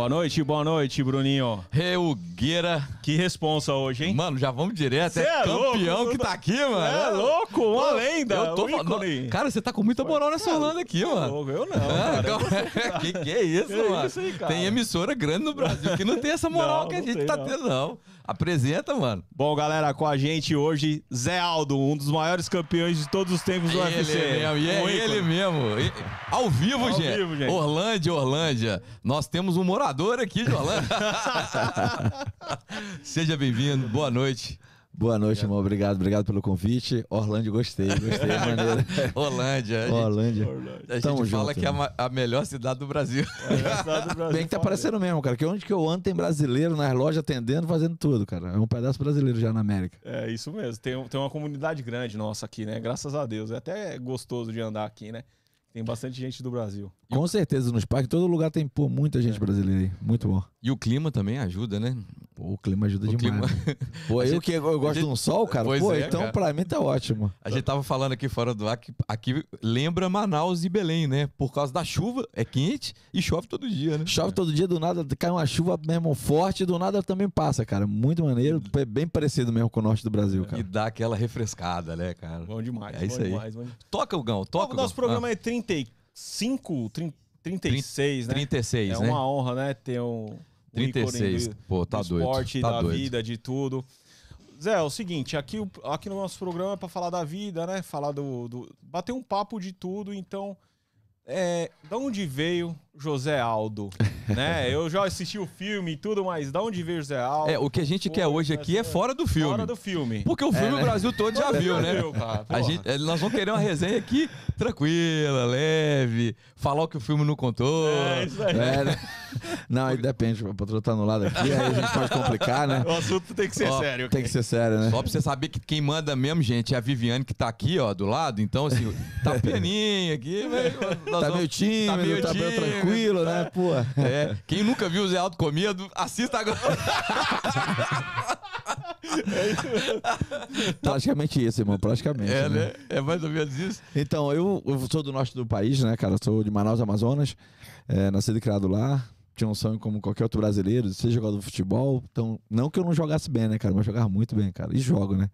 Boa noite, boa noite, Bruninho. Reugueira. Que responsa hoje, hein? Mano, já vamos direto. Cê é, é campeão louco, que tá aqui, mano. É louco, uma Pô, lenda. Eu tô um. Cara, você tá com muita moral nessa Holanda aqui, mano. Louco, Eu não, Ah, cara. calma. que, que é isso, Que mano? isso aí, tem emissora grande no Brasil que não tem essa moral Não, que a gente tem, tá não. tendo, não. Apresenta, mano. Bom, galera, com a gente hoje, Zé Aldo, um dos maiores campeões de todos os tempos do ele UFC. mesmo, e é Um ele ícone. mesmo. E- Ao vivo, Ao gente. vivo, gente. Orlândia, Orlândia. Nós temos um morador aqui de Orlândia. Seja bem-vindo. Boa noite. Boa noite, irmão. Obrigado, obrigado pelo convite. Orlando, gostei, gostei, maneiro. Orlândia. A gente- Orlândia. A gente Tamo fala junto, que é a, ma- a melhor cidade do Brasil. Engraçado do Brasil Bem que tá parecendo mesmo, cara. Que onde que eu ando tem brasileiro nas lojas atendendo, fazendo tudo, cara. É um pedaço brasileiro já na América. É isso mesmo. Tem, tem uma comunidade grande nossa aqui, né? Graças a Deus. É até gostoso de andar aqui, né? Tem bastante gente do Brasil. Com certeza nos parques, todo lugar tem pô, muita gente brasileira aí. Muito bom. E o clima também ajuda, né? Pô, o clima ajuda O demais. clima-? Pô, eu gente- que eu gosto gente- de um sol, cara. Pois Pô, é, então cara. pra mim tá ótimo. A gente tava falando aqui fora do ar que aqui lembra Manaus e Belém, né? Por causa da chuva, é quente e chove todo dia, né? Chove todo dia, do nada cai uma chuva mesmo forte, do nada também passa, cara. Muito maneiro, é bem parecido mesmo com o norte do Brasil, E cara. dá aquela refrescada, né, cara? Bom demais. É bom isso aí. demais, bom. Toca o Gão, toca o o nosso Gão. programa é 35, 30, 36, Ah, né? 36, é né? uma honra, né? Ter um. um 36. ícone do- Pô, tá do doido. esporte, tá da doido. vida, de tudo. Zé, é o seguinte, aqui, aqui no nosso programa é pra falar da vida, né? Falar do. do bater um papo de tudo, então. É, da onde veio José Aldo? né? Eu já assisti o filme e tudo, mas da onde veio José Aldo? É, o que a gente Pô, quer hoje aqui é fora do filme. Fora do filme. Porque o filme o Brasil todo já viu, né? Viu, cara, A porra. gente, eh, nós vamos querer uma resenha aqui tranquila, leve, falar o que o filme não contou. É isso aí. É, né? Não, aí depende, o patrão tá anulado aqui, aí a gente pode complicar, né? O assunto tem que ser Ó, sério. Tem que ser sério, né? Só pra você saber que quem manda mesmo, gente, é a Viviane que tá aqui, ó, do lado. Então, assim, tá pianinho aqui, mas nós Tá vamos- meio tímido, tá meio tranquilo, né? Pô. É, quem nunca viu o Zé Alto comido, assista agora. Praticamente isso, irmão, praticamente. É, né? né? É mais ou menos isso. Então, eu, eu sou do norte do país, né, cara? Sou de Manaus, Amazonas. É, nascido e criado lá. Tinha um sonho como qualquer outro brasileiro de ser jogador de futebol. Então, não que eu não jogasse bem, né, cara? Mas jogava muito bem, cara. E jogo, né?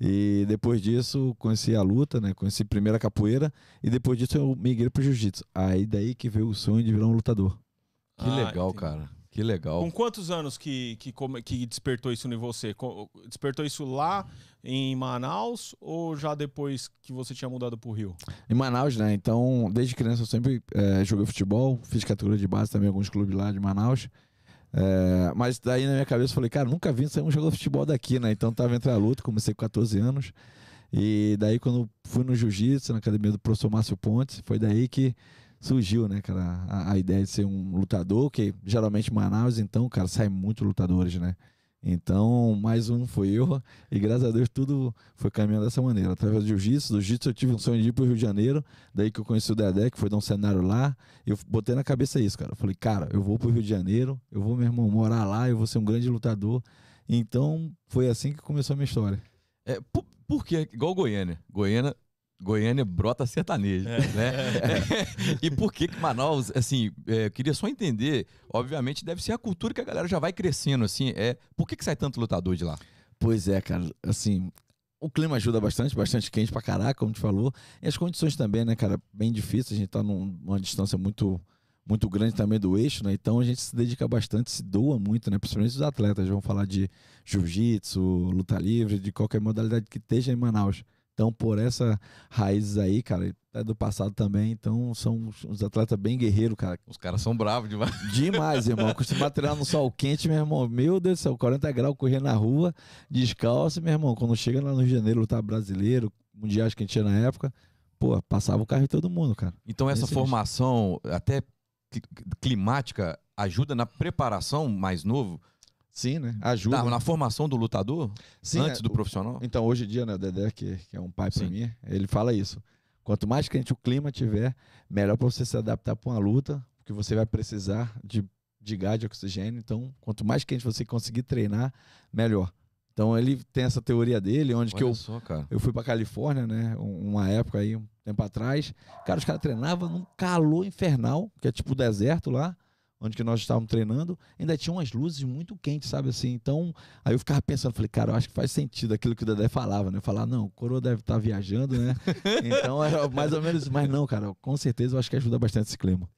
E depois disso, conheci a luta, né? Conheci primeiro a capoeira. E depois disso, eu migrei pro jiu-jitsu. Aí daí que veio o sonho de virar um lutador. Que Ah, legal, entendi. cara. Que legal. Com quantos anos que, que, que despertou isso em você? Despertou isso lá em Manaus ou já depois que você tinha mudado pro Rio? Em Manaus, né? Então, desde criança eu sempre eh, joguei futebol, fiz categoria de base também em alguns clubes lá de Manaus. Eh, mas daí na minha cabeça eu falei, cara, nunca vi sair um jogador de futebol daqui, né? Então tava entre a luta, comecei com 14 anos. E daí quando fui no jiu-jitsu, na academia do professor Márcio Pontes, foi daí que surgiu, né, cara, a, a ideia de ser um lutador, que geralmente em Manaus, então, cara, sai muito lutadores, né? Então, mais um foi eu, e graças a Deus tudo foi caminhando dessa maneira. Através do jiu-jitsu, do jiu-jitsu eu tive um sonho de ir pro Rio de Janeiro, daí que eu conheci o Dedé, que foi dar um cenário lá, eu botei na cabeça isso, cara. Eu falei, cara, eu vou pro Rio de Janeiro, eu vou, meu irmão, morar lá, eu vou ser um grande lutador. Então, foi assim que começou a minha história. É, por, por quê? Igual Goiânia. Goiânia. Goiânia brota sertanejo, né? e por que que Manaus, assim, é, eu queria só entender, obviamente deve ser a cultura que a galera já vai crescendo, assim, é, por que que sai tanto lutador de lá? Pois é, cara, assim, o clima ajuda bastante, bastante quente pra caraca, como tu falou. E as condições também, né, cara, bem difíceis, a gente tá num- numa distância muito muito grande também do eixo, né? Então a gente se dedica bastante, se doa muito, né? Principalmente os atletas, vão falar de jiu-jitsu, luta livre, de qualquer modalidade que esteja em Manaus. Então, por essa raízes aí, cara, é do passado também, então são os atletas bem guerreiros, cara. Os caras são bravos demais. Demais, irmão. Acostumar a treinar no sol quente, meu irmão. Meu Deus do céu, 40 graus, correr na rua, descalço, meu irmão. Quando chega lá no Rio de Janeiro, lutar brasileiro, mundiais que a gente tinha na época, pô, passava o carro em todo mundo, cara. Então essa Esse formação, até cli- climática, ajuda na preparação mais novo, Sim, né? Ajuda. na, na formação do lutador, Sim, antes né? do profissional? Então, hoje em dia, né, o Dedé, que, que é um pai Sim. mim, ele fala isso. Quanto mais quente o clima tiver, melhor pra você se adaptar pra uma luta, porque você vai precisar de, de gás de oxigênio. Então, quanto mais quente você conseguir treinar, melhor. Então, ele tem essa teoria dele, onde que Olha eu só, cara. Eu fui pra Califórnia, né? um- Uma época aí, um tempo atrás. Cara, os caras treinavam num calor infernal, que é tipo deserto lá. Onde que nós estávamos treinando, ainda tinha umas luzes muito quentes, sabe assim? Então, aí eu ficava pensando, falei, cara, eu acho que faz sentido aquilo que o Dedé falava, né? Falar, não, o Coroa deve estar viajando, né? então, era mais ou menos, mas não, cara, com certeza eu acho que ajuda bastante esse clima.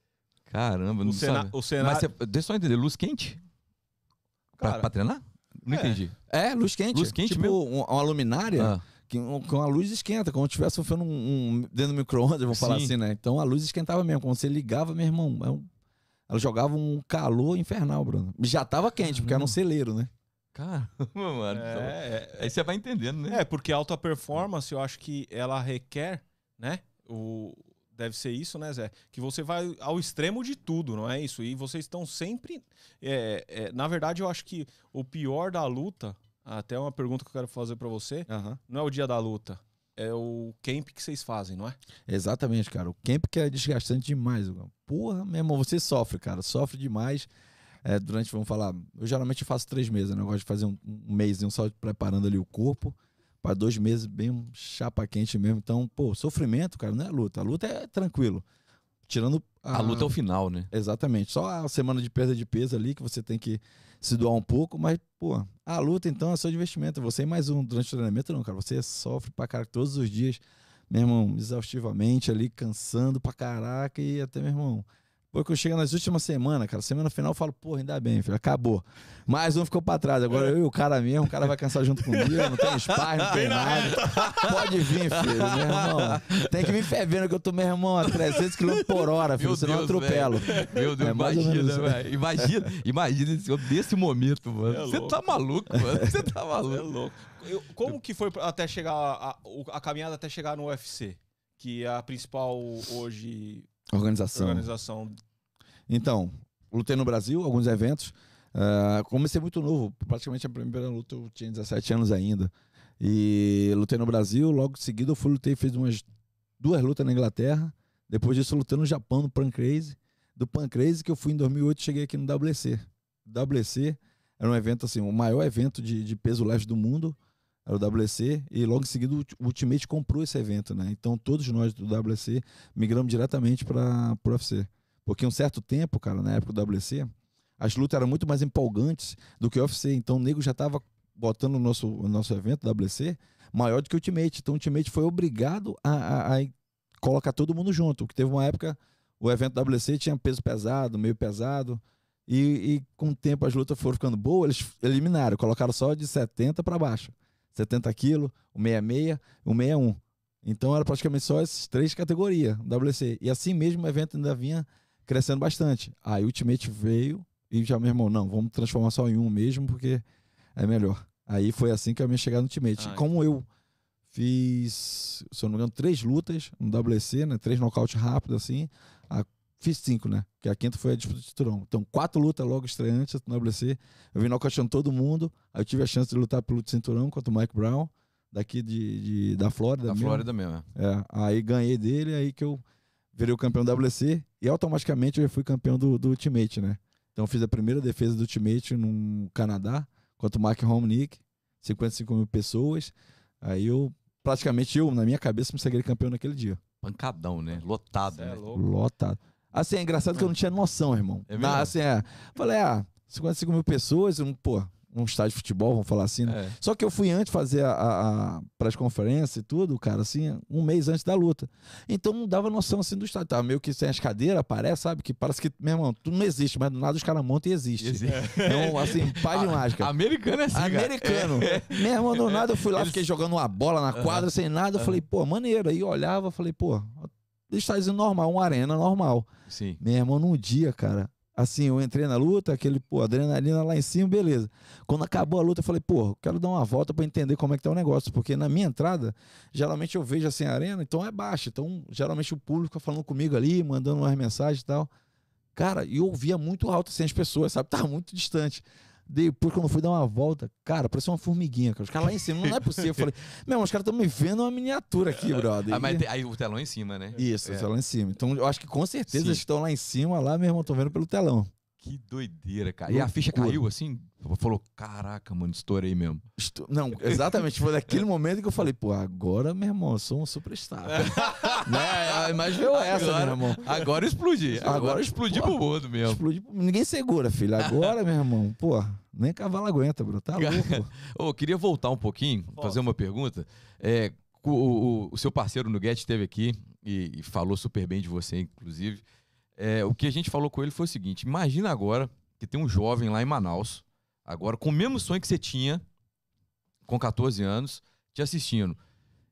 Caramba, não O, sabe. o cenário. Mas você, deixa eu só entender, luz quente? Pra, Cara, pra treinar? Não é. entendi. É, luz quente. Luz quente tipo, mesmo? um- uma luminária Ah, que com a luz esquenta, como se estivesse sofrendo um, um- dentro do micro-ondas, vamos falar Sim. assim, né? Então a luz esquentava mesmo. Quando você ligava, meu irmão, é um- ela jogava um calor infernal, Bruno. Já tava quente, porque era um celeiro, né? caramba, mano. É, é, Aí você vai entendendo, né? É, porque alta performance, eu acho que ela requer, né? O, deve ser isso, né, Zé? Que você vai ao extremo de tudo, não é isso? E vocês estão sempre. é, é, na verdade, eu acho que o pior da luta, até uma pergunta que eu quero fazer pra você, não é o dia da luta. É o camp que vocês fazem, não é? Exatamente, cara. O camp que é desgastante demais. Porra, meu irmão, você sofre, cara. Sofre demais. É, durante, vamos falar, eu geralmente faço três meses, né? Eu gosto de fazer um, um mês só preparando ali o corpo. Para dois meses, bem chapa quente mesmo. Então, pô, sofrimento, cara, não é luta. A luta é tranquilo. Tirando A luta é o final, né? Exatamente. Só a semana de perda de peso ali que você tem que se doar um pouco, mas, pô, a luta então é só divertimento. Você e mais um durante o treinamento, não, cara. Você sofre pra caraca todos os dias, meu irmão, exaustivamente ali, cansando pra caraca e até, meu irmão. Depois que eu chego nas últimas semanas, cara, semana final eu filo, porra, ainda bem, filho, acabou. Mais um ficou pra trás. Agora eu e o cara mesmo, o cara vai cansar junto comigo, não tem sparring, não tem nada. Pode vir, filho, meu irmão. Tem que vir fervendo que eu tô, meu irmão, a 300 km por hora, filho, Meu senão eu Deus, atropelo. Meu Deus, É imagina, velho. Imagina, imagina esse, desse momento, mano. É Você tá maluco, mano. Você tá É maluco. louco. Eu- como que foi até chegar a, a caminhada até chegar no UFC? Que é a principal hoje Organização. organização. Então, lutei no Brasil, alguns eventos. Ah, comecei muito novo, praticamente a primeira luta eu tinha 17 anos ainda. E lutei no Brasil, logo em seguida eu fui lutei, fiz umas duas lutas na Inglaterra. Depois disso lutei no Japão, no Pancrase. Do Pancrase que eu fui em 2008 cheguei aqui no WC. WC era um evento assim, o maior evento de, de peso leve do mundo. Era o WC e logo em seguida o Ultimate comprou esse evento, né? Então todos nós do WC migramos diretamente para o UFC. Porque um certo tempo, cara, na época do WC, as lutas eram muito mais empolgantes do que o UFC. Então o nego já estava botando o nosso, o nosso evento, WC, maior do que o Ultimate. Então o Ultimate foi obrigado a, a- a colocar todo mundo junto. Porque teve uma época, o evento WC tinha peso pesado, meio pesado. E, e com o tempo as lutas foram ficando boas, eles eliminaram, colocaram só de 70 para baixo. 70 quilos, o 66, o 61. Então era praticamente só essas três categorias, WC. E assim mesmo o evento ainda vinha crescendo bastante. Aí o Ultimate veio e já, meu irmão, não, vamos transformar só em um mesmo, porque é melhor. Aí foi assim que eu me chegar no Ultimate. Ah, como eu fiz, se eu não me engano, três lutas no WC, né? Três nocaute rápido, assim. A- fiz cinco, né? Que a quinta foi a disputa de cinturão. Então, quatro lutas logo estreantes no WC. Eu vim nocauteando todo mundo. Aí eu tive a chance de lutar pelo cinturão contra o Mike Brown, daqui de, de- da Flórida. Da mesmo. Flórida mesmo. é. É, aí ganhei dele, aí que eu virei o campeão do WC e automaticamente eu já fui campeão do, do Ultimate, né? Então eu fiz a primeira defesa do Ultimate no Canadá contra o Mark Homnick, 55 mil pessoas. Aí eu, praticamente eu, na minha cabeça, me sagrei campeão naquele dia. Pancadão, né? Lotado, Cê é né? louco. Lotado. Assim, é engraçado que eu não tinha noção, irmão. É mesmo? Na- assim, é, falei, ah, 55 mil pessoas, um, pô, um estádio de futebol, vamos falar assim, né? É. Só que eu fui antes fazer a, a, a pré-conferência e tudo, cara, assim, um mês antes da luta. Então não dava noção assim do estádio. Tava meio que sem as cadeiras, parece, sabe? Que parece que, meu irmão, tudo não existe, mas do nada os caras montam e existe. Existe. Então, assim, paz de mágica. Americano é assim. Americano. Meu irmão, do nada eu fui lá, fiquei jogando uma bola na quadra sem nada. Eu falei, pô, maneiro. Aí eu olhava, falei, pô, estádio normal, uma arena normal. Sim. Meu irmão, num dia, cara, assim, eu entrei na luta, aquele, pô, adrenalina lá em cima, beleza. Quando acabou a luta, eu falei, pô, quero dar uma volta pra entender como é que tá o negócio, porque na minha entrada, geralmente eu vejo assim a arena, então é baixa. Então, geralmente o público fica falando comigo ali, mandando umas mensagens e tal. Cara, e eu ouvia muito alto assim as pessoas, sabe? Tava muito distante. Depois, quando eu fui dar uma volta, cara, parecia uma formiguinha, cara. Os caras lá em cima, não é possível. Eu falei, meu, irmão, os caras estão me vendo uma miniatura aqui, brother. Ah, mas tem- aí o telão em cima, né? isso, É. tá lá em cima. Então eu acho que com certeza Sim. eles estão lá em cima, lá, meu irmão, estão vendo pelo telão. Que doideira, cara. E a ficha caiu assim? Falou, caraca, mano, estourei mesmo. Estu- Não, exatamente. Foi naquele momento que eu falei, pô, agora, meu irmão, eu sou um superstar. né? A imagem veio essa, Agora- meu irmão. Agora eu explodi. Agora, Agora, eu explodi pô, pro mundo mesmo. Explode. Ninguém segura, filho. Agora, meu irmão, pô, nem cavalo aguenta, bro. Tá louco. Eu queria voltar um pouquinho, fazer uma pergunta. É, o, o- o seu parceiro no Get esteve aqui e, e falou super bem de você, inclusive. É, o que a gente falou com ele foi o seguinte: imagina agora que tem um jovem lá em Manaus, agora com o mesmo sonho que você tinha, com 14 anos, te assistindo.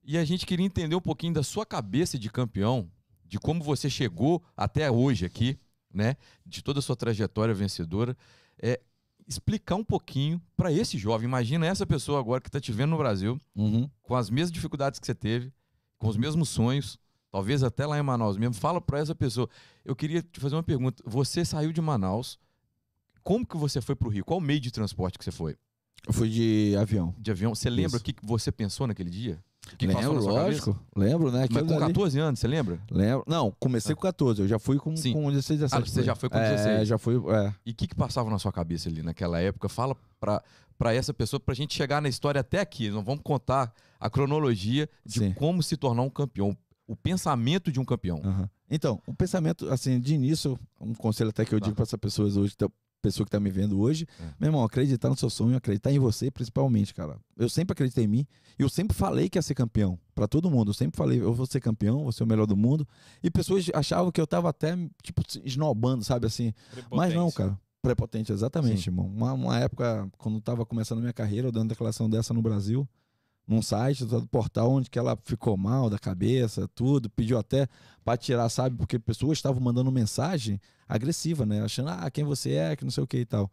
E a gente queria entender um pouquinho da sua cabeça de campeão, de como você chegou até hoje aqui, né? De toda a sua trajetória vencedora. É, explicar um pouquinho para esse jovem. Imagina essa pessoa agora que está te vendo no Brasil, Uhum. com as mesmas dificuldades que você teve, com os mesmos sonhos, talvez até lá em Manaus mesmo. Fala para essa pessoa. Eu queria te fazer uma pergunta. Você saiu de Manaus. Como que você foi para o Rio? Qual meio de transporte que você foi? Eu fui de avião. De avião? Você lembra o que você pensou naquele dia? Que lembro, lógico. Lembro, né? Mas com dali. 14 anos, você lembra? Lembro. Não, comecei com 14. Eu já fui com, Sim. com 16, 17. Ah, você já foi com É, 16. já fui. É. E o que, que passava na sua cabeça ali naquela época? Fala pra, pra essa pessoa, pra gente chegar na história até aqui. Nós vamos contar a cronologia de Sim. como se tornar um campeão. O pensamento de um campeão. Aham. Então, o pensamento, assim, de início, um conselho até que eu Tá. digo para essas pessoas hoje, da pessoa que tá me vendo hoje, É. meu irmão, acreditar no seu sonho, acreditar em você, principalmente, cara. Eu sempre acreditei em mim e eu sempre falei que ia ser campeão, para todo mundo. Eu sempre falei, eu vou ser campeão, vou ser o melhor do mundo. E pessoas achavam que eu tava até, tipo, esnobando, sabe assim? Mas não, cara. Prepotente, exatamente, Sim. irmão. Uma, uma época, quando eu tava começando a minha carreira, eu dando declaração dessa no Brasil, num site, do portal onde que ela ficou mal da cabeça, tudo, pediu até pra tirar, sabe? Porque pessoas estavam mandando mensagem agressiva, né? Achando, ah, quem você é, que não sei o que e tal.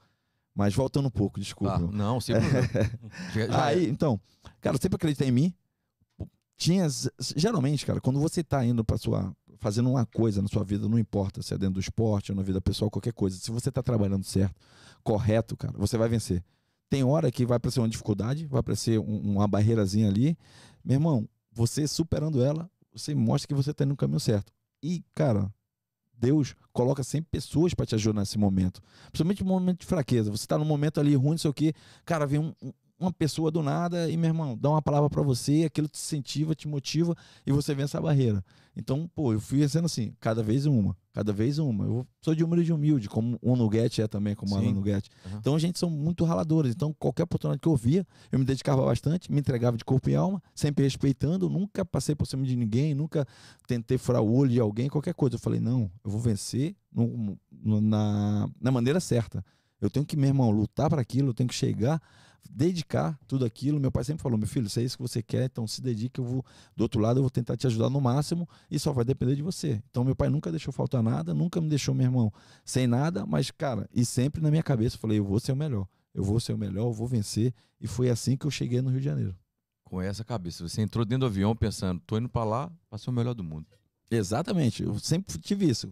Mas voltando um pouco, desculpa. Tá, não, sem já- Aí, então, cara, sempre acreditei em mim. Tinha, geralmente, cara, quando você tá indo pra sua, fazendo uma coisa na sua vida, não importa se é dentro do esporte ou na vida pessoal, qualquer coisa, se você tá trabalhando certo, correto, cara, você vai vencer. Tem hora que vai aparecer uma dificuldade, vai aparecer um- uma barreirazinha ali. Meu irmão, você superando ela, você mostra que você tá indo no caminho certo. E, cara, Deus coloca sempre pessoas para te ajudar nesse momento. Principalmente no momento de fraqueza. Você tá num momento ali ruim, não sei o quê. Cara, vem um- uma pessoa do nada e, meu irmão, dá uma palavra para você, aquilo te incentiva, te motiva e você vence a barreira. Então, pô, eu fui vencendo assim, cada vez uma, cada vez uma. Eu sou de humilde humilde, como o Nuguete é também, como Sim. Alan Nuguete. Aham. Então, a gente são muito raladores. Então, qualquer oportunidade que eu via, eu me dedicava bastante, me entregava de corpo e alma, sempre respeitando, nunca passei por cima de ninguém, nunca tentei furar o olho de alguém, qualquer coisa. Eu falei, não, eu vou vencer no- no- na, na maneira certa. Eu tenho que, meu irmão, lutar para aquilo, eu tenho que chegar, dedicar tudo aquilo. Meu pai sempre falou, meu filho, se é isso que você quer, então se dedique, eu vou, do outro lado, eu vou tentar te ajudar no máximo e só vai depender de você. Então, meu pai nunca deixou faltar nada, nunca me deixou, meu irmão, sem nada, mas, cara, e sempre na minha cabeça eu falei, eu vou ser o melhor, eu vou ser o melhor, eu vou vencer. E foi assim que eu cheguei no Rio de Janeiro. Com essa cabeça. Você entrou dentro do avião pensando, tô indo pra lá pra ser o melhor do mundo. Exatamente, eu sempre tive isso.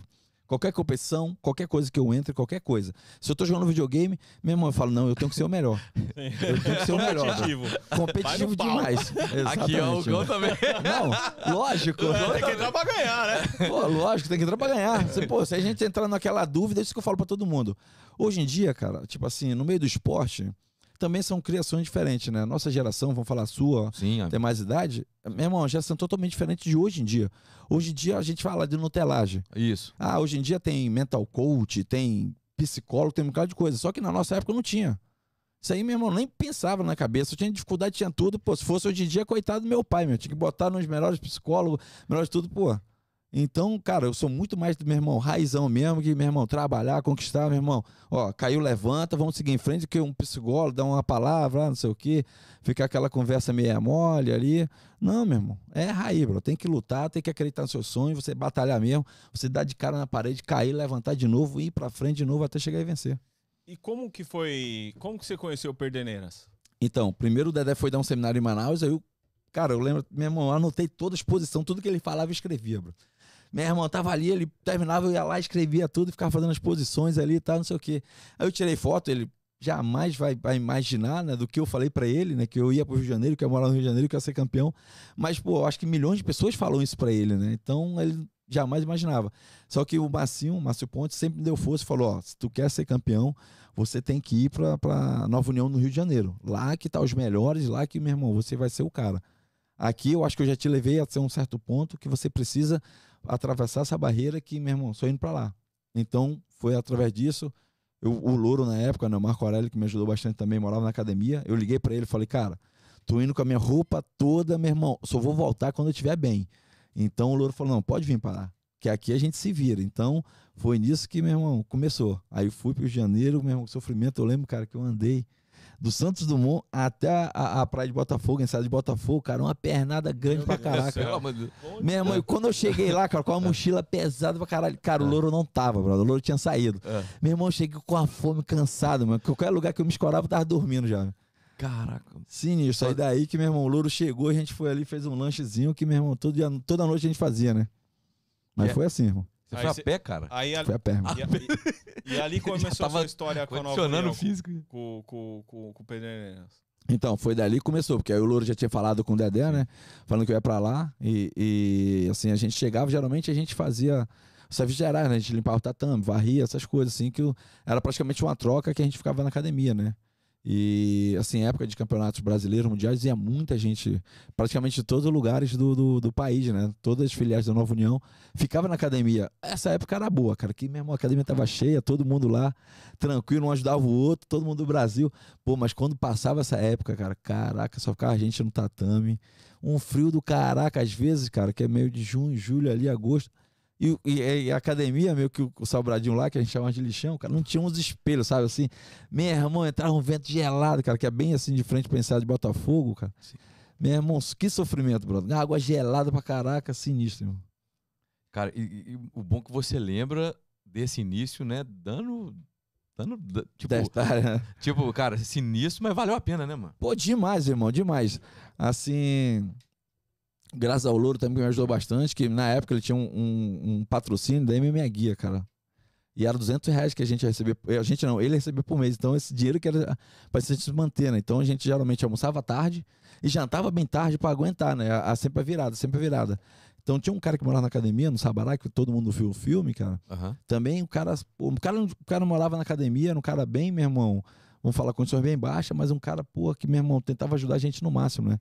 Qualquer competição, qualquer coisa que eu entre, qualquer coisa. Se eu tô jogando videogame, meu irmão, eu falo, não, eu tenho que ser o melhor. Eu tenho que ser o melhor. Competitivo. Competitivo demais. Aqui, ó, o Exatamente, Gão mano. também. Não, lógico. Tem que entrar pra ganhar, né? Pô, lógico, tem que entrar pra ganhar. Se, pô, se a gente entrar naquela dúvida, é isso que eu falo pra todo mundo. Hoje em dia, cara, tipo assim, no meio do esporte, também são criações diferentes, né? Nossa geração, vamos falar sua, Sim, tem mais idade, meu irmão, já são totalmente diferentes de hoje em dia. Hoje em dia a gente fala de nutelagem. isso. Ah, hoje em dia tem mental coach, tem psicólogo, tem um bocado de coisa. Só que na nossa época não tinha. Isso aí, meu irmão, nem pensava na cabeça. Eu tinha dificuldade, tinha tudo. Pô, se fosse hoje em dia, coitado do meu pai, meu. Tinha que botar nos melhores psicólogos, melhores tudo, pô. Então, cara, eu sou muito mais do meu irmão, raizão mesmo, que, meu irmão, trabalhar, conquistar, meu irmão. Ó, caiu, levanta, vamos seguir em frente, que um psicólogo dá uma palavra, ah, não sei o quê, ficar aquela conversa meia mole ali. Não, meu irmão, é raiz, bro. Tem que lutar, tem que acreditar no seu sonho, você batalhar mesmo, você dar de cara na parede, cair, levantar de novo, ir pra frente de novo até chegar e vencer. E como que foi. Como que você conheceu o Perdeneiras? Então, primeiro o Dedé foi dar um seminário em Manaus, aí eu, cara, eu lembro, meu irmão, eu anotei toda a exposição, tudo que ele falava eu escrevia, bro. Meu irmão tava ali, ele terminava, eu ia lá, escrevia tudo, ficava fazendo as posições ali e tal, não sei o quê. Aí eu tirei foto, ele jamais vai, vai imaginar, né, do que eu falei pra ele, né, que eu ia pro Rio de Janeiro, que eu ia morar no Rio de Janeiro, que eu ia ser campeão. Mas, pô, eu acho que milhões de pessoas falam isso pra ele, né? Então, ele jamais imaginava. Só que o Massinho, o Márcio Ponte, sempre deu força e falou: ó, se tu quer ser campeão, você tem que ir para Nova União no Rio de Janeiro. Lá que tá os melhores, lá que, meu irmão, você vai ser o cara. Aqui eu acho que eu já te levei até um certo ponto que você precisa atravessar essa barreira que, meu irmão, só indo para lá. Então, foi através disso. Eu, o Louro, na época, né, o Marco Aurélio, que me ajudou bastante também, morava na academia. Eu liguei para ele e falei, cara, tô indo com a minha roupa toda, meu irmão, só vou voltar quando eu estiver bem. Então o Louro falou, não, pode vir para lá, que aqui a gente se vira. Então foi nisso que, meu irmão, começou. Aí fui para o Janeiro, meu irmão, sofrimento, eu lembro, cara, que eu andei do Santos Dumont até a, a praia de Botafogo, em de Botafogo, cara, uma pernada grande pra caraca. Meu irmão, quando eu cheguei lá, cara, com a mochila pesada pra caralho, cara, o é. louro não tava, brother, o louro tinha saído. É. Meu irmão, eu cheguei com a fome, cansado, mano. Qualquer lugar que eu me escorava, eu tava dormindo já. Caraca. Sinistro. Aí daí que, meu irmão, o louro chegou, a gente foi ali, fez um lanchezinho que, meu irmão, todo dia, toda noite a gente fazia, né? Mas é. foi assim, irmão. Você foi a pé, cara? Aí, foi a pé, irmão. E, e, e ali começou a sua história com a Nova físico. Com, com, com, com o Pedro então, foi dali que começou, porque aí o Louro já tinha falado com o Dedé, né? Falando que eu ia pra lá. E, e assim, a gente chegava, geralmente a gente fazia serviços gerais, né? A gente limpava o tatame, varria, essas coisas, assim, que era praticamente uma troca que a gente ficava na academia, né? E, assim, época de campeonatos brasileiros, mundiais, ia muita gente, praticamente de todos os lugares do, do, do, país, né? Todas as filiais da Nova União, ficava na academia. Essa época era boa, cara, que mesmo a academia tava cheia, todo mundo lá, tranquilo, um ajudava o outro, todo mundo do Brasil. Pô, mas quando passava essa época, cara, caraca, só ficava a gente no tatame. Um frio do caraca, às vezes, cara, que é meio de junho, julho ali, agosto e, e, e, a academia, meio que o, o Salbradinho lá, que a gente chama de lixão, cara, não tinha uns espelhos, sabe assim? Meu irmão, entrava um vento gelado, cara, que é bem assim de frente pra enseada de Botafogo, cara. Sim. Meu irmão, que sofrimento, brother. Água gelada pra caraca, sinistro, irmão. Cara, e, e o bom que você lembra desse início, né? Dando Dando, tipo, né? tipo, cara, sinistro, mas valeu a pena, né, mano? Pô, demais, irmão, demais. Assim, graças ao Louro também me ajudou bastante, que na época ele tinha um, um, um patrocínio da MMA Guia, cara. E era 200 reais que a gente recebia. A gente não, ele recebia por mês. Então, esse dinheiro que era para a gente se manter, né? Então, a gente geralmente almoçava tarde e jantava bem tarde para aguentar, né? A, a, sempre a virada, sempre a virada. Então, tinha um cara que morava na academia, no Sabará, que todo mundo viu o filme, cara. Uhum. Também, o cara, o cara, o cara morava na academia, era um cara bem, meu irmão, vamos falar condições bem baixas, mas um cara, pô, que, meu irmão, tentava ajudar a gente no máximo, né?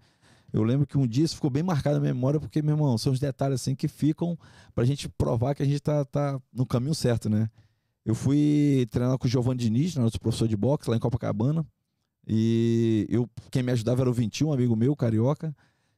Eu lembro que um dia isso ficou bem marcado na memória, porque, meu irmão, são os detalhes assim que ficam pra gente provar que a gente tá, tá no caminho certo, né? Eu fui treinar com o Giovanni Diniz, nosso professor de boxe, lá em Copacabana. E eu, quem me ajudava era o 21, um amigo meu, carioca.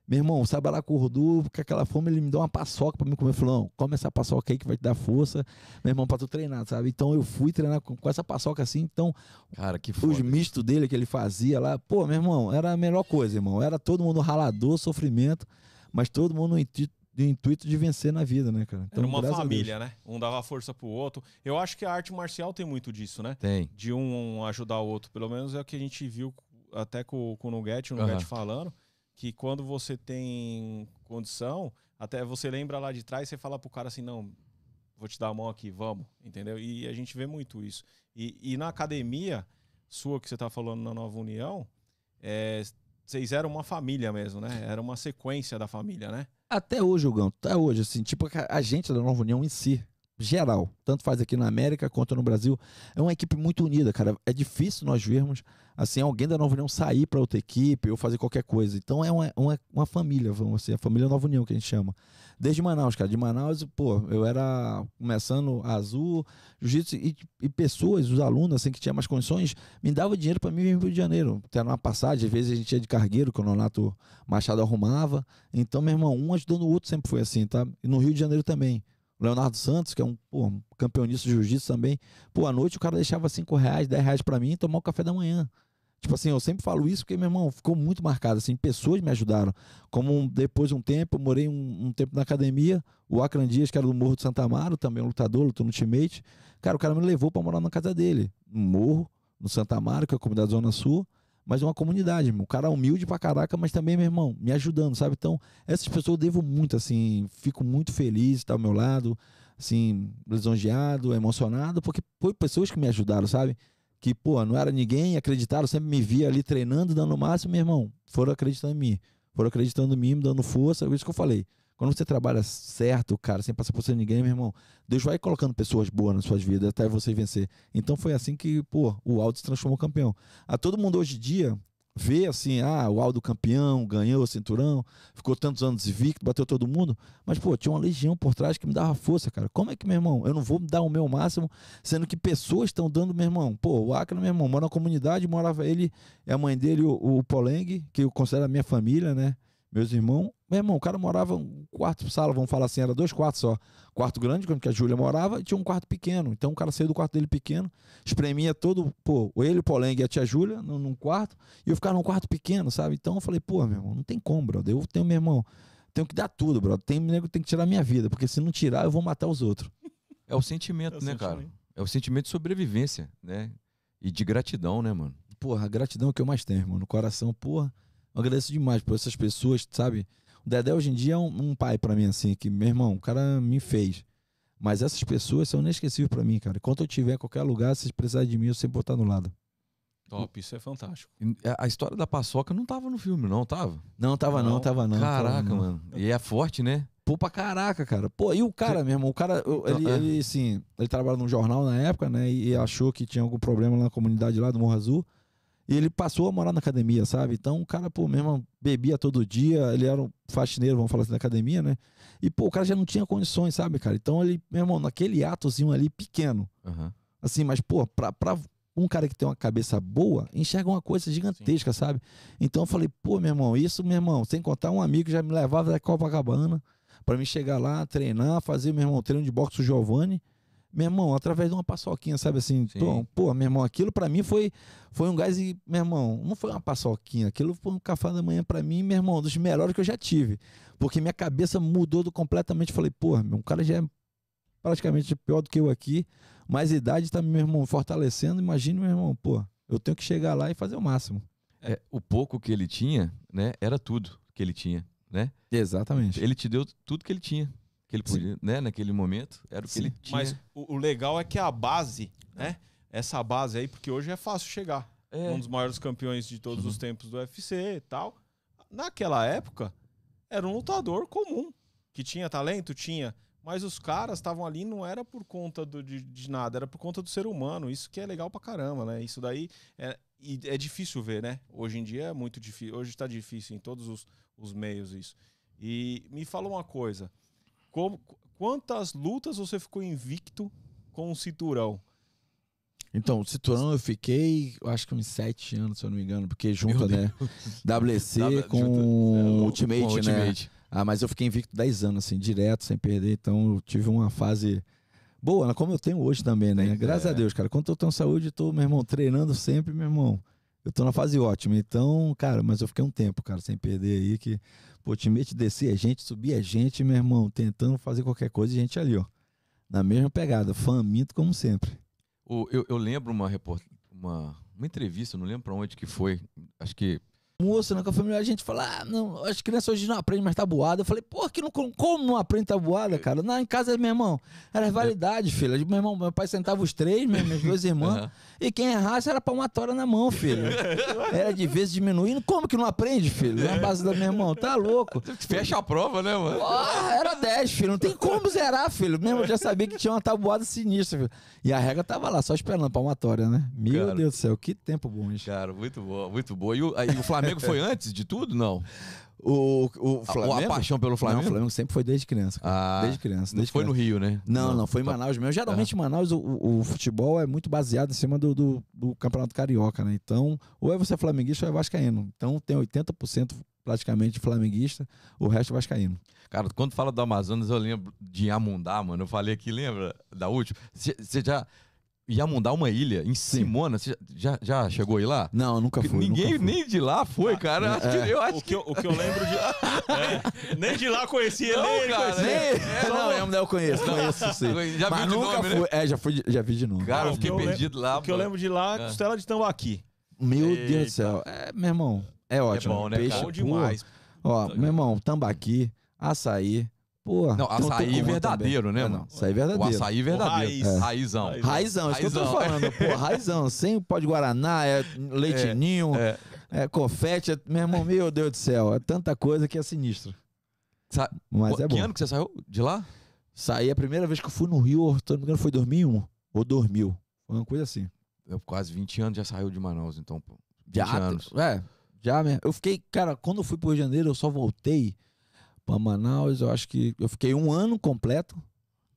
Meu irmão, sabe lá acordou, com aquela fome, ele me deu uma paçoca pra mim comer. Falou, não, come essa paçoca aí que vai te dar força, meu irmão, pra tu treinar, sabe? Então eu fui treinar com, com essa paçoca assim, então. Cara, que foda. Os mistos dele que ele fazia lá, pô, meu irmão, era a melhor coisa, irmão. Era todo mundo ralador, sofrimento, mas todo mundo no intuito, intuito de vencer na vida, né, cara? Então, era uma família, né? Um dava força pro outro. Eu acho que a arte marcial tem muito disso, né? Tem. De um ajudar o outro. Pelo menos é o que a gente viu até com, com o Nugget, o Nugget uhum. falando que quando você tem condição, até você lembra lá de trás, você fala pro cara assim, não, vou te dar a mão aqui, vamos, entendeu? E a gente vê muito isso. E, e na academia sua que você tá falando na Nova União, é, vocês eram uma família mesmo, né? Era uma sequência da família, né? Até hoje, Gão, até hoje, assim, tipo, a gente da Nova União em si, geral, tanto faz aqui na América quanto no Brasil, é uma equipe muito unida, cara. É difícil nós vermos assim alguém da Nova União sair para outra equipe ou fazer qualquer coisa. Então é uma, uma, uma família, vamos dizer, a família Nova União que a gente chama. Desde Manaus, cara. De Manaus, pô, eu era começando azul, jiu-jitsu e, e, pessoas, os alunos, assim, que tinham mais condições, me davam dinheiro para mim vir Rio de Janeiro. Ter uma passagem, às vezes a gente ia de cargueiro, que o Nonato Machado arrumava. Então, meu irmão, um ajudando o outro sempre foi assim, tá? E no Rio de Janeiro também. Leonardo Santos, que é um, pô, um campeonista de jiu-jitsu também. Pô, à noite o cara deixava 5 reais, 10 reais pra mim e tomar o café da manhã. Tipo assim, eu sempre falo isso porque, meu irmão, ficou muito marcado. Assim, pessoas me ajudaram. Como depois de um tempo, eu morei um, um tempo na academia. O Acran Dias, que era do Morro de Santa Amaro, também um lutador, lutou no Ultimate. Cara, o cara me levou para morar na casa dele. No Morro, no Santa Amaro, que é a comunidade Zona Sul mas uma comunidade, meu. O cara é humilde pra caraca, mas também, meu irmão, me ajudando, sabe? Então, essas pessoas eu devo muito, assim, fico muito feliz de estar ao meu lado assim, lisonjeado, emocionado, porque foi pessoas que me ajudaram, sabe? Que, pô, não era ninguém, acreditaram, sempre me via ali treinando, dando o máximo, meu irmão, foram acreditando em mim. Foram acreditando em mim, me dando força, é isso que eu falei. Quando você trabalha certo, cara, sem passar por cima de ninguém, meu irmão, Deus vai colocando pessoas boas nas suas vidas até você vencer. Então foi assim que, pô, o Aldo se transformou campeão. A todo mundo hoje em dia vê assim, ah, o Aldo campeão, ganhou o cinturão, ficou tantos anos invicto, bateu todo mundo, mas pô, tinha uma legião por trás que me dava força, cara. Como é que, meu irmão, eu não vou dar o meu máximo, sendo que pessoas estão dando, meu irmão, pô, o Acre, meu irmão, mora na comunidade, morava ele, é a mãe dele, o, o Poleng, que eu considero a minha família, né? Meus irmãos, meu irmão, o cara morava um quarto, sala, vamos falar assim, era dois quartos só. Quarto grande, como que a Júlia morava, e tinha um quarto pequeno. Então o cara saiu do quarto dele pequeno, espremia todo, pô, ele, o Poleng e a tia Júlia num, num quarto, e eu ficava num quarto pequeno, sabe? Então eu falei, pô, meu irmão, não tem como, brother. Eu tenho, meu irmão, tenho que dar tudo, brother. Tem nego tem que tirar a minha vida, porque se não tirar, eu vou matar os outros. É o sentimento, É o né, cara? sentimento. É o sentimento de sobrevivência, né? E de gratidão, né, mano? Porra, a gratidão é o que eu mais tenho, irmão. No coração, porra, eu agradeço demais por essas pessoas, sabe? O Dedé hoje em dia é um, um pai pra mim, assim, que, meu irmão, o cara me fez. Mas essas pessoas são inesquecíveis pra mim, cara. Enquanto eu estiver em qualquer lugar, se vocês precisarem de mim, eu sempre vou estar no lado. Top, isso é fantástico. A história da paçoca não tava no filme, não, tava? Não, tava não, Não. tava não. tava Caraca, não. mano. E é forte, né? Pô, pra caraca, cara. Pô, e o cara, meu irmão, o cara, eu- ele, É. ele, assim, ele trabalhava num jornal na época, né? E achou que tinha algum problema lá na comunidade lá do Morro Azul. E ele passou a morar na academia, sabe? Então o cara, pô, meu irmão, bebia todo dia, ele era um faxineiro, vamos falar assim, da academia, né? E, pô, o cara já não tinha condições, sabe, cara? Então ele, meu irmão, naquele atozinho ali pequeno, Aham. assim, mas, pô, pra, pra um cara que tem uma cabeça boa, enxerga uma coisa gigantesca, sabe? Então eu falei, pô, meu irmão, isso, meu irmão, sem contar um amigo que já me levava da Copacabana pra me chegar lá, treinar, fazer, meu irmão, treino de boxe o Giovanni. Meu irmão, através de uma paçoquinha, sabe assim? Sim. Pô, pô, meu irmão, aquilo pra mim foi, foi um gás e, meu irmão, não foi uma paçoquinha, aquilo foi um café da manhã pra mim, meu irmão, dos melhores que eu já tive. Porque minha cabeça mudou do completamente. Falei, porra, meu, um cara já é praticamente pior do que eu aqui, mas a idade tá, meu irmão, fortalecendo. Imagine, meu irmão, pô, eu tenho que chegar lá e fazer o máximo. É, o pouco que ele tinha, né? Era tudo que ele tinha, né? Exatamente. Ele te deu tudo que ele tinha. Que ele podia, né? Naquele momento, era o que Sim. ele tinha. Mas o, o legal é que a base, né? Essa base aí, porque hoje é fácil chegar. É. Um dos maiores campeões de todos Uhum. os tempos do UFC e tal. Naquela época, era um lutador comum. Que tinha talento, tinha. Mas os caras estavam ali não era por conta do- de, de nada, era por conta do ser humano. Isso que é legal pra caramba, né? Isso daí é, é difícil ver, né? Hoje em dia é muito difícil. Hoje tá difícil em todos os, os meios isso. E me fala uma coisa. Como, quantas lutas você ficou invicto com o cinturão? Então, o cinturão eu fiquei, acho que uns sete anos, se eu não me engano, porque junta, né? WC W- com junta- o Ultimate, Com o né? Ultimate. Ah, mas eu fiquei invicto 10 anos, assim, direto, sem perder. Então eu tive uma fase boa, né? como eu tenho hoje também, né? É. Graças a Deus, cara. Quando eu tenho saúde, tô, meu irmão, treinando sempre, meu irmão. Eu tô na fase ótima. Então, cara, mas eu fiquei um tempo, cara, sem perder aí, que, pô, o Ultimate descia a gente, subia a gente, meu irmão, tentando fazer qualquer coisa e a gente ali, ó. Na mesma pegada, faminto como sempre. Eu, eu lembro uma, report... uma, uma entrevista, não lembro pra onde que foi. Acho que. Moço, né, com a família, a gente fala, ah, não, as crianças hoje não aprendem mais tabuada. Eu falei, pô, que não, como não aprende tabuada, cara? Não, em casa, meu irmão, era validade, filho. Meu irmão, meu pai sentava os três, meu- meus dois irmãos, Aham. e quem errasse era palmatória na mão, filho. Era de vez diminuindo. Como que não aprende, filho? Na base da meu irmão, tá louco. Fecha a prova, né, mano? Porra, era 10, filho. Não tem como zerar, filho. Mesmo eu já sabia que tinha uma tabuada sinistra, filho. E a regra tava lá, só esperando a palmatória, né? Meu Cara. Deus do céu, que tempo bom isso. Cara, muito boa, muito boa. E o, aí, o Flamengo foi antes de tudo? Não. O, o A- Flamengo. A, paixão pelo Não, Flamengo? o Flamengo sempre foi desde criança. Ah, desde criança. não Desde foi criança. no Rio, né? Não, não, foi em Tá. Manaus mesmo. Geralmente em Manaus o, o- futebol é muito baseado em cima do, do, do Campeonato Carioca, né? Então, ou é você flamenguista ou é vascaíno. Então tem 80% praticamente flamenguista, o resto é vascaíno. Cara, quando fala do Amazonas, eu lembro de Iamundá, mano. Eu falei aqui, lembra da última? Você já. Iamundá é uma ilha em Simona, você já, já chegou aí lá? Não, nunca fui. Ninguém nunca fui. nem de lá foi, cara. Eu acho que, eu acho O que eu, o que eu lembro de. É, nem de lá conhecia, Não, nem ele cara, conhecia. Nem- não, eu, eu conheço, conheço sim. Já Mas viu de nunca nome, né? fui. É, já, fui, de- já vi de novo. Cara, Ah, eu fiquei que perdido lá. O que eu lembro de lá, É. costela de tambaqui. Meu Eita. Deus do céu. É, meu irmão, é ótimo. bom, né, Peixe, cara? Bom demais. Ó, meu irmão, tambaqui, açaí. Pô, Não, açaí verdadeiro, também. né, É, mano? não, açaí O verdadeiro. açaí verdadeiro. raiz. É. Raizão. Raizão. Raizão, isso que eu tô Raizão. falando, pô, raizão, sem pó de Guaraná, é leite É, ninho, É. é confete, é- meu irmão, meu Deus do céu, é tanta coisa que é sinistro. Sa- Mas é que bom. ano que você saiu de lá? Saí a primeira vez que eu fui no Rio, se não me engano, foi 2001 ou 2000. Foi uma coisa assim. Eu, quase 20 anos já saiu de Manaus, então, pô. 20 Já, anos. É, já mesmo. Eu fiquei, cara, quando eu fui pro Rio de Janeiro, eu só voltei pra Manaus, eu acho que eu fiquei um ano completo.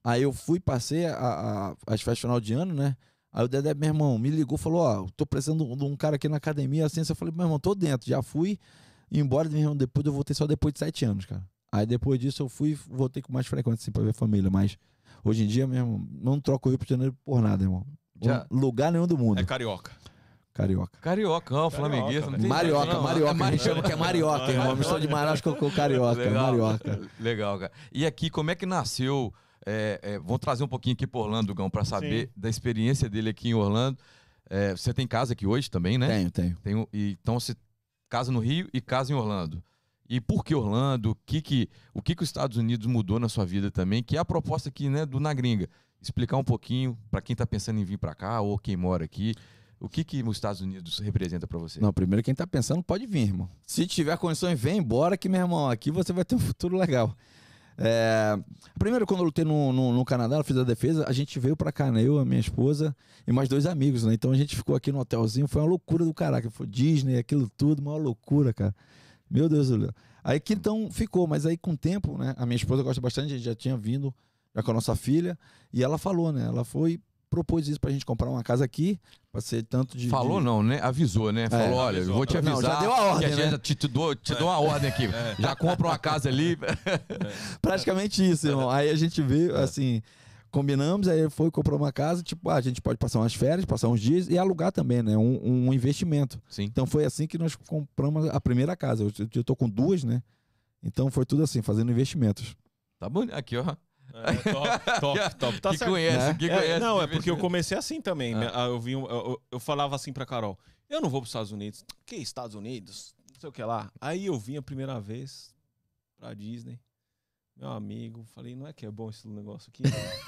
Aí eu fui, passei a, a, as festas final de ano, né? Aí o Dedé, meu irmão, me ligou, falou, ó, tô precisando de um cara aqui na academia, assim, eu falei, meu irmão, tô dentro, já fui, embora, meu irmão, depois eu voltei só depois de sete anos, cara. Aí depois disso eu fui, voltei com mais frequência, assim, pra ver família, mas hoje em dia, meu irmão, não troco o Rio pro Janeiro por nada, irmão. Já- Lugar nenhum do mundo, É carioca. Carioca. Cariocão, flamenguista. não tem Marioca, jeito, não. Marioca, É a gente chama que é Marioca, irmão. Mistura de Manaus com Carioca, Legal. Marioca. Legal, cara. E aqui, como é que nasceu? É, é, vamos trazer um pouquinho aqui para Orlando, Gão, para saber da experiência dele aqui em Orlando. É, você tem casa aqui hoje também, né? Tenho, tenho. Um- e, então você casa no Rio e casa em Orlando. E por que Orlando? O que que, o que que os Estados Unidos mudou na sua vida também? Que é a proposta aqui, né, do Na Gringa. Explicar um pouquinho para quem tá pensando em vir para cá ou quem mora aqui, o que que os Estados Unidos representa para você? Não, primeiro quem tá pensando pode vir, irmão. Se tiver condições, vem embora que, meu irmão, aqui você vai ter um futuro legal. É, Primeiro, quando eu lutei no, no, no Canadá, eu fiz a defesa, a gente veio pra cá, né? Eu, a minha esposa e mais dois amigos, né? Então a gente ficou aqui no hotelzinho, foi uma loucura do caraca. Foi Disney, aquilo tudo, uma loucura, cara. Meu Deus do céu. Aí que então ficou, mas aí com o tempo, né? A minha esposa gosta bastante, a gente já tinha vindo já com a nossa filha, e ela falou, né? Ela foi, propôs isso pra gente comprar uma casa aqui, pra ser tanto de. Falou de- não, né? Avisou, né? Falou, olha, avisou. vou te Não, avisar. já deu a ordem, que a gente né? já te, te dou, te dou uma ordem aqui. Já compra uma casa ali. Praticamente isso, irmão. Aí a gente veio, É. assim, combinamos, aí foi, comprou uma casa, tipo, ah, a gente pode passar umas férias, passar uns dias e alugar também, né? Um, um investimento. Sim. Então foi assim que nós compramos a primeira casa. Eu, eu tô com duas, né? Então foi tudo assim, fazendo investimentos. Tá bom. Aqui, ó. É, top, top, top. Tá que certo. conhece, né? que É, conhece. não, é porque eu comecei assim também. Ah. né? Ah, Eu, vi eu, eu- eu falava assim pra Carol: eu não vou pros Estados Unidos. Que Estados Unidos? Não sei o que lá. Aí eu vim a primeira vez pra Disney. Meu amigo, falei, não é que é bom esse negócio aqui?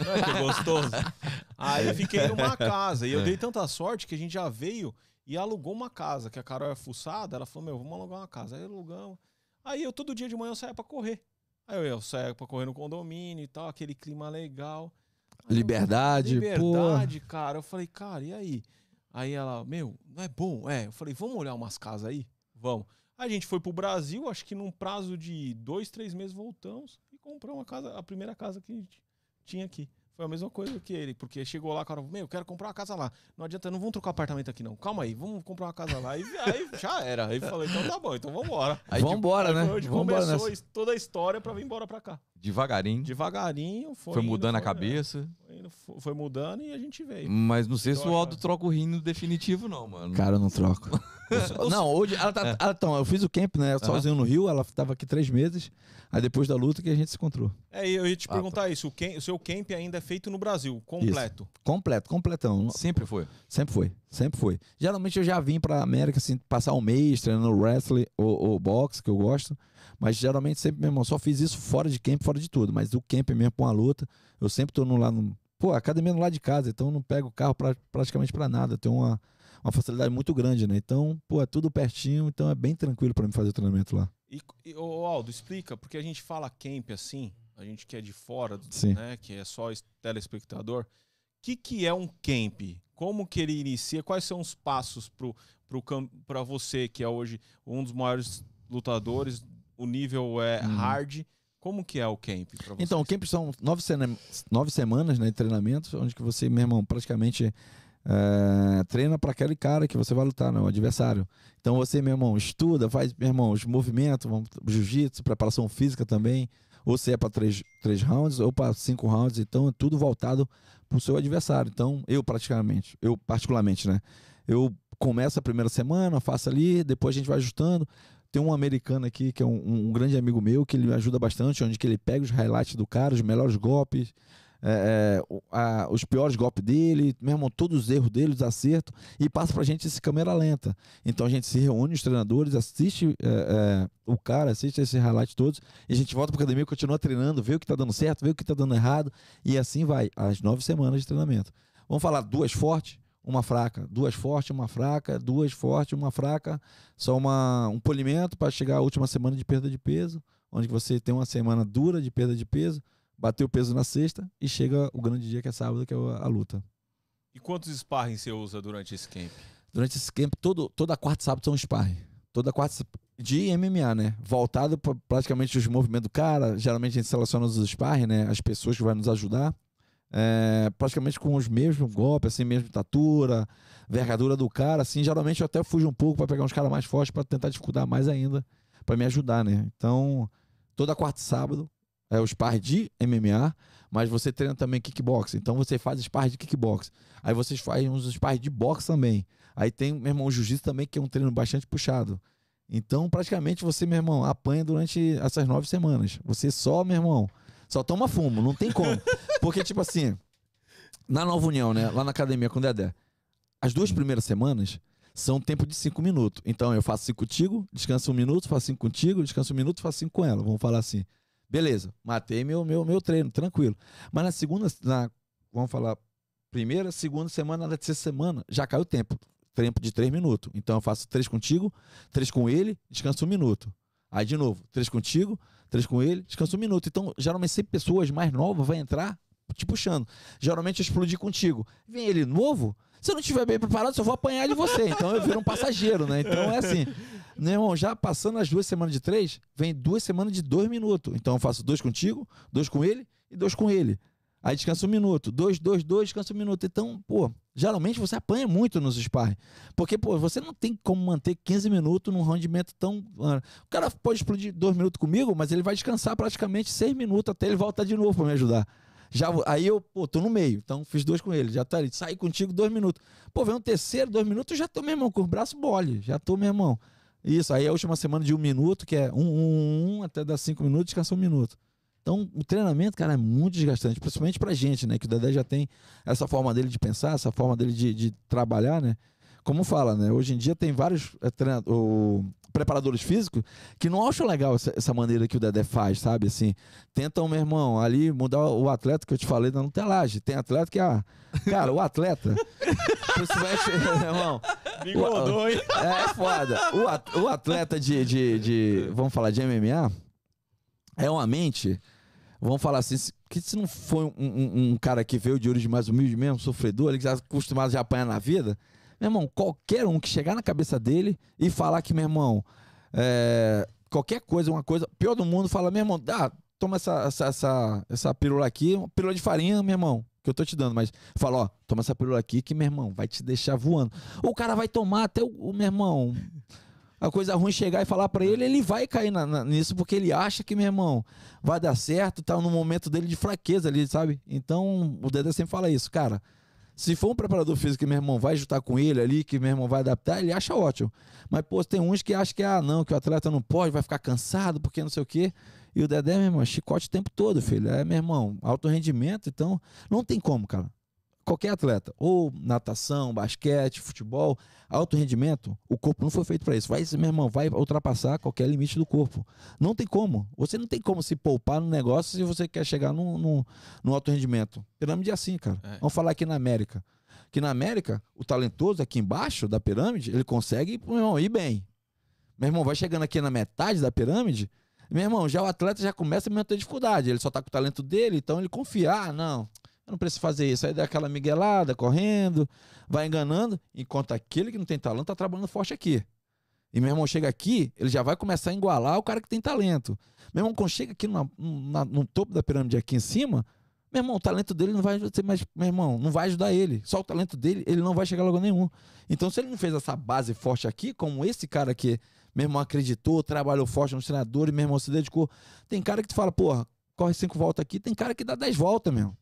Não é que é gostoso? Aí eu fiquei numa casa. E eu É. dei tanta sorte que a gente já veio e alugou uma casa. Que a Carol é fuçada. Ela falou, meu, vamos alugar uma casa. Aí alugamos. Aí eu todo dia de manhã eu saía pra correr. Aí eu, eu saía pra correr no condomínio e tal, aquele clima legal. Aí eu- Liberdade, Liberdade, cara. Eu falei, cara, e aí? Aí ela, meu, não é bom? É. Eu falei, vamos olhar umas casas aí? Vamos. A gente foi pro Brasil, acho que num prazo de dois, três meses voltamos e compramos a casa, a primeira casa que a gente tinha aqui. Foi a mesma coisa que ele, porque chegou lá, cara, meu, eu quero comprar uma casa lá. Não adianta, não vamos trocar apartamento aqui não. Calma aí, vamos comprar uma casa lá. E aí já era. Aí falei, então tá bom, então vamos embora. Aí, Vamos embora, Aí né? foi onde Vamos embora começou nessa. toda a história pra vir embora pra cá. Devagarinho, Devagarinho, foi, foi indo, mudando a foi- cabeça. Foi, indo, foi- foi mudando e a gente veio. Mas não sei se o Aldo troca o rim no definitivo, não, mano. Cara, eu não troco. não, hoje. Ela tá, ah, então, eu fiz o camp, né? Sozinho no Rio, ela tava aqui três meses. Aí depois da luta que a gente se encontrou. É, eu ia te Ah, perguntar isso. O, camp- o seu camp ainda é feito no Brasil, completo. Completo, completão. Sempre foi. Sempre foi, sempre foi. Geralmente eu já vim pra América, assim, passar um mês treinando wrestling ou, ou boxe, que eu gosto. Mas geralmente sempre, meu irmão, só fiz isso fora de camp, fora de tudo. Mas o camp mesmo com a luta, eu sempre tô no, lá no. Pô, academia no lado de casa, então eu não pego o carro pra, praticamente pra nada. Eu tenho uma, uma facilidade muito grande, né? Então, pô, é tudo pertinho, então é bem tranquilo pra mim fazer o treinamento lá. E, e, ô, Aldo, explica, porque a gente fala camp assim, a gente que é de fora, Sim. né, que é só es- telespectador. O que, que é um camp? Como que ele inicia? Quais são os passos pra você, que é hoje um dos maiores lutadores, o nível é Uhum. hard. Como que é o camp? Então, o camp são nove, nove semanas né, de treinamento, onde que você, meu irmão, praticamente é, treina para aquele cara que você vai lutar, né, o adversário. Então você, meu irmão, estuda, faz, meu irmão, os movimentos, jiu-jitsu, preparação física também, ou se é para três, três rounds ou para cinco rounds, então é tudo voltado para o seu adversário. Então, eu praticamente, eu particularmente, né, eu começo a primeira semana, faço ali, depois a gente vai ajustando. Tem um americano aqui que é um, um grande amigo meu que ele me ajuda bastante, onde que ele pega os highlights do cara, os melhores golpes, é, é, a- os piores golpes dele, mesmo todos os erros dele, os acertos, e passa pra gente esse câmera lenta. Então a gente se reúne, os treinadores, assiste é, é, o cara, assiste esses highlights todos, e a gente volta pra academia, continua treinando, vê o que tá dando certo, vê o que tá dando errado, e assim vai, as nove semanas de treinamento. Vamos falar duas fortes, uma fraca, duas fortes, uma fraca, duas fortes, uma fraca, só uma, um polimento para chegar à última semana de perda de peso, onde você tem uma semana dura de perda de peso, bateu o peso na sexta e chega o grande dia que é sábado, que é a luta. E quantos sparring você usa durante esse camp? Durante esse camp, todo, toda quarta e sábado são sparring. Toda quarta de MMA, né? Voltado para praticamente os movimentos do cara. Geralmente a gente seleciona os sparring, né? As pessoas que vão nos ajudar. É, praticamente com os mesmos golpes, assim, mesmo tatura, vergadura do cara, assim. Geralmente eu até fujo um pouco para pegar uns caras mais fortes para tentar dificultar mais ainda, para me ajudar, né? Então, toda quarta e sábado é o sparring de MMA, mas você treina também kickbox. Então você faz sparring de kickbox. Aí vocês fazem uns sparring de boxe também. Aí tem, meu irmão, o jiu-jitsu também, que é um treino bastante puxado. Então, praticamente, você, meu irmão, apanha durante essas nove semanas. Você só, meu irmão, só toma fumo, não tem como. Porque, tipo assim, na Nova União, né? Lá na academia com o Dedé, as duas primeiras semanas são tempo de cinco minutos. Então, eu faço cinco contigo, descanso um minuto, faço cinco contigo, descanso um minuto, faço cinco com ela. Vamos falar assim. Beleza, matei meu, meu, meu treino, tranquilo. Mas na segunda, na, vamos falar, primeira, segunda semana, na terceira semana, já caiu o tempo tempo de três minutos. Então eu faço três contigo, três com ele, descanso um minuto. Aí de novo, três contigo, três com ele, descanso um minuto. Então, geralmente, sempre pessoas mais novas vão entrar te puxando. Geralmente eu explodi contigo. Vem ele novo, se eu não estiver bem preparado, só vou apanhar de você. Então eu viro um passageiro, né? Então é assim. Meu irmão, já passando as duas semanas de três, vem duas semanas de dois minutos. Então eu faço dois contigo, dois com ele e dois com ele. Aí descansa um minuto. Dois, dois, dois, descansa um minuto. Então, pô, geralmente você apanha muito nos sparring. Porque, pô, você não tem como manter 15 minutos num rendimento tão. O cara pode explodir dois minutos comigo, mas ele vai descansar praticamente seis minutos até ele voltar de novo para me ajudar. Já, aí eu, pô, tô no meio. Então fiz dois com ele. Já tá ali. Saí contigo dois minutos. Pô, vem um terceiro, dois minutos, já tô, meu irmão, com o braço mole. Já tô, meu irmão. Isso, aí a última semana de um minuto, que é um, um, um, até dar cinco minutos, descansa um minuto. Então, o treinamento, cara, é muito desgastante, principalmente pra gente, né? Que o Dedé já tem essa forma dele de pensar, essa forma dele de, de trabalhar, né? Como fala, né? Hoje em dia tem vários é, o, preparadores físicos que não acham legal essa, essa, maneira que o Dedé faz, sabe? Assim, tentam, meu irmão, ali mudar o atleta que eu te falei tem telagem. Tem atleta que, ah, cara, o atleta, meu irmão. Bigodou, hein? É, é foda. O, atleta de, de, de, vamos falar de MMA, é uma mente vamos falar assim, que se não foi um, um, um, cara que veio de origem mais humilde mesmo, sofredor, ele que está acostumado a apanhar na vida, meu irmão, qualquer um que chegar na cabeça dele e falar que, meu irmão, é, qualquer coisa, uma coisa, pior do mundo, fala, meu irmão, dá, toma essa, essa, essa, essa pílula aqui, uma pílula de farinha, meu irmão, que eu tô te dando, mas fala, ó, toma essa pílula aqui que, meu irmão, vai te deixar voando. O cara vai tomar até o, o meu irmão a coisa ruim chegar e falar para ele, ele vai cair na, na, nisso porque ele acha que, meu irmão, vai dar certo, tá no momento dele de fraqueza ali, sabe? Então, o Dedé sempre fala isso, cara. Se for um preparador físico que meu irmão vai juntar com ele ali, que meu irmão vai adaptar, ele acha ótimo. Mas, pô, tem uns que acham que, ah, não, que o atleta não pode, vai ficar cansado, porque não sei o quê. E o Dedé, meu irmão, chicote o tempo todo, filho. É, meu irmão, alto rendimento, então não tem como, cara qualquer atleta, ou natação, basquete, futebol, alto rendimento, o corpo não foi feito para isso. Vai, meu irmão, vai ultrapassar qualquer limite do corpo. Não tem como. Você não tem como se poupar no negócio se você quer chegar no, no, no alto rendimento. Pirâmide é assim, cara. É. Vamos falar aqui na América. Que na América, o talentoso aqui embaixo da pirâmide, ele consegue, meu irmão, ir bem. Meu irmão, vai chegando aqui na metade da pirâmide, meu irmão, já o atleta já começa a ter dificuldade. Ele só tá com o talento dele, então ele confia, ah, não, eu não preciso fazer isso. Aí dá aquela miguelada, correndo, vai enganando, enquanto aquele que não tem talento tá trabalhando forte aqui. E meu irmão chega aqui, ele já vai começar a igualar o cara que tem talento. Meu irmão, quando chega aqui na, no topo da pirâmide aqui em cima, meu irmão, o talento dele não vai ser mais. Meu irmão, não vai ajudar ele. Só o talento dele, ele não vai chegar logo nenhum. Então, se ele não fez essa base forte aqui, como esse cara que, meu irmão, acreditou, trabalhou forte no treinador e meu irmão se dedicou. Tem cara que tu fala, porra, corre cinco voltas aqui, tem cara que dá dez voltas, meu.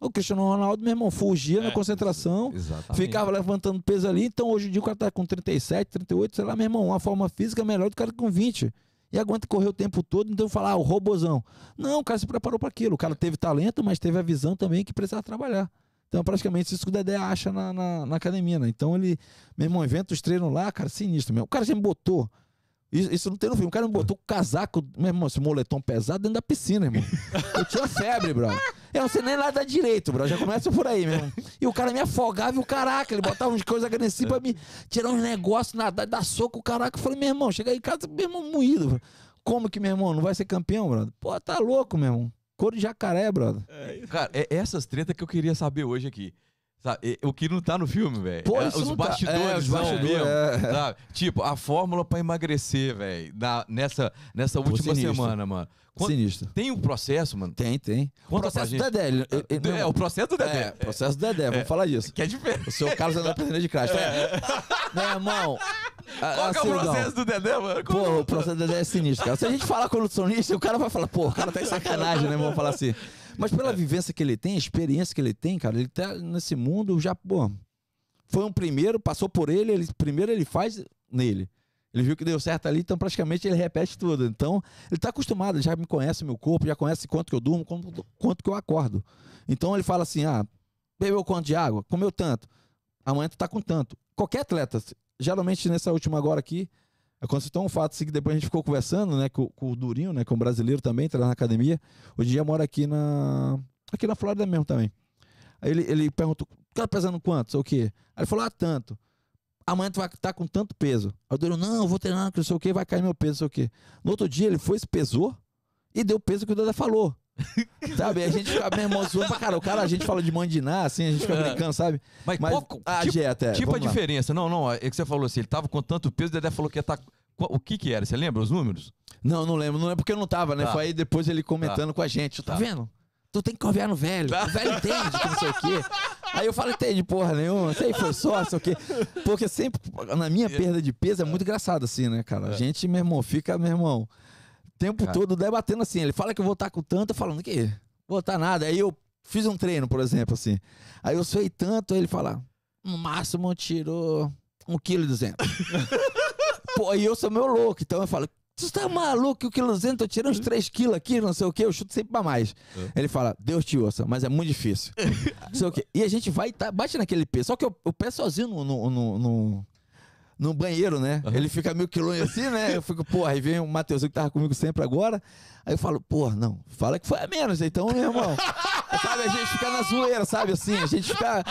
O Cristiano Ronaldo, meu irmão, fugia é, na concentração, exatamente. ficava levantando peso ali. Então, hoje em dia, o cara tá com 37, 38, sei lá, meu irmão, uma forma física melhor do cara com 20. E aguenta correr o tempo todo, então falar, ah, o robozão. Não, o cara se preparou para aquilo. O cara teve talento, mas teve a visão também que precisava trabalhar. Então, praticamente, isso que o Dedé acha na, na, na academia, né? Então, ele, meu irmão, inventa os treinos lá, cara, sinistro mesmo. O cara já me botou isso, isso, não tem no filme. O cara me botou o casaco, meu irmão, esse moletom pesado dentro da piscina, irmão. Eu tinha febre, bro. Eu não sei nem nada direito, bro. Já começa por aí, mesmo. E o cara me afogava e o caraca, ele botava umas coisas agressivas pra me tirar uns negócios, nadar, dar soco, o caraca. Eu falei, meu irmão, chega aí em casa, meu irmão, moído, bro. como que, meu irmão, não vai ser campeão, brother? Pô, tá louco, meu irmão. Couro de jacaré, brother. Cara, é essas tretas que eu queria saber hoje aqui. Sabe, o que não tá no filme, velho. É, isso os não tá- bastidores, é, os não bastidores, mesmo, é. sabe? Tipo, a fórmula pra emagrecer, velho, nessa, nessa Pô, última sinistro. semana, mano. Quanto- Sinistro. tem um processo, mano? Tem, tem. O Conta pra processo do. Dedé. ele- ele- ele- É, o processo do Dedé. É, processo do Dedé, vamos falar disso. Que é diferente. O seu Carlos andou aprendendo de crash. Meu irmão. a- Qual que é assim, o não. processo do Dedé, mano? Pô, o processo do Dedé é sinistro, cara. Se a gente falar condicionista, o cara vai falar, pô, o cara tá em sacanagem, né? Vamos falar assim. Mas pela vivência que ele tem, a experiência que ele tem, cara, ele tá nesse mundo já, pô. Foi um primeiro, passou por ele, ele primeiro ele faz nele. Ele viu que deu certo ali, então praticamente ele repete tudo. Então, ele tá acostumado, ele já me conhece meu corpo, já conhece quanto que eu durmo, quanto, quanto que eu acordo. Então ele fala assim: ah, bebeu quanto de água? Comeu tanto. Amanhã tu tá com tanto. Qualquer atleta, geralmente nessa última agora aqui, aconteceu um fato assim que depois a gente ficou conversando, né, com, com o Durinho, né, com o brasileiro também, treina na academia. Hoje em dia mora aqui na aqui na Flórida mesmo também. Aí ele, ele perguntou, tá pesando quanto? Sei o quê? Aí ele falou, ah, tanto. Amanhã tu vai estar com tanto peso. Aí o Durinho, não, eu vou treinar, que não sei o quê, vai cair meu peso, não sei o quê. No outro dia ele foi, se pesou e deu o peso que o Dedé falou. Sabe? A gente fica mesmo zoando pra cara. O cara, a gente fala de mandinar, assim, a gente fica brincando, sabe? Mas, Mas qual, a tipo, dieta é. tipo a lá. diferença. Não, não, é que você falou assim, ele tava com tanto peso, o Dedé falou que ia estar... O que que era? Você lembra os números? Não, não lembro. Não lembro porque eu não tava, né? Tá. Foi aí depois ele comentando com a gente. Tá, Tá. vendo? Tu tem que confiar no velho. O velho entende que não sei o quê. Aí eu falo, entende porra nenhuma. Isso aí foi só, sei o quê. Porque sempre, na minha perda de peso, é muito engraçado assim, né, cara? A gente, meu irmão, fica, meu irmão, tempo Cara. todo debatendo assim. Ele fala que eu vou estar com tanto, eu falando que vou estar nada. Aí eu fiz um treino, por exemplo, assim. Aí eu suei tanto, aí ele fala, no máximo tirou um quilo e duzentos. Pô, aí eu sou meu louco, então eu falo, tu tá maluco? O quilo 200, tô tirando uns 3 quilos aqui, não sei o quê, eu chuto sempre pra mais. Ele fala, Deus te ouça, mas é muito difícil. não sei o quê. E a gente vai, tá, bate naquele peso. Só que eu, eu peço sozinho no, no, no, no- no banheiro, né? Ele fica meio quilômetro assim, né? Eu fico, porra, aí vem o Matheusinho que tava comigo sempre agora. Aí eu falo, porra, não, fala que foi a menos, então, meu irmão. sabe, a gente fica na zoeira, sabe assim? A gente fica.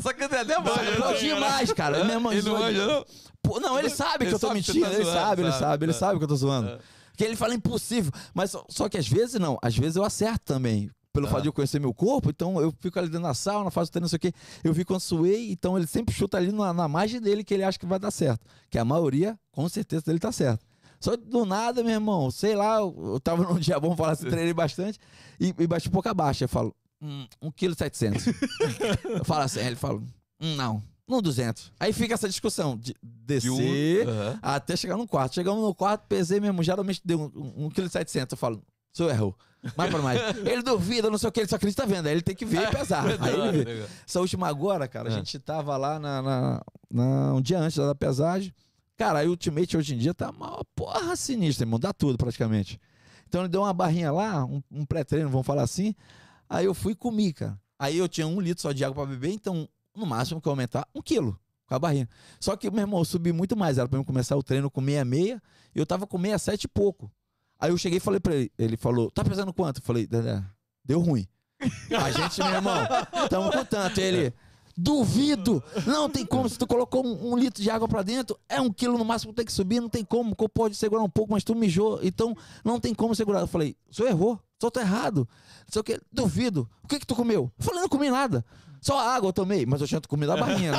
Só que o Dedé Sabe, demais, cara. Meu irmão, Ele não não? Pô, não, ele sabe Ele que eu tô sabe que você mentindo, tá ele zoando, sabe, ele sabe, sabe, ele tá. sabe que eu tô zoando. É. Que ele fala impossível. Mas só, só que às vezes não, às vezes eu acerto também. Pelo fato de eu conhecer meu corpo, então eu fico ali dentro da sauna, faço treino, não sei o quê. Eu vi quando suei, então ele sempre chuta ali na, na margem dele que ele acha que vai dar certo. Que a maioria, com certeza, dele tá certo. Só do nada, meu irmão, sei lá, eu, eu tava num dia bom, falar assim, treinei bastante e, e bati pouca baixa. Eu falo, hum, 1,7kg. eu falo assim, ele fala, hum, não, não 200. Aí fica essa discussão de De um- descer até chegar no quarto. Chegamos no quarto, pesei mesmo, geralmente deu 1,7 kg. Eu falo, o senhor errou. Mais pra mais. ele duvida, não sei o que, ele só acredita vendo. Aí ele tem que ver e pesar. Aí ele vê. Essa última agora, cara, a É. gente tava lá na, na- na- um dia antes da pesagem. Cara, aí o Ultimate hoje em dia tá uma porra sinistra, irmão. Dá tudo praticamente. Então ele deu uma barrinha lá, um, um pré-treino, vamos falar assim. Aí eu fui e comi, cara. Aí eu tinha um litro só de água pra beber, então no máximo que eu aumentar, um quilo com a barrinha. Só que, meu irmão, eu subi muito mais. Era pra eu começar o treino com 66 e eu tava com 67 e pouco. Aí eu cheguei e falei pra ele, ele falou, tá pesando quanto? Eu falei, deu ruim. A gente, meu irmão, tamo com tanto. Ele, duvido, não tem como, se tu colocou um, um litro de água pra dentro, é um quilo no máximo, tem que subir, não tem como, pode segurar um pouco, mas tu mijou, então não tem como segurar. Eu falei, o senhor errou, o senhor tá errado. Não sei o que, duvido. O que que tu comeu? Eu falei, não comi nada. Só água eu tomei, mas eu tinha comido a barrinha, né?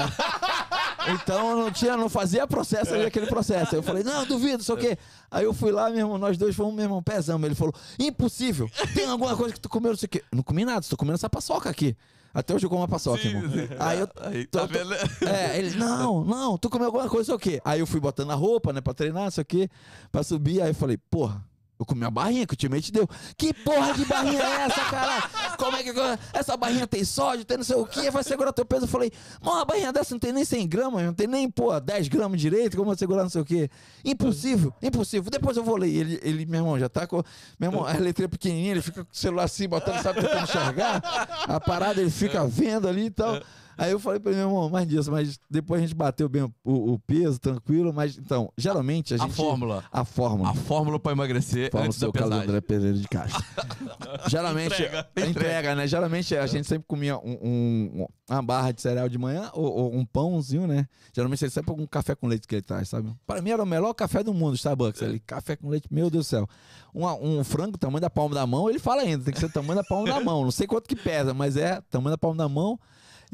Então eu não tinha, não fazia processo ali, aquele processo. Aí eu falei, não, duvido, sei o quê. Aí eu fui lá, meu irmão, nós dois fomos, meu irmão, pesamos. Ele falou, impossível, tem alguma coisa que tu comeu, não sei o quê. Não comi nada, estou comendo essa paçoca aqui. Até hoje eu como uma paçoca, irmão. Aí eu. Aí, tô- tá tô- vendo? É, ele, não, não, tu comeu alguma coisa, sei o quê. Aí eu fui botando a roupa, né, pra treinar, sei o quê, pra subir. Aí eu falei, porra, eu comi a barrinha que o time deu. Que porra de barrinha é essa, cara? Como é que. Essa barrinha tem sódio, tem não sei o quê, vai segurar teu peso. Eu falei, mano, uma barrinha dessa não tem nem 100 gramas, não tem nem, pô, 10 gramas direito, como eu segurar não sei o quê. Impossível, impossível. Depois eu vou ler. Ele, ele, meu irmão, já tá com. Meu irmão, a letrinha pequenininha, ele fica com o celular assim, botando, sabe, tentando enxergar. A parada ele fica vendo ali e tal. Aí eu falei pra ele, meu irmão, mais disso, mas depois a gente bateu bem o, o peso, tranquilo, mas então, geralmente a gente. A fórmula. A fórmula. A fórmula pra emagrecer o antes da pesagem. André Pereira de Castro. Geralmente, Entrega. entrega. né? Geralmente a gente sempre comia um- um- uma barra de cereal de manhã ou, ou um pãozinho, né? Geralmente ele sempre com um café com leite que ele traz, sabe? Para mim era o melhor café do mundo, Starbucks. É. Ali, café com leite, meu Deus do céu. Uma- um frango tamanho da palma da mão, ele fala ainda, tem que ser tamanho da palma da mão. Não sei quanto que pesa, mas é tamanho da palma da mão.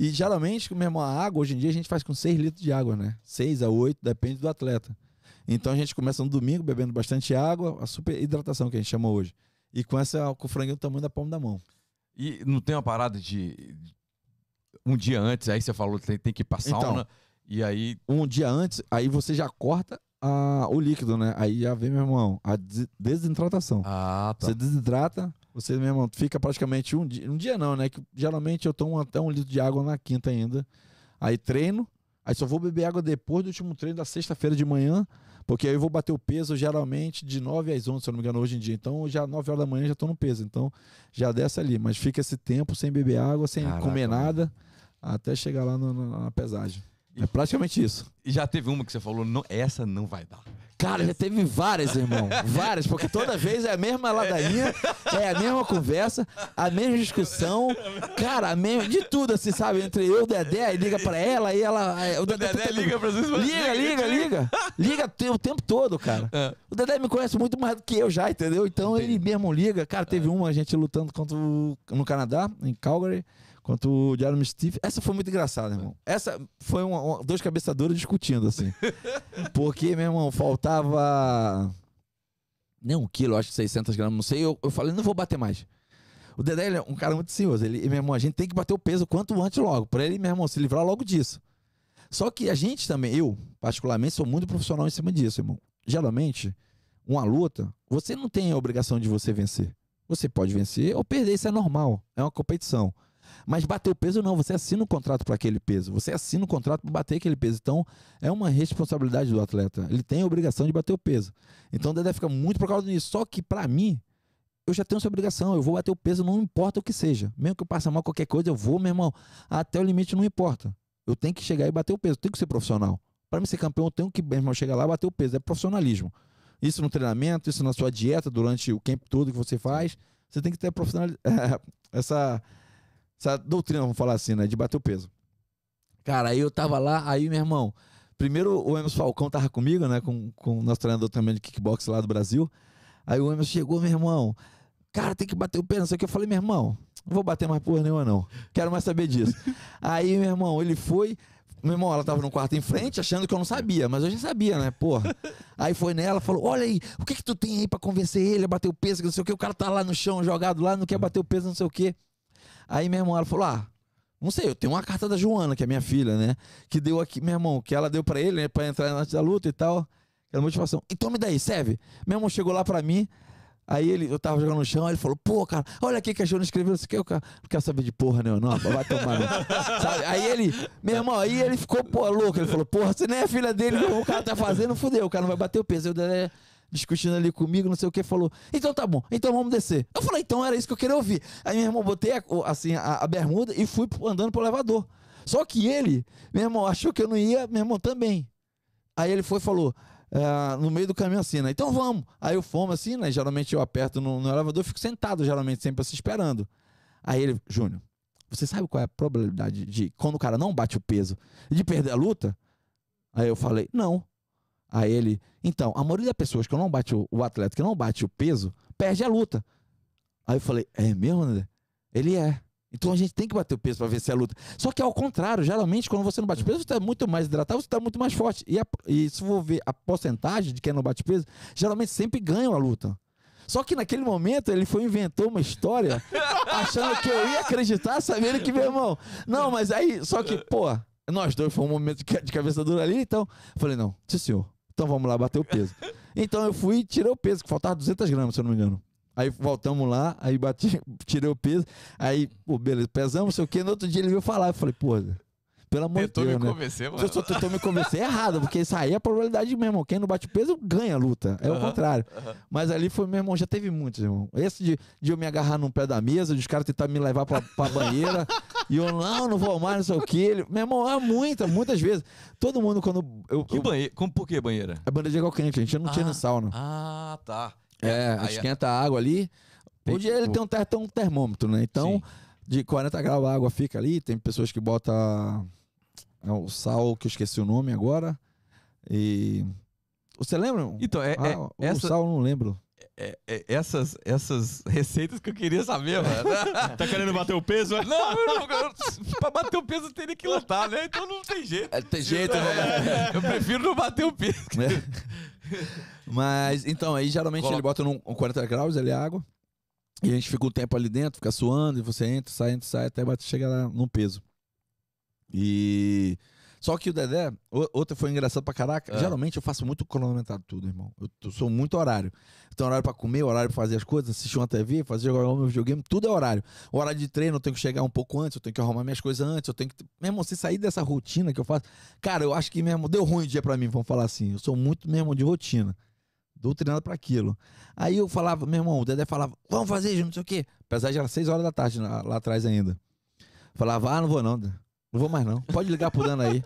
E geralmente, mesmo a água, hoje em dia a gente faz com 6 litros de água, né? 6 a 8, depende do atleta. Então a gente começa no domingo bebendo bastante água, a super hidratação que a gente chama hoje. E com essa com o franguinho do tamanho da palma da mão. E não tem uma parada de. Um dia antes, aí você falou que tem, que ir pra Então. sauna. e aí. Um dia antes, aí você já corta a- o líquido, né? Aí já vem, meu irmão, a des- desidratação. Ah, tá. Você desidrata, você, meu irmão, fica praticamente um dia. Um dia não, né? Que geralmente eu tomo até um litro de água na quinta ainda. Aí treino, aí só vou beber água depois do último treino da sexta-feira de manhã, porque aí eu vou bater o peso geralmente de 9 às 11, se eu não me engano, hoje em dia. Então, já 9 horas da manhã já tô no peso. Então, já desce ali. Mas fica esse tempo sem beber água, sem Caraca, comer mano. nada, até chegar lá no- no- na pesagem. É praticamente isso. E já teve uma que você falou, não, essa não vai dar. Cara, já teve várias, irmão. Várias, porque toda vez é a mesma ladainha, é a mesma conversa, a mesma discussão. Cara, a mesma, de tudo, assim, sabe? Entre eu e o Dedé, aí liga pra ela, aí ela. aí O Dedé, tá tentando- pra vocês. Liga, liga, liga. Liga o tempo todo, cara. É. O Dedé me conhece muito mais do que eu já, entendeu? Então ele mesmo liga. Cara, teve uma a gente lutando contra o, no Canadá, em Calgary, contra o Jeremy Steve. Essa foi muito engraçada, irmão. Essa foi uma, uma- dois cabeçadores discutindo, assim. Porque, meu irmão, faltava. Nem um quilo, acho que 600 gramas, não sei. Eu, eu falei, não vou bater mais. O Dedé ele é um cara muito senhoso. Ele, meu irmão, a gente tem que bater o peso quanto antes logo, pra ele, meu irmão, se livrar logo disso. Só que a gente também, eu, particularmente, sou muito profissional em cima disso, irmão. Geralmente, uma luta, você não tem a obrigação de você vencer. Você pode vencer ou perder, isso é normal. É uma competição. Mas bater o peso não, você assina um contrato para aquele peso. Você assina um contrato para bater aquele peso. Então, é uma responsabilidade do atleta. Ele tem a obrigação de bater o peso. Então, o Dedé fica muito por causa disso. Só que, para mim, eu já tenho essa obrigação. Eu vou bater o peso, não importa o que seja. Mesmo que eu passe mal qualquer coisa, eu vou, meu irmão. Até o limite não importa. Eu tenho que chegar e bater o peso. Eu tenho que ser profissional. Para mim ser campeão, eu tenho que, meu irmão, chegar lá e bater o peso. É profissionalismo. Isso no treinamento, isso na sua dieta, durante o camp todo que você faz. Você tem que ter profissional... essa, essa doutrina, vamos falar assim, né? De bater o peso. Cara, aí eu tava lá, aí, meu irmão, primeiro o Emerson Falcão tava comigo, né? Com, com o nosso treinador também de kickbox lá do Brasil. Aí o Emerson chegou, meu irmão, cara, tem que bater o peso, não sei o que. Eu falei, meu irmão, não vou bater mais porra nenhuma, não. Quero mais saber disso. aí, meu irmão, ele foi. Meu irmão, ela tava no quarto em frente, achando que eu não sabia, mas eu já sabia, né, porra. Aí foi nela, falou: Olha aí, o que que tu tem aí pra convencer ele a bater o peso, que não sei o que, o cara tá lá no chão, jogado lá, não quer bater o peso, não sei o que. Aí, meu irmão, ela falou: Ah, não sei, eu tenho uma carta da Joana, que é minha filha, né? Que deu aqui, meu irmão, que ela deu pra ele, né, pra entrar antes da luta e tal. Aquela motivação. Então me daí, serve. Meu irmão chegou lá pra mim, Aí ele, eu tava jogando no chão, ele falou, pô, cara, olha aqui que a Joana escreveu isso aqui, eu cara, não quero saber de porra nenhuma, não, vai tomar. Sabe? Aí ele, meu irmão, aí ele ficou, pô, louco, ele falou, porra, você nem é filha dele, o cara tá fazendo, fudeu, o cara não vai bater o peso. Eu Dedé discutindo ali comigo, não sei o que, falou, então tá bom, então vamos descer. Eu falei, então era isso que eu queria ouvir. Aí meu irmão, botei a- assim, a, a bermuda e fui andando pro elevador. Só que ele, meu irmão, achou que eu não ia, meu irmão também. Aí ele foi e falou, ah, no meio do caminho assim, né? Então vamos. Aí eu fomos assim, né? Geralmente eu aperto no, no elevador, fico sentado, geralmente, sempre assim, esperando. Aí ele, Júnior, você sabe qual é a probabilidade de, quando o cara não bate o peso, de perder a luta? Aí eu falei, não. Aí ele, então, a maioria das pessoas que não bate o, o atleta que não bate o peso, perde a luta. Aí eu falei, é mesmo, André? Ele é. Então a gente tem que bater o peso para vencer a luta. Só que ao contrário, geralmente quando você não bate peso, você está muito mais hidratado, você está muito mais forte. E, a- e se for ver a porcentagem de quem não bate peso, geralmente sempre ganham a luta. Só que naquele momento ele foi inventou uma história achando que eu ia acreditar, sabendo que, meu irmão. Não, mas aí, só que, pô, nós dois foi um momento de ca- de cabeça dura ali, então. Falei, não, sim senhor. Então vamos lá bater o peso. Então eu fui e tirei o peso, que faltava 200 gramas, se eu não me engano. Aí voltamos lá, aí bati, tirei o peso, aí, pô, beleza, pesamos, não sei o quê. No outro dia ele veio falar, eu falei, pô, pelo amor de Tentou Deus, me né? convencer, mano. Eu só tentou me convencer errado, porque isso aí é a probabilidade mesmo. Quem não bate peso ganha a luta. É o Aham, contrário. Mas ali foi, meu irmão, já teve muitos, irmão. Esse de, de eu me agarrar num pé da mesa, de os caras tentar me levar pra, pra banheira. E eu, não, não vou mais, não sei o quê. Ele, meu irmão, é muita, muitas vezes. Todo mundo, quando. Eu, Que eu, banheiro? Como, por que banheira? a bandeja de água quente, a gente não tinha Ah, no sauna. Ah, tá. É, Aí- esquenta a água ali. Hoje ele tem um, ter- tem um termômetro, né? Então, Sim. de 40 graus a água fica ali. Tem pessoas que botam é, o sal, que eu esqueci o nome agora. E. Você lembra? Então, é, é- Ah, o essa- sal eu não lembro. É- é- essas, essas receitas que eu queria saber, mano. Tá querendo bater o peso? Não, eu não, eu, pra bater o peso teria que lutar, né? Então não tem jeito. É, tem jeito, né? Eu prefiro não bater o peso. né? Mas, então, aí geralmente Colo- ele bota num um 40 graus, ele é água. E a gente fica um tempo ali dentro, fica suando, e você entra, sai, entra, sai, até bate, chega lá no peso. E. Só que o Dedé, outra foi engraçado pra caraca. É. Geralmente eu faço muito cronometrado tudo, irmão. Eu, eu sou muito horário. Então, horário pra comer, horário pra fazer as coisas, assistir uma TV, fazer jogar o meu videogame, tudo é horário. O horário de treino, eu tenho que chegar um pouco antes, eu tenho que arrumar minhas coisas antes, eu tenho que. Mesmo se sair dessa rotina que eu faço. Cara, eu acho que mesmo deu ruim o dia pra mim, vamos falar assim. Eu sou muito mesmo de rotina. Doutrinado pra aquilo. Aí eu falava, meu irmão, o Dedé falava, vamos fazer, não sei o quê. Apesar de era 6 horas da tarde lá, lá atrás ainda. Falava, ah, não vou não, Dedé. Não vou mais não. Pode ligar pro Dano aí.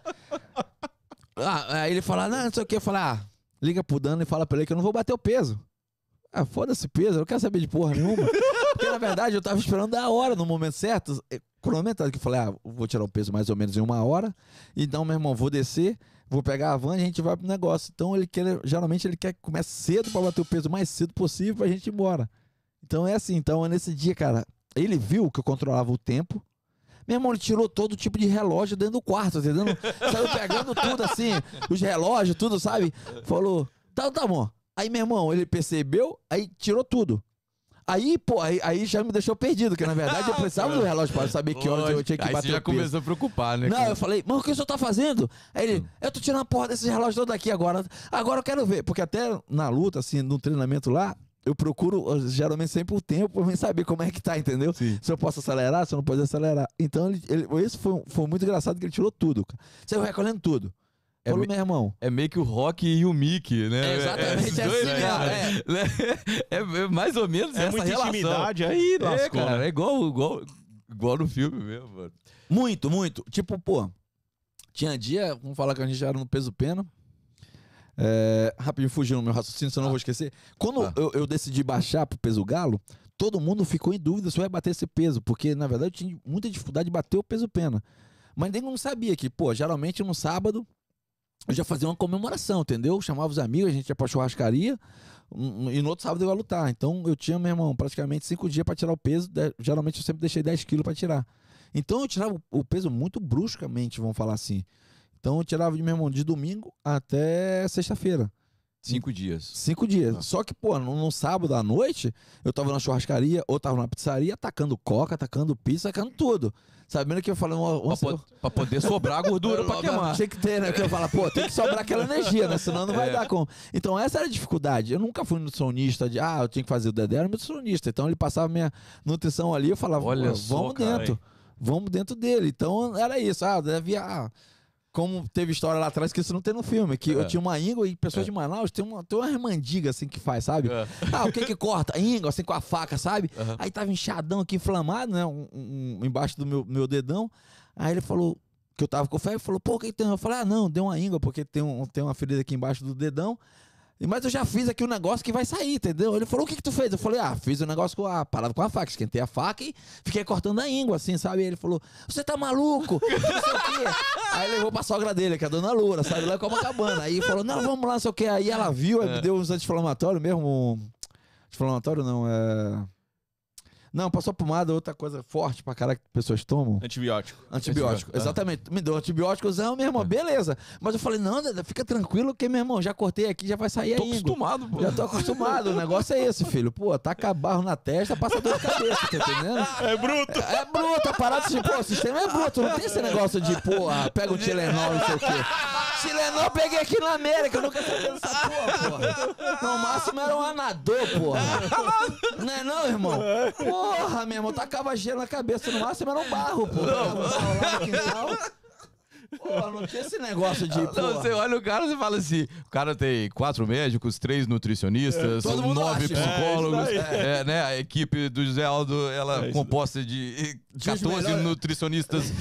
Ah, aí ele falava, não, não sei o quê. Eu falava, ah, liga pro Dano e fala pra ele que eu não vou bater o peso. Ah, foda-se peso, eu não quero saber de porra nenhuma. Porque na verdade eu tava esperando da hora, no momento certo, cronometrado, que eu falei, ah, vou tirar o peso mais ou menos em uma hora. Então, meu irmão, vou descer, vou pegar a van e a gente vai pro negócio. Então, ele quer, geralmente ele quer que comece cedo pra bater o peso mais cedo possível pra gente ir embora. Então é assim, então nesse dia, cara, ele viu que eu controlava o tempo. Meu irmão, ele tirou todo tipo de relógio dentro do quarto, entendeu? Saiu pegando tudo assim, os relógios, tudo, sabe? Falou, tá, tá bom. Aí, meu irmão, ele percebeu, aí tirou tudo. Aí, pô, aí, aí já me deixou perdido, porque na verdade eu precisava do relógio para saber que horas eu tinha que Aí bater você já começou a preocupar, né? Não, eu falei, mas o que o senhor tá fazendo? Aí Hum. ele, eu tô tirando a porra desses relógios todos daqui agora. Agora eu quero ver. Porque até na luta, assim, no treinamento lá, eu procuro geralmente sempre o tempo pra mim saber como é que tá, entendeu? Sim. Se eu posso acelerar, se eu não posso acelerar. Então, ele, ele- esse foi, foi muito engraçado que ele tirou tudo, cara. Saiu recolhendo tudo. É Falou, me- meu irmão. É meio que o Rock e o Mickey, né? É exatamente esses assim, dois, né? cara. É, é mais ou menos É essa muita relação. intimidade aí, É, lascou. cara, né? é igual, igual, igual no filme mesmo, mano. Muito, muito. Tipo, pô, tinha dia, vamos falar que a gente já era no peso pena. É, rapidinho fugindo no meu raciocínio, senão eu não vou esquecer. Quando Ah. eu, eu decidi baixar pro peso galo, todo mundo ficou em dúvida se eu ia bater esse peso, porque na verdade eu tinha muita dificuldade de bater o peso pena. Mas nem não sabia que, pô, geralmente no sábado eu já fazia uma comemoração, entendeu? Chamava os amigos, a gente ia pra churrascaria um, e no outro sábado eu ia lutar. Então eu tinha, meu irmão, praticamente cinco dias pra tirar o peso. de- geralmente eu sempre deixei 10 quilos pra tirar. Então eu tirava o- o peso muito bruscamente, vamos falar assim. Então eu tirava de meu irmão de domingo até sexta-feira. Cinco dias. Cinco dias. Ah. Só que, pô, no, no sábado à noite, eu tava na churrascaria ou tava na pizzaria, atacando coca, atacando pizza, atacando tudo. Sabendo que eu falei, uma, Pra, po- pra poder sobrar gordura pra queimar. tinha que ter, né? Porque eu falo, pô, tem que sobrar aquela energia, né? Senão não vai É. dar como. Então, essa era a dificuldade. Eu nunca fui nutricionista de, ah, eu tinha que fazer o Dedé, era nutricionista. Então, ele passava minha nutrição ali, eu falava, Olha só, vamos cara, dentro. Vamos dentro dele. Então, era isso. Ah, devia. Ah, como teve história lá atrás que isso não tem no filme, que É. eu tinha uma íngua e pessoas É. de Manaus tem uma, tem uma remandiga assim que faz, sabe? É. Ah, o que que corta? Íngua, assim, com a faca, sabe? Aham. Aí tava inchadão aqui, inflamado, né? Um- um embaixo do meu, meu dedão. Aí ele falou que eu tava com febre, falou, pô, o que, que tem? Eu falei, ah, não, deu uma íngua, porque tem, um, tem uma ferida aqui embaixo do dedão. Mas eu já fiz aqui um negócio que vai sair, entendeu? Ele falou, o que que tu fez? Eu falei, ah, fiz um negócio com a parada com a faca, esquentei a faca e fiquei cortando a íngua, assim, sabe? E ele falou, você tá maluco? Não sei o quê. Aí levou pra sogra dele, que é a dona Loura, sabe? Lá em Copacabana. Aí falou, não, vamos lá, não sei o quê. Aí ela viu, me deu uns anti-inflamatórios mesmo. Anti-inflamatório não, é... Não, passou pomada, outra coisa forte pra caralho que pessoas tomam. Antibiótico. Antibiótico, Antibiótico, ah. exatamente. Me deu antibióticozão, meu irmão, É. beleza. Mas eu falei, não, fica tranquilo, que, meu irmão, já cortei aqui, já vai sair Tô a íngua. acostumado, pô. Já tô acostumado, o negócio é esse, filho. Pô, taca barro na testa, passa dor de cabeça, tá entendendo? É bruto. É bruto, a parada de, pô, o sistema é bruto, não tem esse negócio de, porra, pega um Tilenol, não sei o quê. Tilenol peguei aqui na América, eu nunca sabia dessa porra, porra. No máximo era um anador, porra. Não é não, irmão? Porra, meu irmão, tacava gelo na cabeça, no máximo era um barro, porra. Tacava barro lá no quintal. Pô, não tinha esse negócio de. Não, porra. você olha o cara e fala assim: o cara tem quatro médicos, três nutricionistas, É, nove acha. psicólogos. É, isso daí. É, né? A equipe do José Aldo, ela É, é composta de De os 14 melhores- nutricionistas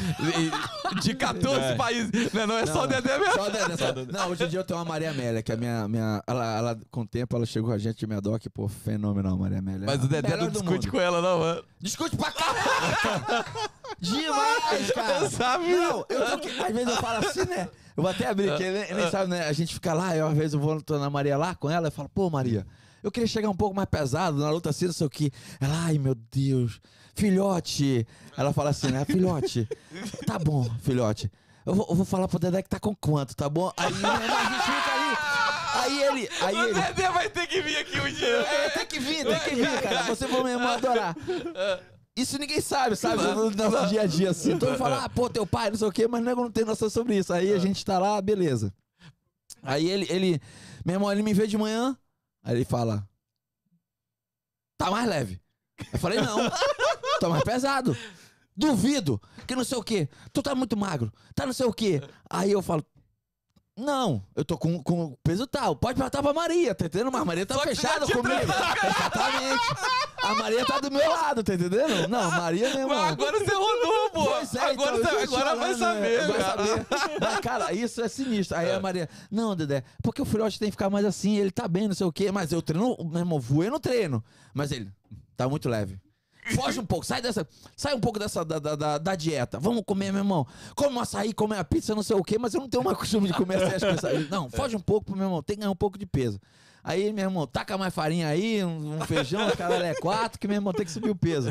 de 14 É. países. Né? Não é só o Não, Dedé mesmo. Só o Dedé, só- Não, hoje em dia eu tenho uma Maria Amélia, que é a minha. minha ela, ela, com o tempo, ela chegou com a gente de minha doc, pô, fenomenal, Maria Amélia. Mas o Dedé não discute mundo. com ela, não, mano. Discute pra caralho! Demais, cara! Sabe? Não, eu tô às vezes eu falo assim, né? Eu vou até abrir, que ele nem, nem sabe, né? A gente fica lá, eu às vezes eu vou tô na Maria lá com ela, eu falo, pô, Maria, eu queria chegar um pouco mais pesado na luta assim, não sei o que. Ela, ai meu Deus, filhote. Ela fala assim, né? Filhote, tá bom, filhote. Eu vou, eu vou falar pro Dedé que tá com quanto, tá bom? Aí né, a gente fica ali. Aí ele, aí O ele. Dedé vai ter que vir aqui um dia. É, tem que vir, tem que vir, cara. Você vai mesmo adorar. Isso ninguém sabe, sabe? No nosso dia a dia, assim. Todo mundo fala, ah, pô, teu pai, não sei o quê, mas nego não tem noção sobre isso. Aí a gente tá lá, beleza. Aí ele, ele, meu irmão, ele me vê de manhã, aí ele fala, tá mais leve. Eu falei, não, tá mais pesado. Duvido, que não sei o quê. Tu tá muito magro, tá não sei o quê. Aí eu falo, não, eu tô com, com peso tal. Pode perguntar pra Maria, tá entendendo? Mas a Maria tá Só fechada te comigo. Exatamente. A Maria tá do meu lado, tá entendendo? Não, Maria, meu irmão. Mas agora você rodou, pô. Pois é, agora então, você, agora vai chorando, saber, né? Vai cara. saber. Mas, cara, isso é sinistro. Aí a Maria, não, Dedé, porque o filhote tem que ficar mais assim, ele tá bem, não sei o quê. Mas eu treino, meu irmão, voei no treino. Mas ele, tá muito leve. Foge um pouco, sai dessa. Sai um pouco dessa da, da, da- dieta. Vamos comer, meu irmão. Come um açaí, come a pizza, não sei o quê, mas eu não tenho mais costume de comer coisas. Ele, Não, foge um pouco, meu irmão, tem que ganhar um pouco de peso. Aí, meu irmão, taca mais farinha aí, um, um feijão, caralho, é quatro, que meu irmão tem que subir o peso.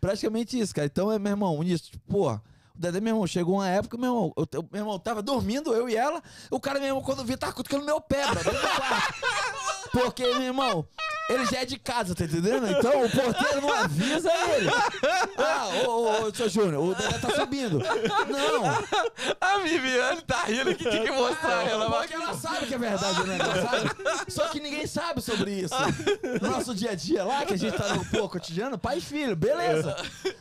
Praticamente isso, cara. Então, é, meu irmão, nisso, tipo, porra. O Dedé, meu irmão, chegou uma época, meu irmão, eu, eu- meu irmão, tava dormindo, eu e ela, o cara, meu irmão, quando via, tava cutucando meu pé, bro. Porque, meu irmão, ele já é de casa, tá entendendo? Então o porteiro não avisa ele. Ah, ô, ô, ô, seu Júnior, o Dedé tá subindo. Não, A Viviane tá rindo que tinha que mostrar ela. porque ela sabe que é verdade negócio, sabe? Só que ninguém sabe sobre isso. Nosso dia a dia lá, que a gente tá no pô, cotidiano, pai e filho, beleza.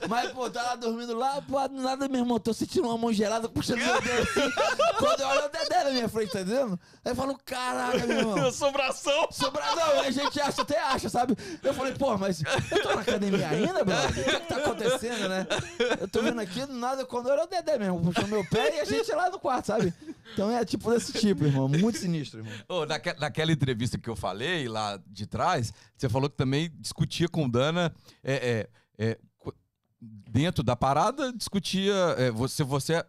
Mas, pô, tá lá dormindo lá, pô, nada, meu irmão, tô sentindo uma mão gelada puxando meu dedo assim. Quando eu olho é o Dedé na minha frente, tá entendendo? Aí eu falo, caraca, meu irmão. Sobração. Sobradão, a gente acha, até acha, sabe? Eu falei, pô, mas eu tô na academia ainda, brother? O que, que tá acontecendo, né? Eu tô vendo aqui, nada, quando era o Dedé mesmo, puxou meu pé e a gente lá no quarto, sabe? Então é tipo desse tipo, irmão. Muito sinistro, irmão. Ô, naque- naquela entrevista que eu falei lá de trás, você falou que também discutia com o Dana é, é, é, dentro da parada, discutia. é, você você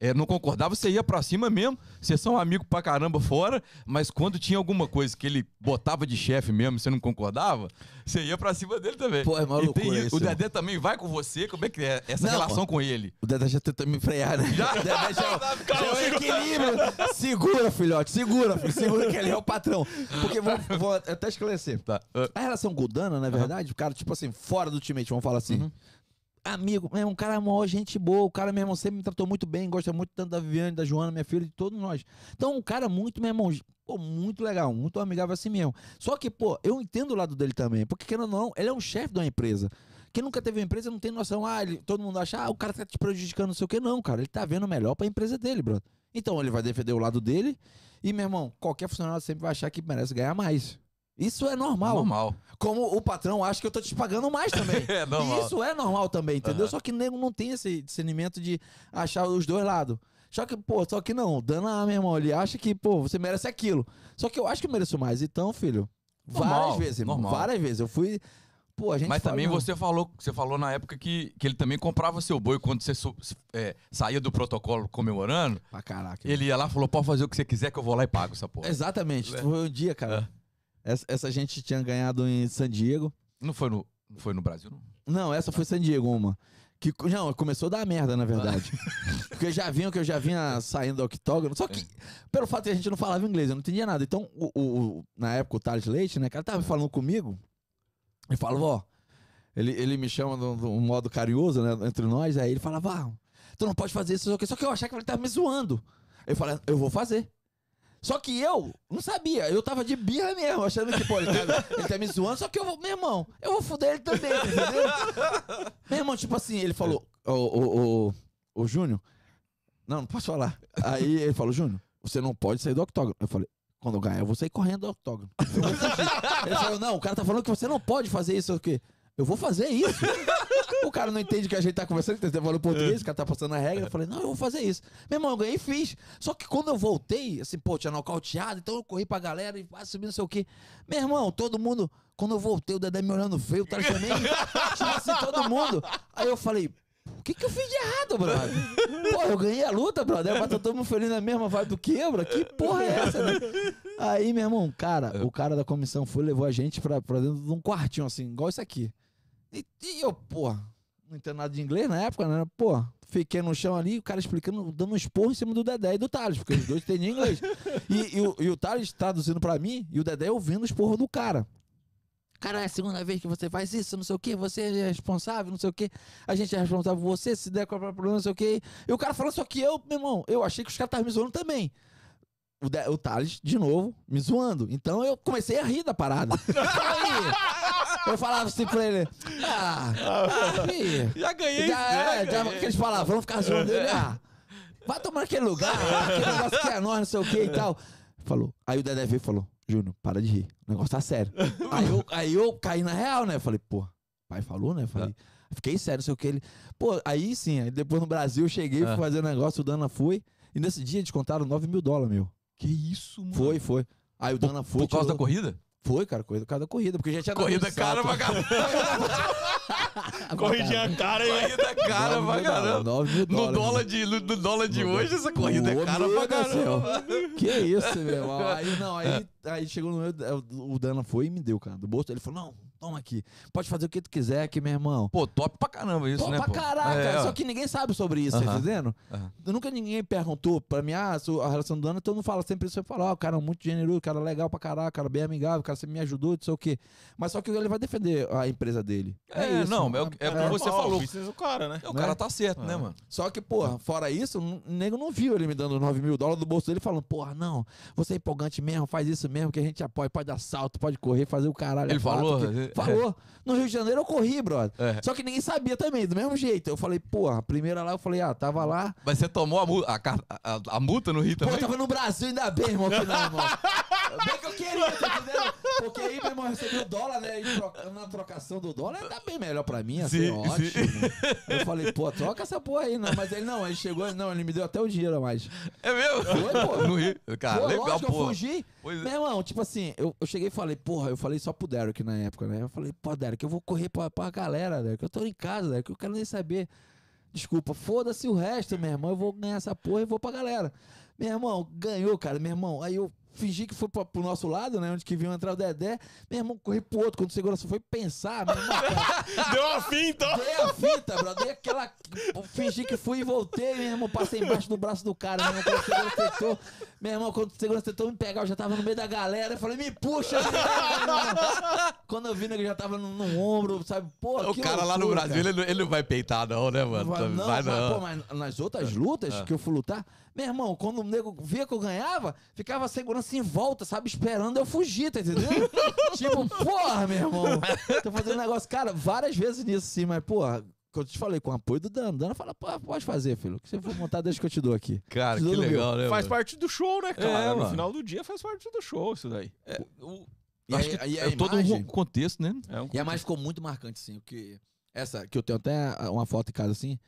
é, não concordava, você ia pra cima mesmo. Vocês são amigos pra caramba fora, mas quando tinha alguma coisa que ele botava de chefe mesmo, você não concordava, você ia pra cima dele também. Pô, é uma E loucura isso, O Dedé também vai com você? Como é que é essa Não, relação com ele? O Dedé já tentou me frear, né? Já? O Dedé já, Calma, já é o segura. equilíbrio. Segura, filhote, segura, filho. Segura que ele é o patrão. Porque vou, vou até esclarecer. Tá. A relação com o Dana, na verdade, o cara, tipo assim, fora do ultimate, vamos falar assim. Amigo, mesmo, um cara é gente boa, o cara, meu irmão, sempre me tratou muito bem, gosta muito tanto da Viviane, da Joana, minha filha, de todos nós. Então, um cara muito, meu irmão, pô, muito legal, muito amigável assim mesmo. Só que, pô, eu entendo o lado dele também, porque, querendo ou não, ele é um chefe de uma empresa. Quem nunca teve uma empresa não tem noção, ah, ele- todo mundo acha, ah, o cara tá te prejudicando, não sei o que, não, cara, ele tá vendo melhor pra empresa dele, brother. Então, ele vai defender o lado dele e, meu irmão, qualquer funcionário sempre vai achar que merece ganhar mais. Isso é normal. Normal. Como o patrão acha que eu tô te pagando mais também. É normal. E isso é normal também, entendeu? Aham. Só que nego não tem esse discernimento de achar os dois lados. Só que, pô, só que não, Dana, meu irmão, ele acha que, pô, você merece aquilo. Só que eu acho que eu mereço mais. Então, filho, Normal, várias vezes, normal. Várias vezes. Eu fui. Pô, a gente Mas fala, também não. você falou, você falou na época que, que ele também comprava seu boi quando você é, saía do protocolo comemorando. Pra caraca. Ele ia lá e falou: pode fazer o que você quiser que eu vou lá e pago essa porra. Exatamente. É. Foi um dia, cara. Essa, essa gente tinha ganhado em San Diego. Não foi no, não foi no Brasil, não? Não, essa foi San Diego, uma. Que, não, começou a dar merda, na verdade. Porque já vinham que eu já vinha saindo do octógono. Só que, pelo fato de a gente não falava inglês, eu não entendia nada. Então, o, o- na época, o Thales Leite, né, cara, tava falando comigo. E falava, ó. Ele, ele me chama de um modo carinhoso, né, entre nós. Aí ele falava, ah, tu não pode fazer isso, o quê. Só que eu achava que ele tava me zoando. Eu falei, eu vou fazer. Só que eu não sabia, eu tava de birra mesmo, achando que, pô, ele tá, ele tá me zoando, só que eu vou, meu irmão, eu vou fuder ele também, entendeu? meu irmão, tipo assim, ele falou, ô, ô, ô, ô Júnior, Não, não posso falar. Aí ele falou, Júnior, você não pode sair do octógono. Eu falei, quando eu ganhar, eu vou sair correndo do octógono. Ele falou, não, o cara tá falando que você não pode fazer isso. O quê? Eu vou fazer isso. o cara não entende que a gente tá conversando, que tá falando português, o cara tá passando a regra. Eu falei, não, eu vou fazer isso. Meu irmão, eu ganhei e fiz. Só que quando eu voltei, assim, pô, tinha nocauteado, então eu corri pra galera e ah, subi não sei o quê. Meu irmão, todo mundo, quando eu voltei, o Dedé me olhando feio, o Thales também, tinha assim, todo mundo. Aí eu falei, o que, que eu fiz de errado, brother? Pô, eu ganhei a luta, brother. Mas tá todo mundo feliz na mesma vibe do quebra. Que porra é essa, né? Aí, meu irmão, cara, o cara da comissão foi levou a gente pra, pra dentro de um quartinho, assim, igual isso aqui. E, e eu, pô, não entendo nada de inglês na época, né? Pô, fiquei no chão ali, o cara explicando, dando um esporro em cima do Dedé e do Thales, porque os dois entendiam inglês. E, e, o, e o Thales traduzindo pra mim e o Dedé ouvindo o esporro do cara. Cara, é a segunda vez que você faz isso, não sei o que, você é responsável, não sei o que, a gente é responsável por você, se der qualquer problema, não sei o que. E o cara falou, só que eu, meu irmão, eu achei que os caras estavam me zoando também. O, de, o Thales, de novo, me zoando. Então eu comecei a rir da parada. Aí, eu falava assim pra ele, ah, ah filho, Já ganhei. já, é, já, aqueles palavrão, ficar zoando ele, ah, vai tomar naquele lugar, aquele negócio que é nós, não sei o que e tal. Falou. Aí o Dedé veio e falou, Júnior, para de rir. O negócio tá sério. aí, eu, aí eu caí na real, né? Falei, pô, pai falou, né? Falei, fiquei sério, não sei o que ele. Pô, aí sim, aí depois no Brasil eu cheguei, fui Ah. fazer o negócio, o Dana foi. E nesse dia eles contaram 9 mil dólares, meu. Que isso, mano? Foi, foi. Aí o Dana foi. Por causa da tirou- corrida? Foi, cara, corrida, por causa da corrida, porque já tinha Corrida um cara pra caramba. Corridinha cara, hein? Corrida cara pra mil dólares, caramba. mil No dólares, dólar de, no, no dólar de hoje, essa corrida é cara meu pra Deus do céu. caramba. Que isso, meu irmão. Aí, não, aí, aí chegou no meu, o Dana foi e me deu, cara, do bolso. Ele falou, não, toma aqui, pode fazer o que tu quiser aqui, meu irmão. Pô, top pra caramba isso, Pô, né, pra pô? caraca, É, só que ninguém sabe sobre isso, tá Aham. entendendo? Aham. Nunca ninguém perguntou pra mim, ah, a relação do Dana, todo mundo fala sempre isso, eu falo, ó, o cara é muito generoso, o cara é legal pra caraca, o cara é bem amigável, o cara sempre me ajudou, não sei o quê. Mas só que ele vai defender a empresa dele. É, não, é o- é o que você falou. o cara, né? É, o né? cara tá certo, né, Ah. mano? Só que, porra, fora isso, o nego não viu ele me dando 9 mil dólares do bolso dele falando, porra, não, você é empolgante mesmo, faz isso mesmo, que a gente apoia, pode dar salto, pode correr, fazer o caralho. Ele falou? Falou. No Rio de Janeiro eu corri, brother. É. Só que ninguém sabia também, do mesmo jeito. Eu falei, porra, a primeira lá eu falei, ah, tava lá. Mas você tomou a, mu- a a- a multa no Rio Pô, também? eu tava no Brasil ainda bem, irmão, que não, irmão. Bem que eu queria, tá entendendo? Porque aí, meu irmão, eu recebi o dólar, né? E troca- na trocação do dólar, tá bem melhor pra mim, assim, Sim, ótimo. Eu falei, pô, troca essa porra aí, não. Mas ele não, ele chegou, não, ele me deu até o dinheiro a mais. É mesmo? Foi, pô. No Rio. Cara, Pô, legal, lógico que eu pô. fugi. Pois é. Meu irmão, tipo assim, eu, eu cheguei e falei, porra, eu falei só pro Derek na época, né? Eu falei, pô, Derek, eu vou correr pra, pra galera, Derek, eu tô em casa, Derek, eu quero nem saber. Desculpa, foda-se o resto, meu irmão, eu vou ganhar essa porra e vou pra galera. Meu irmão, ganhou, cara, meu irmão. Aí eu fingi que foi pra, pro nosso lado, né? Onde que vinha entrar o Dedé. Meu irmão, corri pro outro. Quando o segurança foi pensar, meu irmão, cara, Deu uma finta! Dei a fita, bro. Dei aquela. Fingi que fui e voltei, meu irmão. Passei embaixo do braço do cara, meu irmão. Quando o segurança tentou. Meu irmão, quando o segurança tentou me pegar, eu já tava no meio da galera. Eu falei, me puxa, meu irmão. Quando eu vi, né, que eu já tava no, no ombro, sabe? Pô, O cara lá no loucura, Brasil, cara. ele, não- não vai peitar, não, né, mano? Vai, não, vai mas, não. pô, mas nas outras lutas Ah. que eu fui lutar, meu irmão, quando o nego via que eu ganhava, ficava a segurança em volta, sabe? Esperando eu fugir, tá entendendo? tipo, porra, meu irmão. Tô fazendo negócio, cara, várias vezes nisso sim, mas, porra, que eu te falei, com o apoio do Dan. Dan fala, pô, pode fazer, filho. O que você for montar, deixa que eu te dou aqui. Cara, que Tudo legal, né, Faz mano? parte do show, né, cara? É, no mano. final do dia faz parte do show isso daí. O- E acho aí- que aí a é todo um contexto, né? É um E a mais ficou muito marcante, assim, porque essa, que eu tenho até uma foto em casa, assim,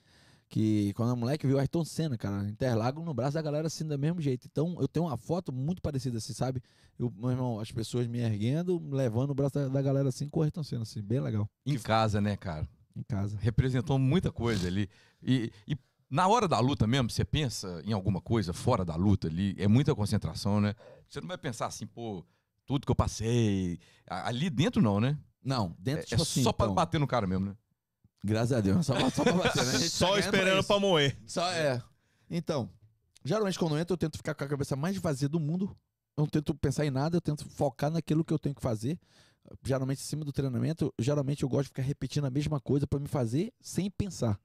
que quando a moleque viu o Ayrton Senna, cara, Interlago no braço da galera, assim, do mesmo jeito. Então, eu tenho uma foto muito parecida, assim, sabe? Eu, meu irmão, as pessoas me erguendo, levando o braço da, da galera, assim, com o Ayrton Senna, assim, bem legal, Em casa, né, cara? em casa. Representou muita coisa ali. E, e na hora da luta mesmo, você pensa em alguma coisa fora da luta ali, é muita concentração, né? Você não vai pensar assim, pô, tudo que eu passei. Ali dentro não, né? Não, dentro, É, tipo é assim, só pra então, bater no cara mesmo, né? Graças a Deus, só, só pra bater, né? Tá Só ganhando esperando isso. pra moer. Só é. Então, geralmente quando eu entro, eu tento ficar com a cabeça mais vazia do mundo. Eu não tento pensar em nada, eu tento focar naquilo que eu tenho que fazer. Geralmente, em cima do treinamento, geralmente eu gosto de ficar repetindo a mesma coisa pra me fazer sem pensar.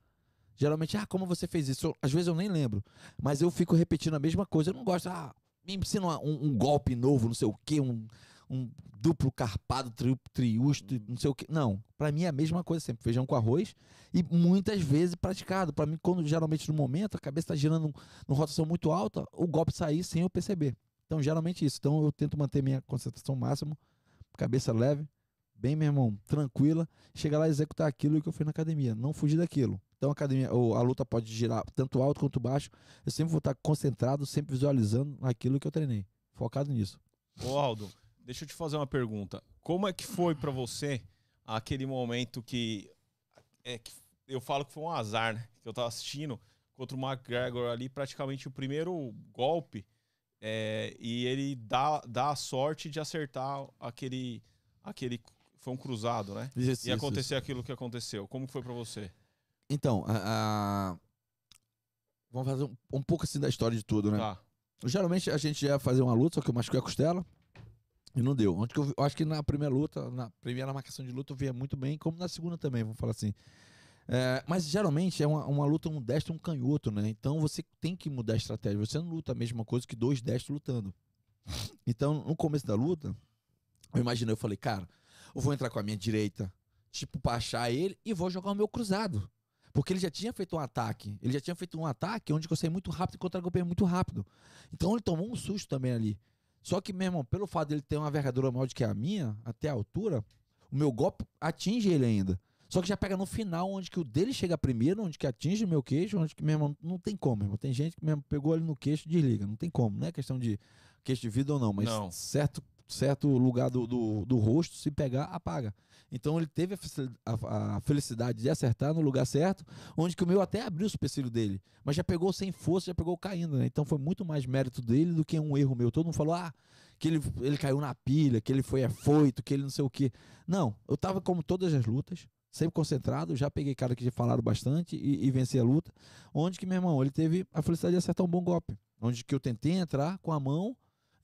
Geralmente, ah, como você fez isso? Eu- às vezes eu nem lembro. Mas eu fico repetindo a mesma coisa. Eu não gosto, ah, me ensina um, um golpe novo, não sei o quê, um, um duplo carpado, tri, triusto, não sei o que. Não, para mim é a mesma coisa sempre, feijão com arroz e muitas vezes praticado. Para mim, quando geralmente no momento a cabeça está girando numa rotação muito alta, o golpe sair sem eu perceber. Então, geralmente isso. Então, eu tento manter minha concentração máxima, cabeça leve, bem, meu irmão, tranquila, chegar lá e executar aquilo que eu fiz na academia, não fugir daquilo. Então a academia, ou a luta pode girar tanto alto quanto baixo. Eu sempre vou estar concentrado, sempre visualizando aquilo que eu treinei, focado nisso. Ô Aldo, deixa eu te fazer uma pergunta. Como é que foi para você aquele momento que, é, que eu falo que foi um azar, né? Que eu tava assistindo contra o McGregor ali, praticamente o primeiro golpe, é, e ele dá, dá a sorte de acertar aquele, aquele foi um cruzado, né? Isso, e acontecer aquilo que aconteceu. Como foi para você? Então, a, a... vamos fazer um, um, pouco assim da história de tudo, né? Tá. Geralmente a gente ia fazer uma luta, só que eu machuquei a costela e não deu. Onde que eu, eu, acho que na primeira luta, na primeira marcação de luta eu via muito bem, como na segunda também, vamos falar assim. É, mas geralmente é uma, uma luta um destro um canhoto, né? Então você tem que mudar a estratégia. Você não luta a mesma coisa que dois destros lutando. Então, no começo da luta, eu imaginei, eu falei, cara, eu vou entrar com a minha direita, tipo, pra achar ele e vou jogar o meu cruzado. Porque ele já tinha feito um ataque. Ele já tinha feito um ataque onde eu saí muito rápido e contra-golpeei muito rápido. Então ele tomou um susto também ali. Só que, meu irmão, pelo fato dele ter uma vergadura maior do que a minha, até a altura, o meu golpe atinge ele ainda. Só que já pega no final, onde que o dele chega primeiro, onde que atinge o meu queixo, onde que, meu irmão, não tem como, irmão. Tem gente que mesmo pegou ali no queixo e desliga. Não tem como. Não é questão de queixo de vida ou não, mas não. certo certo lugar do, do, do, rosto, se pegar, apaga. Então ele teve a, felicidade de acertar no lugar certo, onde que o meu até abriu o supercílio dele, mas já pegou sem força, já pegou caindo, né? Então foi muito mais mérito dele do que um erro meu. Todo mundo falou, ah, que ele, ele caiu na pilha, que ele foi afoito, que ele não sei o quê. Não, eu tava como todas as lutas, sempre concentrado, já peguei cara que já falaram bastante e, e venci a luta, onde que, meu irmão, ele teve a felicidade de acertar um bom golpe. Onde que eu tentei entrar com a mão,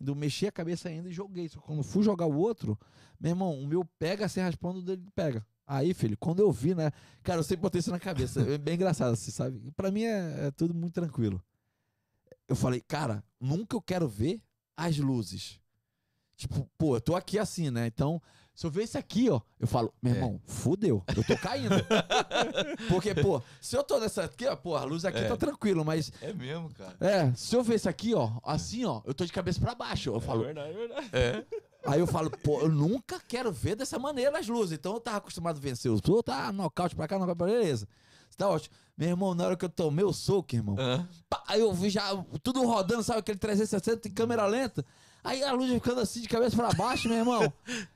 eu mexi a cabeça ainda e joguei. Só que quando fui jogar o outro, meu irmão, o meu pega sem raspando, o dele pega. Aí, filho, quando eu vi, né? Cara, eu sempre botei isso na cabeça. É bem engraçado, assim, sabe? Pra mim é, é tudo muito tranquilo. Eu falei, cara, nunca eu quero ver as luzes. Tipo, pô, eu tô aqui assim, né? Então, se eu ver isso aqui, ó, eu falo, meu é. irmão, é. fudeu, eu tô caindo. Porque, pô, se eu tô nessa aqui, ó, pô, a luz aqui é. tá tranquilo, mas. É mesmo, cara. É, se eu ver isso aqui, ó, assim, ó, eu tô de cabeça pra baixo. Eu é falo. verdade, é verdade. É. Aí eu falo, pô, eu nunca quero ver dessa maneira as luzes. Então eu tava acostumado a vencer os outros, tá nocaute pra cá, nocaute pra beleza. Tá ótimo. Meu irmão, na hora que eu tomei o soco, irmão, pá, aí eu vi já tudo rodando, sabe, aquele 360 em câmera lenta. Aí a luz ficando assim de cabeça para baixo, meu irmão.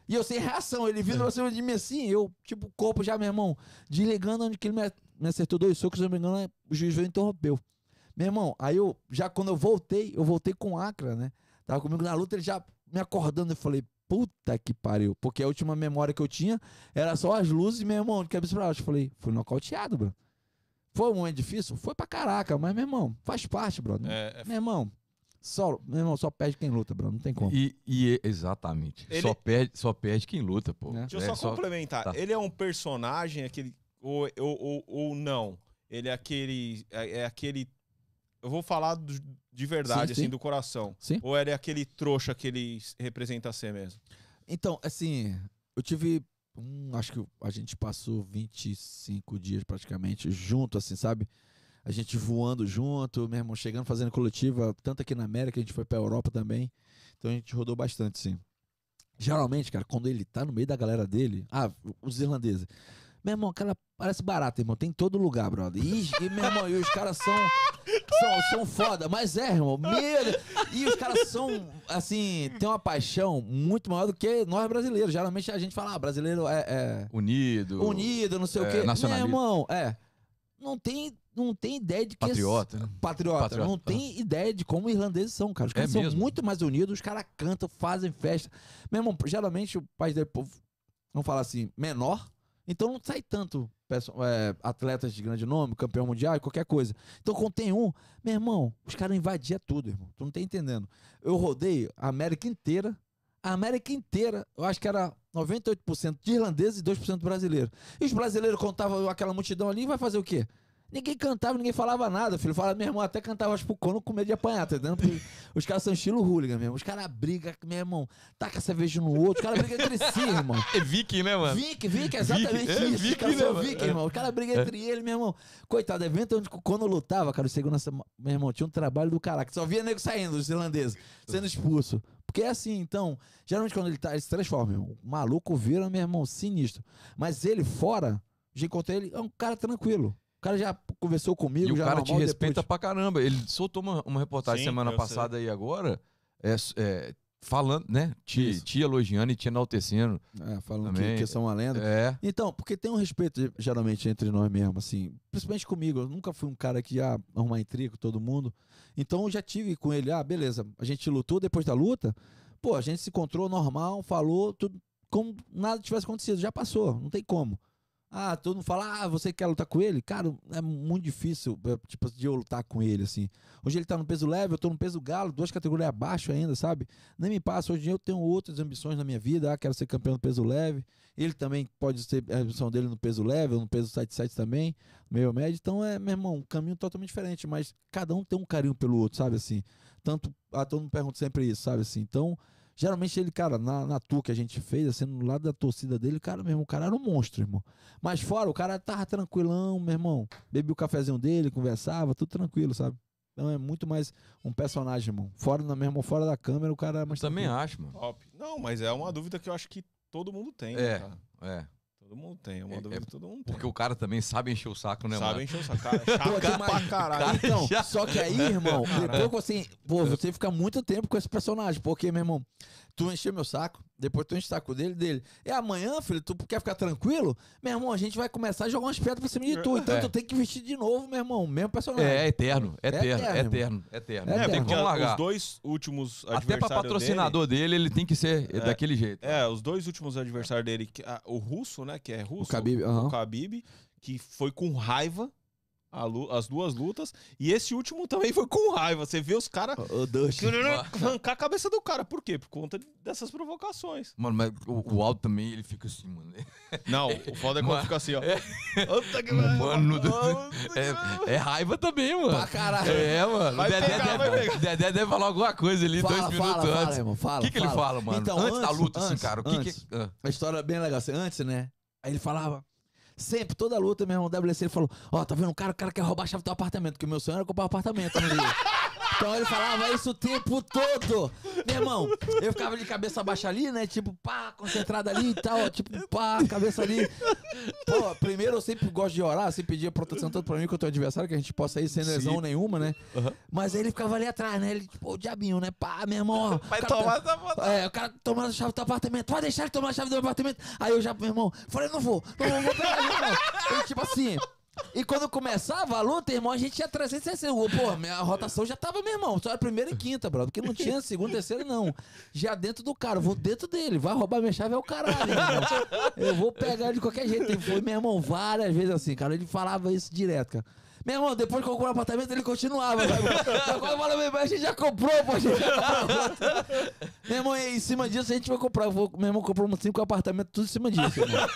E eu sem reação, ele vindo pra cima de mim assim, eu, tipo, corpo já, meu irmão, desligando onde que ele me, acertou dois socos, se não me engano, o juiz veio e interrompeu. Meu irmão, aí eu, já quando eu voltei, eu voltei com Acra, né? Tava comigo na luta, ele já me acordando, eu falei, puta que pariu. Porque a última memória que eu tinha era só as luzes, meu irmão, de cabeça pra baixo. Eu falei, fui nocauteado, bro. Foi um momento difícil? Foi pra caraca, mas, meu irmão, faz parte, brother. É, é... Meu irmão, só, meu irmão, só perde quem luta, bro. Não tem como. E, e exatamente. Ele... Só, perde, só perde quem luta, pô. É. Deixa eu só, só complementar. Tá. Ele é um personagem, aquele. Ou, ou, ou, ou não. Ele é aquele. É, é aquele. Eu vou falar do, de verdade, sim, assim, sim. do coração. Sim. Ou ele é aquele trouxa que ele representa ser mesmo? Então, assim, eu tive. Hum, acho que a gente passou 25 dias praticamente junto, assim, sabe? A gente voando junto, meu irmão, chegando, fazendo coletiva, tanto aqui na América, a gente foi pra Europa também. Então a gente rodou bastante, sim. Geralmente, cara, quando ele tá no meio da galera dele, ah, os irlandeses. Meu irmão, cara parece barato, irmão. Tem em todo lugar, brother. E, e meu irmão, e os caras são, são. São foda, mas é, irmão. Meu E os caras são, assim, tem uma paixão muito maior do que nós brasileiros. Geralmente a gente fala, ah, brasileiro é. é unido. Unido, não sei é, o quê. Meu irmão, é. Não tem não tem ideia de que. Patriota, né? Patriota. Patriota. Não tem ideia de como irlandeses são, cara. Os caras é são mesmo? muito mais unidos, os caras cantam, fazem festa. Meu irmão, geralmente o país dele, vamos falar assim, menor. Então não sai tanto é, atletas de grande nome, campeão mundial qualquer coisa. Então quando tem um, meu irmão, os caras invadiam tudo, irmão. Tu não tá entendendo. Eu rodei a América inteira. A América inteira, eu acho que era 98% de irlandeses e 2% brasileiros. E os brasileiros contavam aquela multidão ali, vai fazer o quê? Ninguém cantava, ninguém falava nada, filho. Fala, meu irmão, até cantava tipo quando com medo de apanhar, tá entendendo? Porque os caras são estilo hooligan mesmo. Os caras brigam, meu irmão, taca cerveja no outro, os caras brigam entre si, irmão. É viking, né, mano? Viking, Viking, exatamente Viking, é, isso. Viking, os caras são né, mano? Viking, irmão. Os caras brigam entre eles, meu irmão. Coitado, evento onde quando lutava, cara, o segurança, meu irmão, tinha um trabalho do caraca. Só via nego saindo, os irlandeses, sendo expulso. Porque é assim, então, geralmente quando ele tá, ele se transforma, meu irmão. O maluco vira, meu irmão, sinistro. Mas ele fora, já encontrei ele, é um cara tranquilo. O cara já conversou comigo, E o cara te respeita depois- pra caramba. Ele soltou uma, uma reportagem Sim, semana passada aí agora, é, é, falando, né? Te, te elogiando e te enaltecendo. É, falando que, que são uma lenda. É. Então, porque tem um respeito geralmente entre nós mesmo, assim, principalmente comigo. Eu nunca fui um cara que ia arrumar intriga com todo mundo. Então eu já tive com ele, ah, beleza, a gente lutou depois da luta, pô, a gente se encontrou normal, falou, tudo como nada tivesse acontecido, já passou, não tem como. Ah, todo mundo fala, ah, você quer lutar com ele? Cara, é muito difícil, é, tipo, de eu lutar com ele, assim. Hoje ele tá no peso leve, eu tô no peso galo, duas categorias abaixo ainda, sabe? Nem me passa. Hoje eu tenho outras ambições na minha vida. Ah, quero ser campeão do peso leve. Ele também pode ser a ambição dele no peso leve, ou no peso 77 também, meio médio. Então é, meu irmão, um caminho totalmente diferente, mas cada um tem um carinho pelo outro, sabe assim? Tanto, ah, todo mundo pergunta sempre isso, sabe assim? Então, geralmente ele, cara, na, na tour que a gente fez, assim, no lado da torcida dele, cara, meu irmão, o cara era um monstro, irmão. Mas fora, o cara tava tranquilão, meu irmão. Bebia o cafezinho dele, conversava, tudo tranquilo, sabe? Então é muito mais um personagem, irmão. Fora, na mesmo, fora da câmera, o cara é mais Mas também tranquilo. acho, mano. Top. Não, mas é uma dúvida que eu acho que todo mundo tem, né, É. cara? É. Todo mundo tem, é uma É- dúvida é que todo mundo tem. Porque o cara também sabe encher o saco, né, Sabe mano? encher o saco. Cara, é chato pra caralho. Cara, Então, já- só que aí, irmão, depois que assim, pô, você fica muito tempo com esse personagem, porque, meu irmão, tu encheu meu saco, depois tu enche o saco dele, dele. E amanhã, filho, tu quer ficar tranquilo? Meu irmão, a gente vai começar a jogar umas pedras pra cima de tu, então É. tu tem que vestir de novo, meu irmão, mesmo personagem. É, é eterno, é eterno, eterno, é eterno, é eterno. É É, tem como largar. os dois últimos Até pra patrocinador dele, ele tem que ser É. daquele jeito. Dele, é, os dois últimos adversários dele, que- ah, o russo, né, que é russo. Khabib, aham. o Khabib, que foi com raiva as duas lutas. E esse último também foi com raiva. Você vê os caras Dust. arrancar a cabeça do cara. Por quê? Por conta dessas provocações. Mano, mas o, o Aldo também, ele fica assim, mano. Não, o foda é quando Mano, fica assim, ó. é. Mano. É, é raiva também, mano. Pra caralho. É, mano. Vai o Dedé, pegar, deve, Dedé deve falar alguma coisa ali Fala, dois minutos fala, fala, antes. irmão, fala, O que, que ele fala. fala, mano? Então, antes, da antes- luta, assim, antes- cara. O que antes. que. ah. A história é bem legal. Assim, antes, né? Aí ele falava. Sempre, toda luta, meu irmão, WC, ele falou: Ó, tá vendo? O cara, o cara quer roubar a chave do teu apartamento, porque o meu sonho era comprar um apartamento Rio. Então ele falava isso o tempo todo. Meu irmão, eu ficava de cabeça baixa ali, né? Tipo, pá, concentrado ali e tal. Tipo, pá, cabeça ali. Pô, primeiro eu sempre gosto de orar, sempre pedia proteção tanto pra mim quanto ao adversário, que a gente possa ir sem lesão nenhuma, né? Mas aí ele ficava ali atrás, né? Ele, tipo, o diabinho, né? Pá, meu irmão. Vai o cara tomar tá- essa foto. é, o cara tomando a chave do apartamento. Vai deixar ele tomar a chave do meu apartamento. Aí eu já, meu irmão, falei, não vou, não vou, vou pegar ele, não. E, tipo assim. E quando começava a luta, irmão, a gente tinha 360. Pô, minha rotação já tava, meu irmão. Só era primeira e quinta, brother. Porque não tinha segunda, terceira, não. Já dentro do cara, eu vou dentro dele. Vai roubar minha chave é o caralho, irmão. Eu vou pegar ele de qualquer jeito. Foi, meu irmão, várias vezes assim, cara. Ele falava isso direto, cara. Meu irmão, depois que eu comprei o apartamento, ele continuava. Agora eu falo, meu irmão, a gente já comprou, pô. A gente já comprou. Meu irmão, em cima disso a gente vai comprar. Eu vou- meu irmão comprou uns cinco apartamentos, tudo em cima disso, irmão.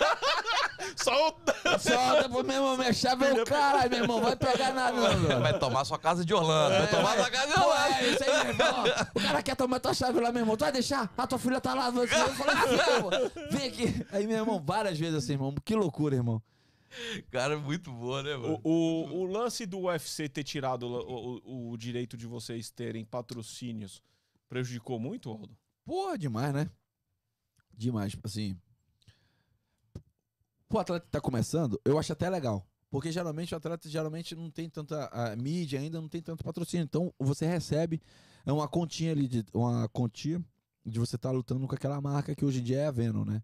Só o... Só depois, meu irmão, minha chave é o caralho, meu irmão. Vai pegar nada, não, meu. Vai tomar sua casa de Orlando. Vai tomar sua casa de Pô, Orlando. é isso aí, meu irmão. O cara quer tomar tua chave lá, meu irmão. Tu vai deixar? A tua filha tá lá. Você. Eu falei, "Filha, pô, vem aqui. Aí, meu irmão, várias vezes assim, irmão. Que loucura, irmão. Cara, muito boa, né, mano? O, o, o lance do UFC ter tirado o, o- o direito de vocês terem patrocínios prejudicou muito, Aldo? Porra, demais, né? Demais, assim. O atleta que tá começando, eu acho até legal. Porque geralmente o atleta geralmente não tem tanta mídia ainda, não tem tanto patrocínio. Então você recebe é uma continha ali, de, uma quantia de você estar lutando com aquela marca que hoje em dia é a Venom, né?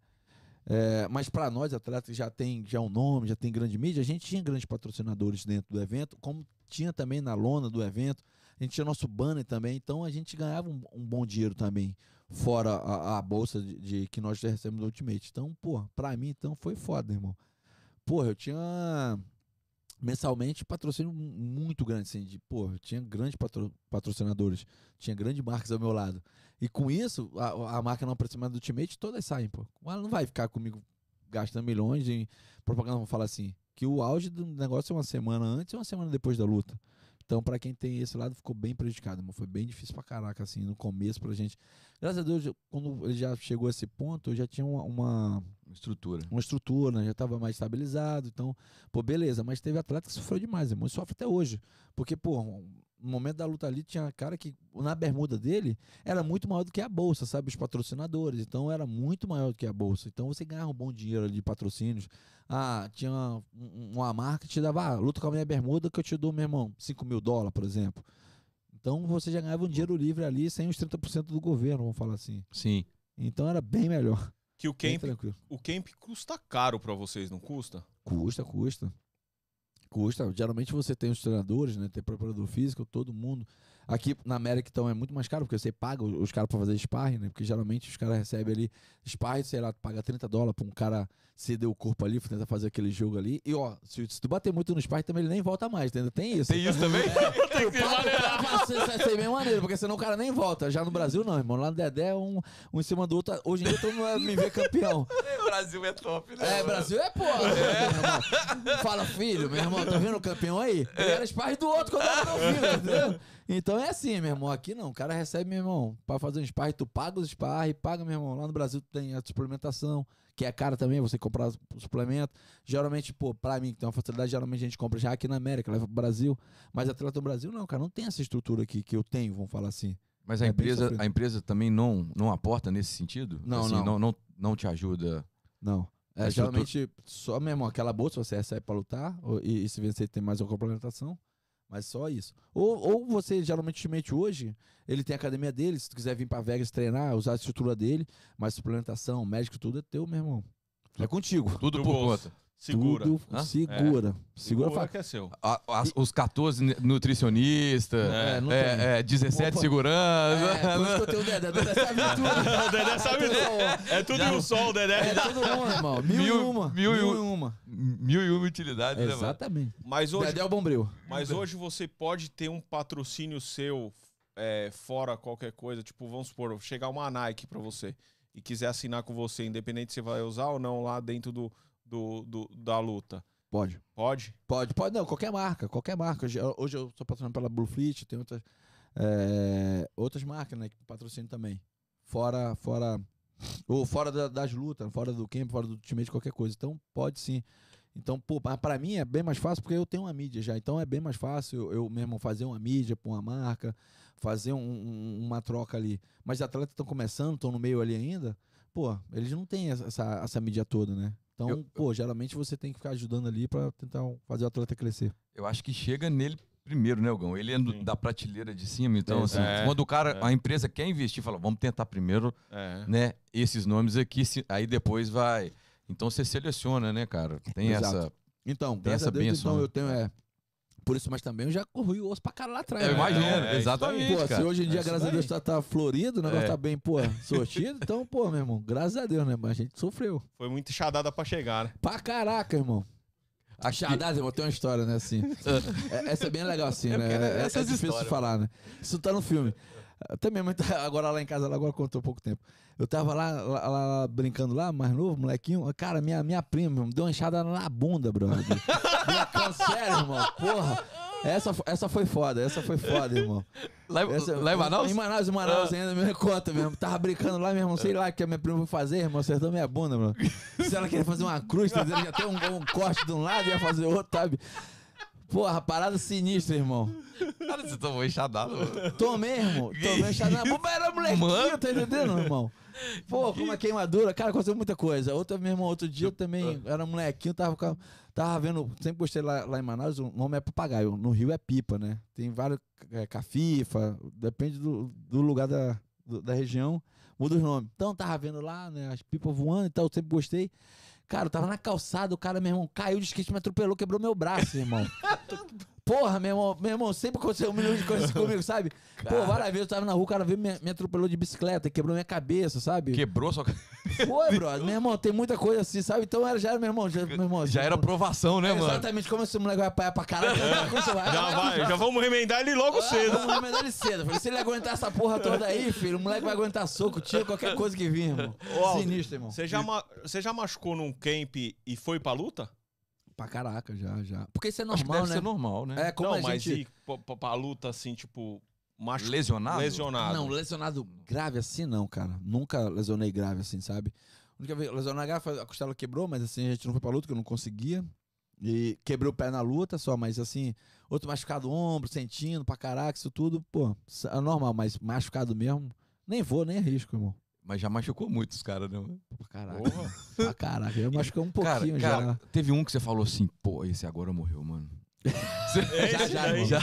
É, mas para nós, atletas que já tem já um nome, já tem grande mídia, a gente tinha grandes patrocinadores dentro do evento, como tinha também na lona do evento. A gente tinha nosso banner também, então a gente ganhava um, um bom dinheiro também, fora a, a bolsa de, de- que nós recebemos do Ultimate. Então, pô, pra mim, então foi foda, irmão. Pô, eu tinha mensalmente patrocínio mu- muito grande, assim, de, pô, eu tinha grandes patro- patrocinadores, tinha grandes marcas ao meu lado. E com isso, a, a marca não aproximada do Ultimate, todas saem, pô. Ela não vai ficar comigo gastando milhões em propaganda, vamos falar assim, que o auge do negócio é uma semana antes e uma semana depois da luta. Então, pra quem tem esse lado, ficou bem prejudicado. Mas foi bem difícil pra caraca, assim, no começo pra gente. Graças a Deus, eu- quando ele já chegou a esse ponto, eu já tinha uma, uma, Estrutura. uma estrutura, né? já estava mais estabilizado. Então, pô, beleza. Mas teve atleta que sofreu demais, irmão. E sofre até hoje. Porque, pô, no momento da luta ali, tinha cara que na bermuda dele era muito maior do que a bolsa, sabe? Os patrocinadores. Então, era muito maior do que a bolsa. Então, você ganhava um bom dinheiro ali de patrocínios. Ah, tinha uma, um- uma marca que te dava, ah, luta com a minha bermuda que eu te dou, meu irmão, 5 mil dólares, por exemplo. Então, você já ganhava um dinheiro livre ali sem os 30% do governo, vamos falar assim. Sim. Então, era bem melhor. Que o camp, tranquilo. o camp custa caro pra vocês, não custa? Custa, custa. Custa. Geralmente você tem os treinadores, né? Tem preparador físico, todo mundo. Aqui na América, então, é muito mais caro, porque você paga os os caras pra fazer sparring, né? Porque geralmente os caras recebem ali sparring, sei lá, paga 30 dólares pra um cara ceder o corpo ali, tentar fazer aquele jogo ali. E ó, se, se tu bater muito no sparring também, ele nem volta mais, ainda tem isso. Tem isso também? O cara pra ser, bem maneiro, porque senão o cara nem volta. Já no Brasil, não, irmão. Lá no Dedé, um, um em cima do outro. Hoje em dia todo mundo me ver campeão. o Brasil é top, né? É, Brasil é porra. meu irmão. Fala, filho, meu irmão, tá vendo o campeão aí? Ele era sparring do outro quando era meu filho, entendeu? Então é assim, meu irmão. Aqui não, o cara recebe, meu irmão, pra fazer um sparring, tu paga os sparring, paga, meu irmão. Lá no Brasil tu tem a suplementação, que é cara também, você comprar suplemento. Geralmente, pô, pra mim, que tem uma facilidade, geralmente a gente compra já aqui na América, leva pro Brasil. Mas atleta do Brasil, não, cara, não tem essa estrutura aqui que eu tenho, vamos falar assim. Mas a É empresa, a empresa também não, não aporta nesse sentido? Não, Assim, não. não. Não, não te ajuda. Não. É, A estrutura- geralmente, só mesmo aquela bolsa você recebe pra lutar, ou- e, e se vencer tem mais uma complementação. Mas só isso. Ou, ou você, geralmente, hoje, ele tem a academia dele, se tu quiser vir pra Vegas treinar, usar a estrutura dele, mas suplementação, médico, tudo é teu, meu irmão. É contigo. Tudo Do por bolso. conta. Segura. Tudo Hã? segura. Segura, fa- que é seu. A- as- os 14 nu- nutricionistas, É, não é, é, 17 Opa. segurança. É, por isso que eu tenho o Dedé. O Dedé sabe tudo. O Dedé sabe tudo. É tudo em um sol, Dedé. É todo mundo, irmão. Mil, e Mil- uma. mil e Mil um- e uma. Mil e uma utilidades, né? Exatamente. Mas hoje, Dedé é o bombril. mas hoje você pode ter um patrocínio seu é, fora qualquer coisa. Tipo, vamos supor, chegar uma Nike pra você e quiser assinar com você, independente se você vai usar ou não lá dentro do, do, do- da luta. Pode. Pode? Pode, pode, não, qualquer marca, qualquer marca. Hoje, hoje eu sou patrocinado pela Blue Fleet, tem outras, é, outras marcas, né, que patrocinam também. Fora, fora, ou fora da- das lutas, fora do camp, fora do time de qualquer coisa. Então, pode sim. Então, pô, mas pra mim é bem mais fácil porque eu tenho uma mídia já. Então é bem mais fácil eu, eu mesmo fazer uma mídia pra uma marca, fazer um- um- uma troca ali. Mas os atletas estão começando, estão no meio ali ainda, pô, eles não têm essa, essa, essa mídia toda, né? Então, Eu- pô, geralmente você tem que ficar ajudando ali pra tentar fazer o atleta crescer. Eu acho que chega nele primeiro, né, Gão? Ele é do- da prateleira de cima, então, É, assim, é, quando o cara, é. a empresa quer investir, fala, vamos tentar primeiro, É. né, esses nomes aqui, se- aí depois vai. Então você seleciona, né, cara? Tem Exato. essa. Então, Tem essa benção, então né? eu tenho, é. Por isso, mas também eu já corri o osso pra cara lá atrás. Eu né? imagino, é, é exatamente, Pô, se hoje em dia, É graças a. Deus, tá, tá florido, o negócio É. tá bem, pô, sortido, então, pô, meu irmão, graças a Deus, né? Mas a gente sofreu. Foi muito enxadada pra chegar, né? Pra caraca, irmão. A Xadaz, irmão, tem uma história, né, assim. É, essa é bem legal, assim, Eu né? quero É, é difícil de falar, né? Isso tá no filme. Minha mãe tá agora lá em casa, agora contou pouco tempo. Eu tava lá, lá, lá brincando lá, mais novo, molequinho. Cara, minha, minha prima meu, me deu uma enxada na bunda, brother. Sério, irmão. Porra. Essa, essa foi foda, essa foi foda, irmão. Lá, Essa- lá em Manaus? Em Manaus, em Manaus ainda, me conta mesmo. Tava brincando lá, meu irmão, sei lá o que a minha prima foi fazer, irmão, acertou minha bunda, mano. Se ela queria fazer uma cruz, tá entendendo? já tem um, um corte de um lado e ia fazer outro, sabe? Porra, parada sinistra, irmão. Cara, você tomou enxadado, mano. Tomei, irmão. Tomei era molequinho, Mano. tá entendendo, irmão? Pô, com uma queimadura, cara, aconteceu muita coisa. Outra, meu irmão, outro dia eu também era molequinho, tava, a- tava vendo, sempre gostei lá, lá em Manaus, o nome é papagaio, no Rio é pipa, né? Tem vários, é, cafifa, depende do, do lugar da, do- da região, muda os nomes. Então tava vendo lá, né, as pipas voando e tal, eu sempre gostei. Cara, eu tava na calçada, o cara, meu irmão, caiu de skate, me atropelou, quebrou meu braço, irmão. Porra, meu irmão, meu irmão, sempre aconteceu um milhão de coisas comigo, sabe? Pô, várias vezes eu tava na rua, o cara veio me, me atropelou de bicicleta, quebrou minha cabeça, sabe? Quebrou só. Foi, brother. Meu irmão, tem muita coisa assim, sabe? Então era, já era, meu irmão, já, meu irmão. Já era provação, né, É, mano? Exatamente, como esse moleque vai apanhar pra caralho, como você vai? Já, vai, já vamos remendar ele logo Ah, cedo. Vamos remendar ele cedo. Falei, se ele aguentar essa porra toda aí, filho, o moleque vai aguentar soco, tiro, qualquer coisa que vir, irmão. Ô, Aldo, Sinistro, irmão. Você já, ma- você já machucou num camp e foi pra luta? Pra caraca, já, já. Porque isso é Acho que normal, deve né? ser normal, né? É, como não, a mas gente... e pra, pra- luta assim, tipo, machu... Lesionado? lesionado? Não, lesionado grave assim não, cara. Nunca lesionei grave assim, sabe? A única vez lesionar grave foi a costela quebrou, mas assim, a gente não foi pra luta, que eu não conseguia. E quebrei o pé na luta só, mas assim, outro machucado ombro, sentindo pra caraca, isso tudo, pô, é normal, mas machucado mesmo, nem vou, nem arrisco, irmão. Mas já machucou muito os caras, né? mano? Pra caraca. Porra. Pra caraca. Eu machuquei um Cara, pouquinho cara, já. teve um que você falou assim, pô, esse agora morreu, mano. Já, já, Já, já.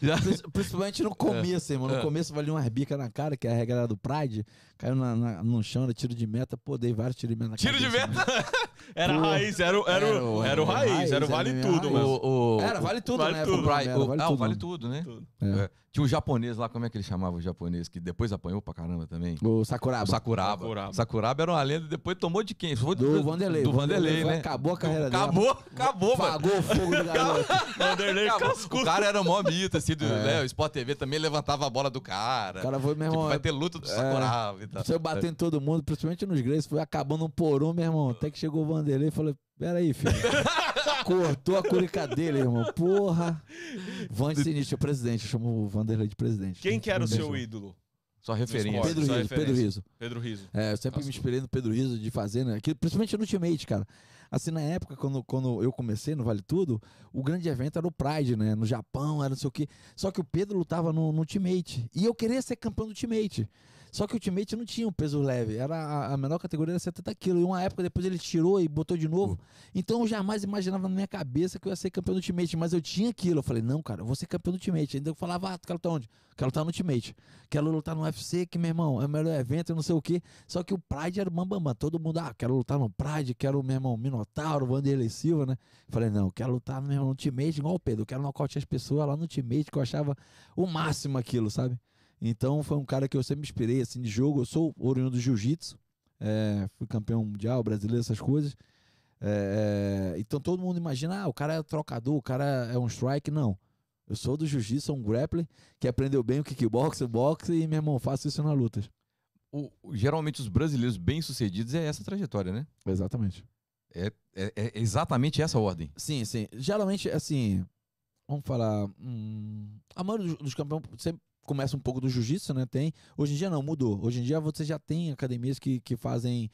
já. Principalmente no começo, irmão. No É. começo valia umas bicas na cara, que é a regra do Pride. Caiu na, na- no chão, era tiro de meta. Pô, dei vários tiros de meta na Tiro de cabeça, meta? mano. Era Pô. raiz, era, o- era, Era o- era o era raiz, raiz, era o era vale minha tudo, mano. O, o, Era, vale tudo, Vale né? tudo. Era, vale ah, o tudo, vale tudo, né? Tudo. É. É. Tinha um japonês lá, como é que ele chamava o japonês? Que depois apanhou pra caramba também. O Sakuraba. O Sakuraba. Sakuraba. Sakuraba. era uma lenda e depois tomou de quem? Foi Do Vanderlei. Do Vanderlei, né? Acabou a carreira dele. Acabou, acabou, mano. Pagou o fogo do garoto. Vanderlei cascudo. O cara era mó mito, assim, do, É. né? O Sport TV também levantava a bola do cara. O cara foi, meu Tipo, vai ter luta do Sakuraba e tal. Saiu batendo em todo mundo, principalmente nos Greys. Foi acabando um por um, meu irmão. Até que chegou o Vanderlei e falou: Pera aí, filho. Cortou a curica dele, irmão. Porra. Vande Sinistro, o presidente. Chamou o Vanderlei de presidente. Quem que era o seu ídolo? Só referência. Pedro Só Riso, Pedro referência. Riso. Pedro Riso. É, eu sempre me inspirei no Pedro Riso de fazer, né? Que, principalmente no Ultimate, cara. Assim, na época, quando, quando eu comecei no Vale Tudo, o grande evento era o Pride, né? No Japão, era não sei o quê. Só que o Pedro lutava no, no Ultimate. E eu queria ser campeão do Ultimate. Só que o Ultimate não tinha um peso leve. Era a, a menor categoria era 70 quilos. E uma época depois ele tirou e botou de novo. Então eu jamais imaginava na minha cabeça que eu ia ser campeão do Ultimate. Mas eu tinha aquilo. Eu falei, não, cara, eu vou ser campeão do Ultimate. Ainda eu falava, ah, tu quer lutar onde? Quero lutar no Ultimate. Quero lutar no UFC, que, meu irmão, é o melhor evento, eu não sei o quê. Só que o Pride era o bambambam. Todo mundo, ah, quero lutar no Pride, quero, meu irmão, Minotauro, Vanderlei Silva, né? Falei, não, quero lutar meu irmão, no Ultimate, igual o Pedro. Eu quero nocautear as pessoas lá no Ultimate, que eu achava o máximo aquilo, sabe? Então foi um cara que eu sempre me inspirei, assim, de jogo. Eu sou oriundo do Jiu-Jitsu. é, fui campeão mundial, brasileiro, essas coisas. É, então todo mundo imagina, ah, o cara é trocador, o cara é um strike. Não. Eu sou do jiu-jitsu, sou um grappler que aprendeu bem o kickbox, o boxe e, meu irmão, faço isso na luta. O- geralmente os brasileiros bem-sucedidos é essa trajetória, né? Exatamente. É, é- é exatamente essa ordem. Sim, sim. Geralmente, assim, vamos falar. hum, a maioria dos, dos campeões sempre começa um pouco do jiu-jitsu, né? Tem. Hoje em dia não, mudou. Hoje em dia você já tem academias que, que fazem.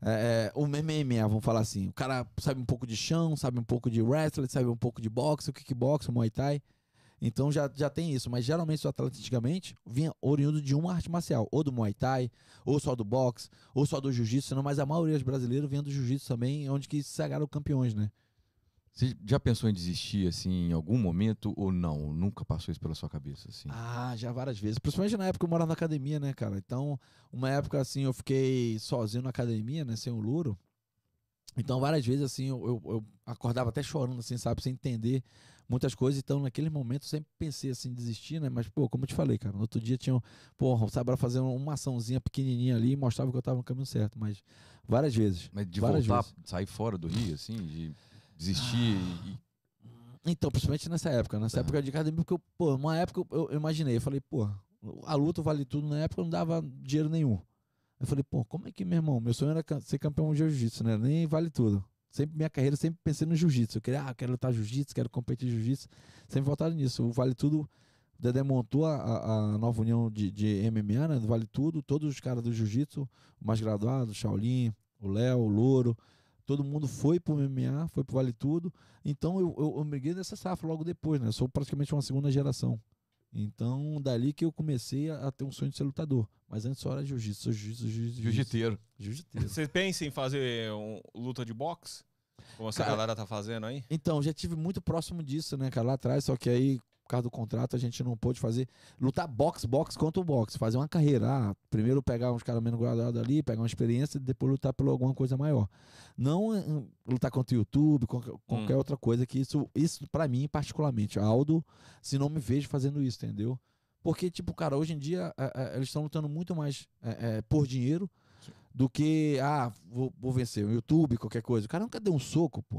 É, é, o MMA, vamos falar assim. O cara sabe um pouco de chão, sabe um pouco de wrestling, sabe um pouco de boxe, o kickbox, o muay thai. Então já, já tem isso, mas geralmente os atletas antigamente vinha oriundo de uma arte marcial, ou do Muay Thai, ou só do boxe, ou só do jiu-jitsu, mas a maioria dos brasileiros vinha do jiu-jitsu também, onde que se sagraram campeões, né? Você já pensou em desistir, assim, em algum momento ou não? Nunca passou isso pela sua cabeça, assim? Ah, já várias vezes. Principalmente na época que eu morava na academia, né, cara? Então, uma época assim, eu fiquei sozinho na academia, né, sem o Luro. Então, várias vezes, assim, eu, eu- eu acordava até chorando, assim, sabe, sem entender muitas coisas. Então, naquele momento, eu sempre pensei, assim, em desistir, né? Mas, pô, como eu te falei, cara, no outro dia tinha, porra, sabe, fazer uma açãozinha pequenininha ali e mostrava que eu tava no caminho certo. Mas, várias vezes. Mas de várias voltar, vezes. sair fora do Rio, assim, de desistir e... Então, principalmente nessa época, nessa Tá. época de academia, porque, eu, pô, uma época eu, eu imaginei, eu falei, pô, a luta vale tudo, na época não dava dinheiro nenhum. Eu falei, pô, como é que, meu irmão, meu sonho era ser campeão de jiu-jitsu, né? Nem vale tudo. Sempre, minha carreira, sempre pensei no jiu-jitsu. Eu queria, ah, quero lutar jiu-jitsu, quero competir jiu-jitsu. Sempre voltado nisso. O Vale Tudo, o Dedé montou a, a- a nova união de, de MMA, né? Do Vale Tudo, todos os caras do jiu-jitsu, o mais graduado, o Shaolin, o Léo, o Louro, todo mundo foi pro MMA, foi pro Vale Tudo. Então eu, eu, eu migrei nessa safra logo depois, né? Eu sou praticamente uma segunda geração. Então, dali que eu comecei a, a ter um sonho de ser lutador. Mas antes só era jiu-jitsu, sou jiu-jitsu, jiu-jitsu. Jiu-jiteiro. Jiu-jiteiro. Você pensa em fazer um, luta de boxe? Como essa Cara, galera tá fazendo aí? Então, já tive muito próximo disso, né, cara, lá atrás, só que aí por causa do contrato, a gente não pôde fazer. Lutar boxe, boxe contra o boxe. Fazer uma carreira. Ah, primeiro pegar uns caras menos graduados ali, pegar uma experiência e depois lutar por alguma coisa maior. Não eh, lutar contra o YouTube, qualquer, qualquer Hum. outra coisa que isso, isso para mim, particularmente, Aldo, se não me vejo fazendo isso, entendeu? Porque, tipo, cara, hoje em dia eh, eh, eles estão lutando muito mais eh, por dinheiro do que, ah, vou, vou vencer o YouTube, qualquer coisa. O cara nunca deu um soco, pô.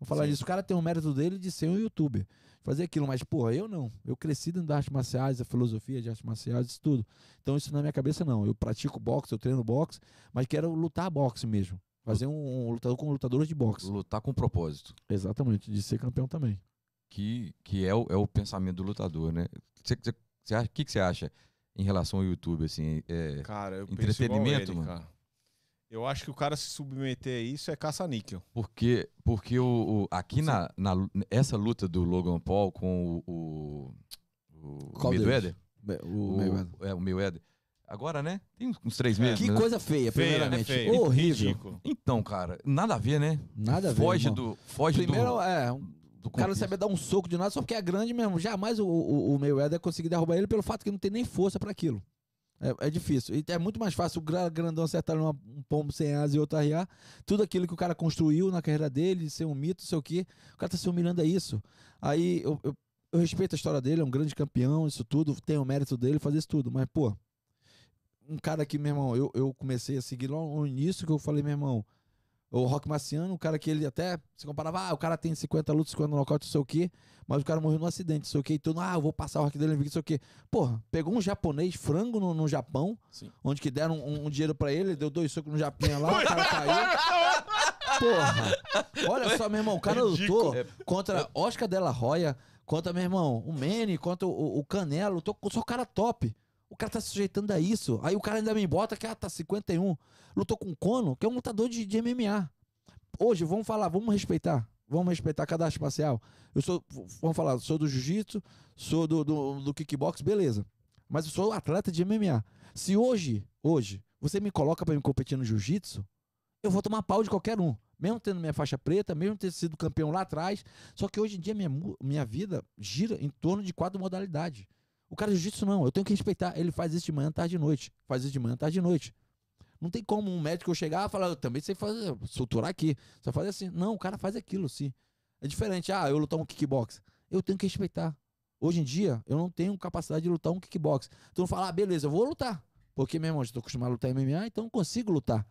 Vou falar Sim. disso. O cara tem o mérito dele de ser um youtuber. Fazer aquilo, mas, porra, eu não. Eu cresci dentro das artes marciais, a filosofia de artes marciais, isso tudo. Então, isso na minha cabeça, não. Eu pratico boxe, eu treino boxe, mas quero lutar boxe mesmo. Fazer um, um lutador com lutadores de boxe. Lutar com propósito. Exatamente, de ser campeão também. Que, que é, o, é o pensamento do lutador, né? Você, você, você acha- o que, que você acha em relação ao YouTube, assim? É, Cara, eu penso Entretenimento, igual ele, mano. cara. Eu acho que o cara se submeter a isso é caça-níquel. Porque, porque o, o- aqui na, na essa luta do Logan Paul com o, o, o Mayweather? O, o, Mayweather. é, o Mayweather, agora, né? Tem uns três É. meses. Que né? coisa feia, Feia, primeiramente. né? Feia. Horrível. Ridículo. Então, cara, nada a ver, né? Nada a ver. Foge irmão. do, foge Primeiro, do, é, do O cara não saber dar um soco de nada só porque é grande mesmo. Jamais o, o, o Mayweather conseguir derrubar ele pelo fato que não tem nem força pra aquilo. É, é difícil. E é muito mais fácil o gra- grandão acertar numa- um pombo sem asa e outro arriar. Tudo aquilo que o cara construiu na carreira dele, ser um mito, sei o quê. O cara tá se humilhando a isso. Aí eu, eu, eu respeito a história dele, é um grande campeão, isso tudo, tem o mérito dele fazer isso tudo. Mas, pô, um cara que, meu irmão, eu, eu comecei a seguir lá no início que eu falei, meu irmão, o Rock Marciano, um cara que ele até se comparava, ah, o cara tem 50 lutas, 50 nocaute, não sei o quê, mas o cara morreu num acidente, não sei o quê, então, ah, eu vou passar o Rock dele, não sei o quê. Porra, pegou um japonês, frango no, no Japão, Sim. onde que deram um, um dinheiro pra ele, deu dois socos no japinha lá, o cara caiu. Porra, olha só, meu irmão, o cara lutou contra Oscar de la Hoya, contra, meu irmão, o Manny, contra o, o Canelo, lutou com só cara top. O cara tá se sujeitando a isso. Aí o cara ainda me bota que ah, tá 51. Lutou com o Kono, que é um lutador de, de MMA. Hoje, vamos falar, vamos respeitar. Vamos respeitar cada arte marcial. Eu sou, vamos falar, sou do jiu-jitsu, sou do, do, do kickbox, beleza. Mas eu sou atleta de MMA. Se hoje, hoje, você me coloca pra me competir no jiu-jitsu, eu vou tomar pau de qualquer um. Mesmo tendo minha faixa preta, mesmo ter sido campeão lá atrás. Só que hoje em dia minha, minha vida gira em torno de quatro modalidades. O cara de jiu-jitsu não, eu tenho que respeitar. Ele faz isso de manhã, tarde e noite. Faz isso de manhã, tarde e noite. Não tem como um médico chegar e falar, eu também sei fazer, suturar aqui. Só fazer assim. Não, o cara faz aquilo, sim. É diferente. Ah, eu lutar um kickbox. Eu tenho que respeitar. Hoje em dia, eu não tenho capacidade de lutar um kickbox. Tu não fala, ah, beleza, eu vou lutar. Porque, meu irmão, eu estou acostumado a lutar MMA, então eu consigo lutar.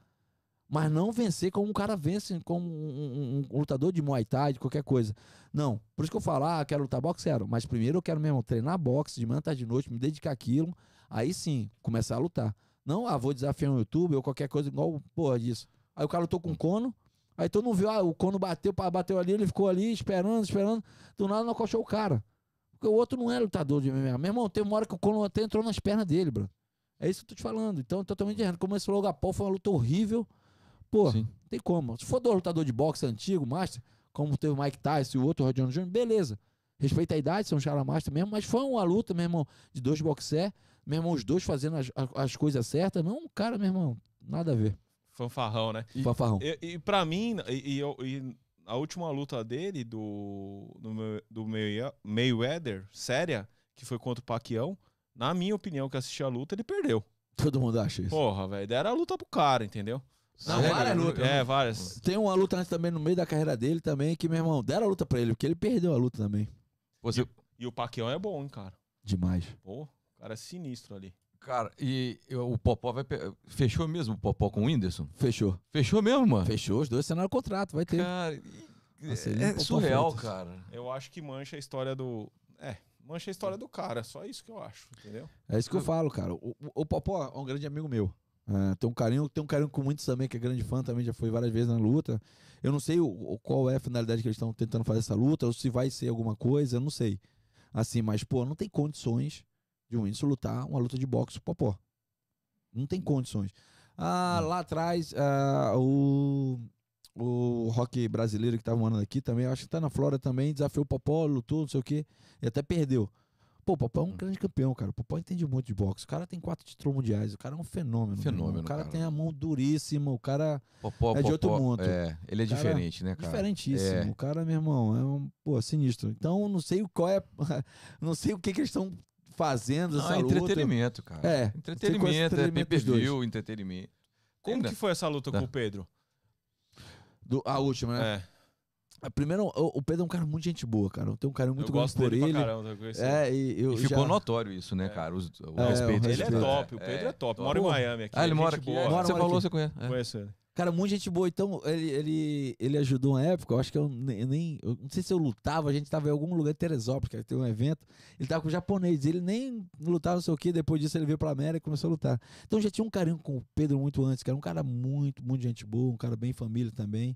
Mas não vencer como um cara vence, como um, um- um lutador de Muay Thai, de qualquer coisa. Não. Por isso que eu falo, ah, quero lutar boxe, quero. Mas primeiro eu quero mesmo treinar boxe de manhã, tarde de noite, me dedicar àquilo. Aí sim, começar a lutar. Não, ah, vou desafiar um YouTube ou qualquer coisa igual, porra, disso. Aí o cara lutou com Cono, aí tu não viu, ah, o Cono bateu, bateu ali, ele ficou ali esperando, esperando. Do nada não acochou o cara. Porque o outro não é lutador de MMA. Meu irmão, tem uma hora que o Cono até entrou nas pernas dele, bro. É isso que eu tô te falando. Então, totalmente errado. Como esse Logan Paul foi uma luta horrível. Pô, Sim. não tem como. Se for do lutador de boxe antigo, master, como teve o Mike Tyson e o outro, o John Jones, beleza. Respeita a idade, são um master mesmo, mas foi uma luta, meu irmão, de dois boxer, meu irmão, os dois fazendo as, as- as coisas certas. Não, um cara, meu irmão, nada a ver. Fanfarrão, né? Fanfarrão. E, e pra mim, e, e e a última luta dele, do, do, May- do May- Mayweather, séria, que foi contra o Paquião, na minha opinião, que assisti a luta, ele perdeu. Todo mundo acha isso. Porra, velho, deram a luta pro cara, entendeu? Não, Sério? várias lutas. É, várias. Tem uma luta antes também no meio da carreira dele também, que, meu irmão, deram a luta pra ele, porque ele perdeu a luta também. Você, E o Paquião é bom, hein, cara. Demais. Pô, o cara é sinistro ali. cara, e eu- o Popó vai. pe- Fechou mesmo o Popó com o Whindersson? Fechou. Fechou mesmo, mano? Fechou, os dois assinaram o contrato, vai ter. Cara, e- Nossa, é, é Popó surreal, Freitas. cara. Eu acho que mancha a história do. É, mancha a história do cara. Só isso que eu acho, entendeu? É isso que eu falo, cara. O, o- o Popó é um grande amigo meu. É, tem um carinho, tem um carinho com muitos também, que é grande fã, também já foi várias vezes na luta. Eu não sei o, o- qual é a finalidade que eles estão tentando fazer essa luta, ou se vai ser alguma coisa, eu não sei. Assim, mas, pô, não tem condições de um Whindersson lutar uma luta de boxe com o Popó. Não tem condições. Ah, lá atrás, ah, o, o rock brasileiro que tava morando aqui também, acho que tá na Flórida também, desafiou o Popó, lutou, não sei o quê, e até perdeu. Pô, o Popó é um grande campeão, cara. O Popó entende muito de boxe. O cara tem quatro títulos mundiais. O cara é um fenômeno. Fenômeno, O cara, cara. tem a mão duríssima. O cara Popó, É de outro Popó, mundo. É, ele é diferente, né, cara? diferentíssimo. É. O cara, meu irmão, é um, pô, sinistro. Então, não sei qual é. não sei o que, que eles estão fazendo Não, essa é luta. entretenimento, cara. É, Entretenimento, é dois. pay-per-view, entretenimento. Como Ainda- que foi essa luta Tá. com o Pedro? Do- a última, né? É, A primeira, o, Pedro é um cara muito gente boa, cara. Eu tenho um carinho muito gosto por dele ele. pra caramba. É, e eu E ficou já... notório isso, né, É. cara? Os- o É, respeito. Ele é top, o Pedro é, top. Mora em Pô. Miami aqui. Ah, ele mora aqui. boa. é. Mora- Você mora falou, aqui. você conhece. é. Conheço ele. Cara, muito gente boa. Então, ele, ele, ele ajudou uma época, eu acho que eu nem, nem- eu não sei se eu lutava, a gente tava em algum lugar em Teresópolis, que tem um evento, ele tava com o japonês, ele nem lutava, não sei o que, depois disso ele veio pra América e começou a lutar. Então já tinha um carinho com o Pedro muito antes, que era um cara muito, muito gente boa, um cara bem família também.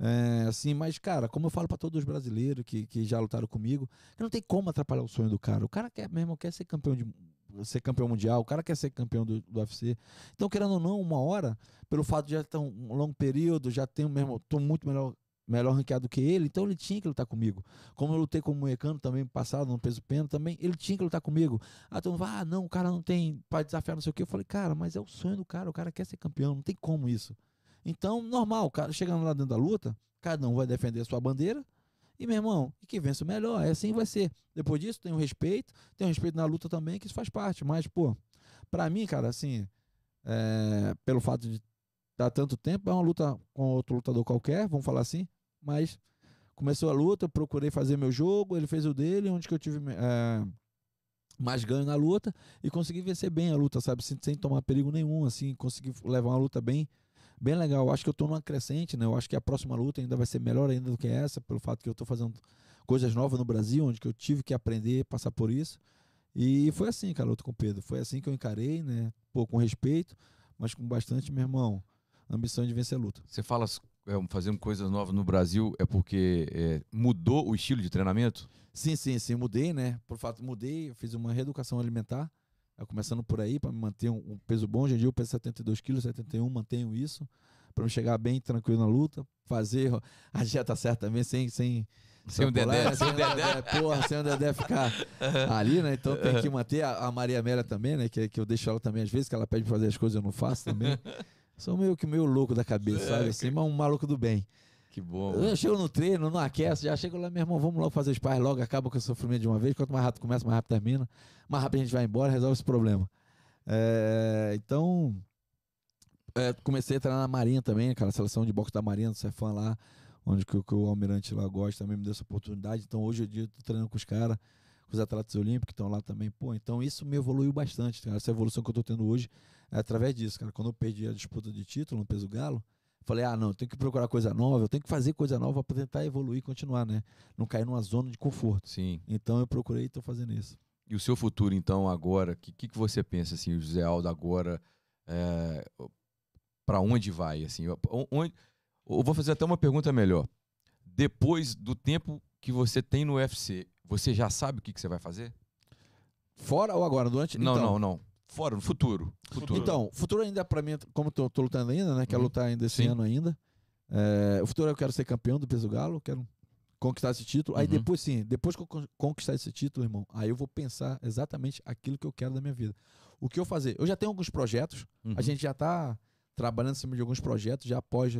É, assim, mas, cara, como eu falo pra todos os brasileiros que, que já lutaram comigo, que não tem como atrapalhar o sonho do cara. O cara quer mesmo, quer ser campeão de ser campeão mundial, o cara quer ser campeão do, do UFC. Então, querendo ou não, uma hora, pelo fato de já estar um longo período, já tenho mesmo, tô muito melhor, melhor ranqueado que ele, então ele tinha que lutar comigo. Como eu lutei com o Moecano também passado, no peso pena, também, ele tinha que lutar comigo. Ah, fala, ah, não, o cara não tem para desafiar, não sei o quê. Eu falei, cara, mas é o sonho do cara, o cara quer ser campeão, não tem como isso. Então, normal, cara chegando lá dentro da luta, cada um vai defender a sua bandeira. E, meu irmão, e que vence o melhor. É assim vai ser. Depois disso, tem o respeito. Tem o respeito na luta também, que isso faz parte. Mas, pô, pra mim, cara, assim, é, pelo fato de estar tanto tempo, é uma luta com outro lutador qualquer, vamos falar assim. Mas começou a luta, procurei fazer meu jogo, ele fez o dele, onde que eu tive é, mais ganho na luta e consegui vencer bem a luta, sabe? Sem, sem tomar perigo nenhum, assim, consegui levar uma luta bem, bem legal. Acho que eu tô numa crescente, né? Eu acho que a próxima luta ainda vai ser melhor ainda do que essa, pelo fato que eu tô fazendo coisas novas no Brasil, onde que eu tive que aprender, passar por isso. E foi assim, cara, a luta com o Pedro. Foi assim que eu encarei, né? Pô, com respeito, mas com bastante, meu irmão, ambição de vencer a luta. Você fala é, fazendo coisas novas no Brasil é porque é, mudou o estilo de treinamento? Sim, sim, sim, mudei, né? Por fato, mudei, fiz uma reeducação alimentar, começando por aí, para me manter um, um peso bom. Hoje em dia eu peso 72 quilos, 71, mantenho isso, para me chegar bem tranquilo na luta, fazer a dieta certa também, sem. sem Sem o Dedé, né? sem o Dedé. Porra, sem o Dedé ficar ali, né? Então tem que manter a, a Maria Amélia também, né? Que, que eu deixo ela também às vezes, que ela pede pra fazer as coisas eu não faço também. Sou meio que meio louco da cabeça, É, sabe? Assim, mas um maluco do bem. Que bom. Eu chego no treino, não aqueço, já chego lá, meu irmão, vamos logo fazer os pais, logo acaba com o sofrimento de uma vez. Quanto mais rápido começa, mais rápido termina. Mais rápido a gente vai embora, resolve esse problema. É, então, é, comecei a treinar na Marinha também, aquela seleção de boxe da Marinha, do Cefã lá, onde que, que o Almirante lá gosta, também me deu essa oportunidade. Então, hoje em dia, eu tô treinando com os caras, com os atletas olímpicos que estão lá também. Pô, então isso me evoluiu bastante, cara. Essa evolução que eu tô tendo hoje é através disso, cara. Quando eu perdi a disputa de título no peso galo, Falei, ah, não, eu tenho que procurar coisa nova, eu tenho que fazer coisa nova para tentar evoluir e continuar, né? Não cair numa zona de conforto. Sim. Então eu procurei e tô fazendo isso. E o seu futuro, então, agora, o que, que, que você pensa, assim, o José Aldo agora, é, para onde vai, assim? Onde, eu vou fazer até uma pergunta melhor. Depois do tempo que você tem no UFC, você já sabe o que, que você vai fazer? Fora ou agora? Durante. Não, então, não, não. Fora, no futuro. Futuro. Então, futuro ainda pra mim, como eu tô, tô lutando ainda, né? Quero Uhum. lutar ainda esse Sim. ano ainda. É, o futuro eu quero ser campeão do peso galo, quero conquistar esse título. Aí Uhum. depois sim, depois que eu con- conquistar esse título, irmão, aí eu vou pensar exatamente aquilo que eu quero da minha vida. O que eu fazer? Eu já tenho alguns projetos, Uhum. a gente já tá trabalhando em cima de alguns projetos, já após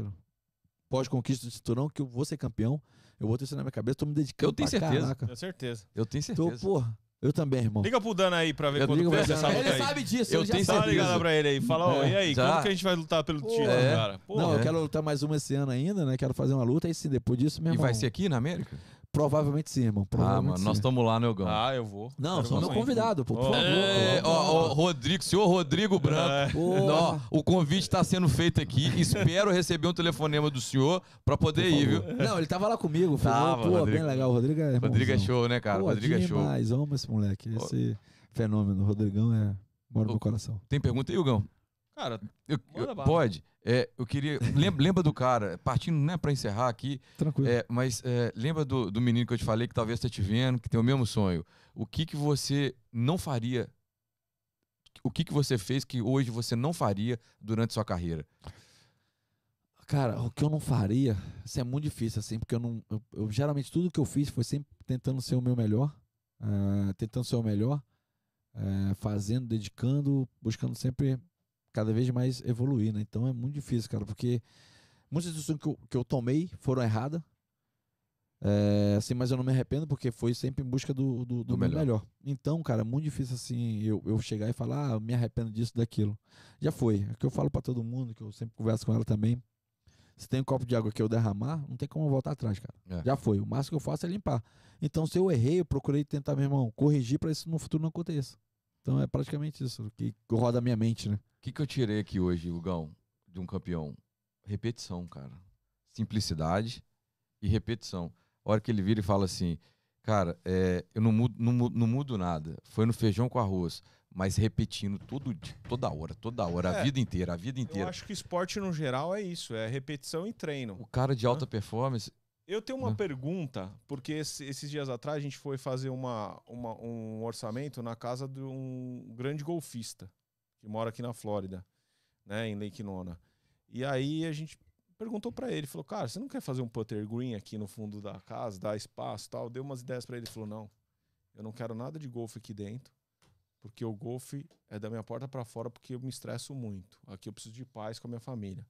pós conquista do cinturão, que eu vou ser campeão. Eu vou ter isso na minha cabeça, tô me dedicando Eu tenho pra certeza. caraca. Tenho certeza. Eu tenho Tô, certeza. porra, eu também, irmão. Liga pro Dana aí pra ver Eu quando começa essa luta Ele aí. sabe disso, Eu tenho Dá sabe. uma ligada certeza. pra ele aí. Fala, ó, É. e aí, Já. quando que a gente vai lutar pelo título, É. cara? Pô, Não, eu É. quero lutar mais uma esse ano ainda, né? Quero fazer uma luta, e sim, depois disso, meu E vai ser aqui na América? Provavelmente sim, irmão. Ah, Provavelmente mano, sim. nós estamos lá, né, Elgão? Ah, eu vou. Não, sou meu convidado, pô, por favor. É, ó, ó, Rodrigo, senhor Rodrigo Branco. Porra. Ó, o convite está sendo feito aqui. Espero receber um telefonema do senhor para poder Por ir, viu? Não, ele tava lá comigo. Foi, Tava, pô, Rodrigo. bem legal. O Rodrigo é Rodrigo é irmãozão. show, né, cara? Pô, Rodrigo é show. demais. Amo esse moleque. Esse fenômeno. O Rodrigão é... Mora no coração. Tem pergunta aí, Hugão? Cara, Eu- Manda eu- pode. É, eu queria. Lembra, lembra do cara, partindo, né, para encerrar aqui, Tranquilo. é, mas é, lembra do, do menino que eu te falei que talvez tá te vendo, que tem o mesmo sonho. O que que você não faria? O que que você fez que hoje você não faria durante sua carreira? Cara, o que eu não faria, isso é muito difícil, assim, porque eu não. Eu, eu- geralmente tudo que eu fiz foi sempre tentando ser o meu melhor. eh, tentando ser o melhor, eh, fazendo, dedicando, buscando sempre cada vez mais evoluir, né? Então é muito difícil, cara, porque muitas decisões que eu, que eu tomei foram erradas. É, assim, mas eu não me arrependo porque foi sempre em busca do, do, do melhor. melhor. Então, cara, é muito difícil assim eu, eu chegar e falar, ah, eu me arrependo disso, daquilo. Já foi. É o que eu falo pra todo mundo, que eu sempre converso com ela também. Se tem um copo de água que eu derramar, não tem como voltar atrás, cara. É. Já foi. O máximo que eu faço é limpar. Então, se eu errei, eu procurei tentar, meu irmão, corrigir pra isso no futuro não aconteça. Então é praticamente isso que roda a minha mente, né? O que, que eu tirei aqui hoje, Hugão, de um campeão? Repetição, cara. Simplicidade e repetição. A hora que ele vira e fala assim, cara, é, eu não mudo, não, mudo, não mudo nada. Foi no feijão com arroz, mas repetindo todo, toda hora, toda hora, a É. vida inteira, a vida Eu inteira. acho que esporte no geral é isso, é repetição e treino. O cara de alta performance, Eu tenho uma pergunta, porque esse- esses dias atrás a gente foi fazer uma, uma- um orçamento na casa de um grande golfista que mora aqui na Flórida, né, em Lake Nona. E aí a gente perguntou pra ele, falou: "Cara, você não quer fazer um putter green aqui no fundo da casa, dar espaço, e tal?" Deu umas ideias pra ele, falou: "Não. Eu não quero nada de golfe aqui dentro, porque o golfe é da minha porta pra fora porque eu me estresso muito. Aqui eu preciso de paz com a minha família."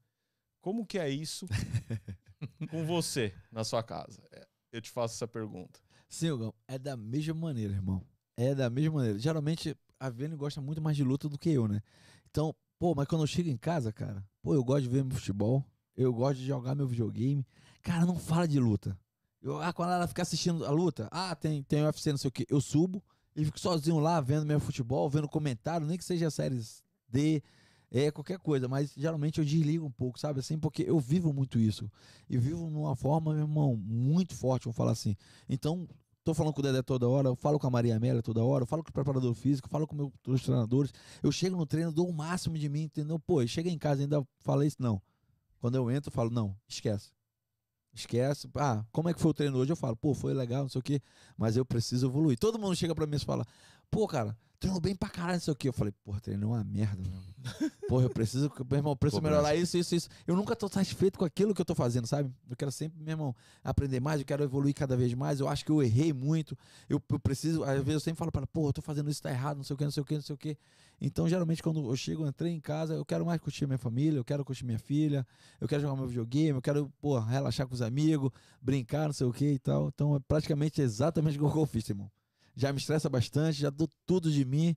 Como que é isso com você na sua casa? É, Eu te faço essa pergunta. Sim, é da mesma maneira, irmão. É da mesma maneira. Geralmente, a Vênia gosta muito mais de luta do que eu, né? Então, pô, mas quando eu chego em casa, cara, pô, eu gosto de ver meu futebol, eu gosto de jogar meu videogame. Cara, não fala de luta. Eu, ah, quando ela fica assistindo a luta, ah, tem, tem UFC, não sei o quê, eu subo e fico sozinho lá vendo meu futebol, vendo comentário, nem que seja séries D, é qualquer coisa, mas geralmente eu desligo um pouco, sabe assim, porque eu vivo muito isso. E vivo numa forma, meu irmão, muito forte, vamos falar assim. Então, tô falando com o Dedé toda hora, eu falo com a Maria Amélia toda hora, eu falo com o preparador físico, falo com meu- os treinadores. Eu chego no treino, dou o máximo de mim, entendeu? Pô, eu chego em casa ainda falei isso, não. Quando eu entro, eu falo, não, esquece. Esquece. Ah, como é que foi o treino hoje? Eu falo, pô, foi legal, não sei o quê, mas eu preciso evoluir. Todo mundo chega pra mim e fala, pô, cara, treinou bem pra caralho, não sei o quê. Eu falei, porra, treinou uma merda, mesmo. Porra, eu preciso, meu irmão, eu preciso melhorar isso, isso, isso. Eu nunca tô satisfeito com aquilo que eu tô fazendo, sabe? Eu quero sempre, meu irmão, aprender mais, eu quero evoluir cada vez mais. Eu acho que eu errei muito. Eu, eu preciso, às vezes eu sempre falo para ela, porra, eu tô fazendo isso, tá errado, não sei o que, não sei o que, não sei o que. Então, geralmente, quando eu chego, eu entrei em casa, eu quero mais curtir minha família, eu quero curtir minha filha, eu quero jogar meu videogame, eu quero, porra, relaxar com os amigos, brincar, não sei o que e tal. Então, é praticamente exatamente igual que eu fiz, irmão. Já me estressa bastante, já dou tudo de mim.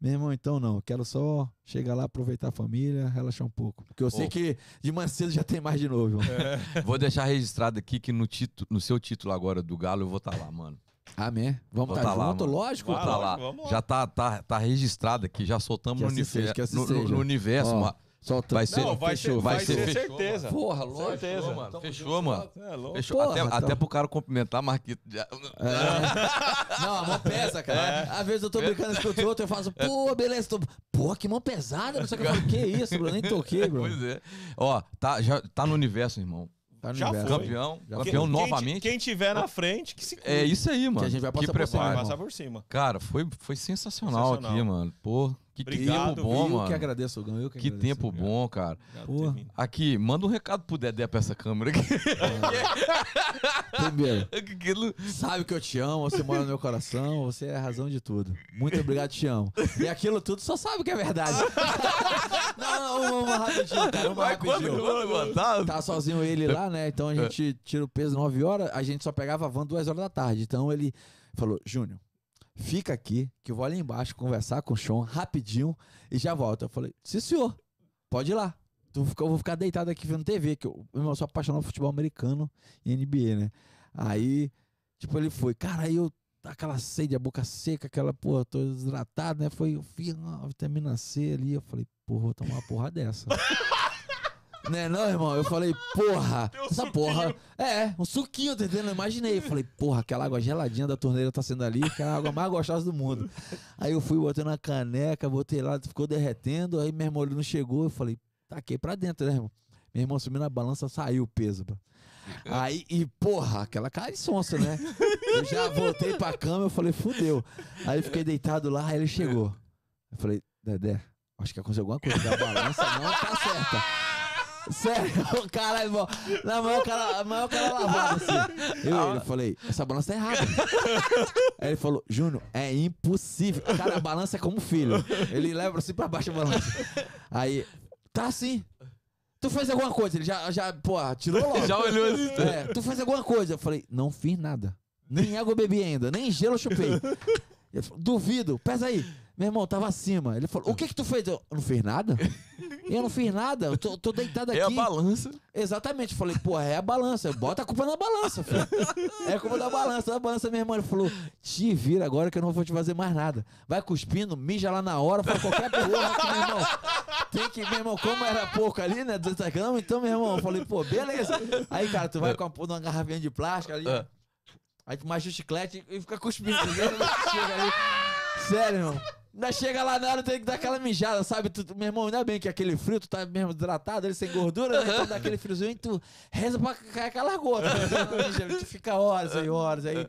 Meu irmão, então não, quero só chegar lá, aproveitar a família, relaxar um pouco. Porque eu sei que de manhã cedo já tem mais de novo, irmão. vou deixar registrado aqui que no, título, no seu título agora do Galo eu vou estar lá, mano. Amém. Vamos estar tá lá, junto, mano. lógico. Vai tá lógico, lá. vamos lá. Já tá, tá, tá registrado aqui, já soltamos Que no, assim universo, seja, que assim no, no- seja. no universo. Ó, Solta. Vai ser- Não, vai fechou, ser, vai ser, ser- certeza. Porra, lógico. Certeza. Fechou, mano. Tamo Fechou, junto, mano. É louco. Fechou. Porra, até, então. até pro cara cumprimentar, Marquito. já- É. Não, a mão pesa, cara. É. Às vezes eu tô brincando com o outro, eu faço, pô, beleza, tô... pô, que mão pesada, não sei o que. Que isso, bro? Nem toquei, bro. Pois é. Ó, tá, já, tá no universo, irmão. Tá no Já universo. foi. Campeão. Já campeão Quem- novamente. Quem, tiver na frente, que se cuide. É isso aí, mano. a gente vai que passar por cima, passar por cima. Cara, foi, foi sensacional, Sensacional. aqui, mano. Pô, que, Obrigado, tempo bom, eu mano. que agradeço, Gão. Eu que, Que agradeço. tempo bom, cara. Obrigado. Aqui, manda um recado pro Dedé pra essa câmera aqui. Primeiro, Aquilo- sabe que eu te amo, você mora no meu coração, você é a razão de tudo. Muito obrigado, te amo. E aquilo tudo só sabe que é verdade. não, não, uma rapidinho, cara, uma Vai quando rapidinho. quando, tá? Tá sozinho ele lá, né? Então a gente tira o peso 9 horas, a gente só pegava a van 2 horas da tarde. Então ele falou: Júnior, fica aqui, que eu vou ali embaixo conversar com o Sean rapidinho e já volto. Eu falei: sim, senhor, pode ir lá. Eu vou ficar deitado aqui vendo TV, que eu, eu sou apaixonado por futebol americano e NBA, né? Aí, tipo, ele foi. Cara, aí eu aquela sede, a boca seca, aquela, porra, tô desidratado, né? Foi, eu fiz uma vitamina C ali, eu falei, porra, vou tomar uma porra dessa. né, não, irmão? Eu falei, porra, essa suquinho. porra. É, um suquinho, tá entendendo? Eu imaginei. Eu falei, porra, aquela água geladinha da torneira tá sendo ali, que é a água mais gostosa do mundo. Aí eu fui, botei na caneca, botei lá, ficou derretendo, aí meu irmão não chegou, eu falei, taquei pra dentro, né, irmão? Meu irmão subiu na balança, saiu o peso, bro. Aí, e porra, aquela cara de sonsa, né? Eu já voltei pra cama, eu falei, fudeu. Aí fiquei deitado lá, aí ele chegou. Eu falei, Dedé, acho que aconteceu alguma coisa, a balança não tá certa. Sério, caralho, irmão. Na maior cara, a maior cara lavada, assim. Eu e ele falei, essa balança tá errada. Aí ele falou, Júnior, é impossível. Cara, a balança é como filho. Ele leva assim pra baixo a balança. Aí, tá assim. Tu fez alguma coisa? Ele já, já pô, tirou logo. Já olhou assim. É, tu fez alguma coisa? Eu falei, não fiz nada. Nem água eu bebi ainda, nem gelo eu chupei. Ele falou, duvido, pesa aí. Meu irmão, tava acima. Ele falou, o que que tu fez? Eu não fiz nada. Eu não fiz nada, eu tô, tô deitado aqui. É a balança. Exatamente. Eu falei, pô, é a balança. Bota a culpa na balança, filho. É a culpa da balança. Da balança, meu irmão. Ele falou, te vira agora que eu não vou te fazer mais nada. Vai cuspindo, mija lá na hora, faz qualquer porra aqui, meu irmão. Tem que, meu irmão, como era pouco ali, né? 200 gramas, então, meu irmão, eu falei, pô, beleza. Aí, cara, tu vai com a, uma garrafinha de plástico ali. É. Aí tu macha o chiclete e fica cuspindo. Sério, irmão. Ainda chega lá na hora, tem que dar aquela mijada, sabe? Tu, meu irmão, ainda bem que aquele frio, tu tá mesmo hidratado, ele sem gordura, né? Então dá aquele friozinho e tu reza pra cair aquela gota. tu fica horas e horas, aí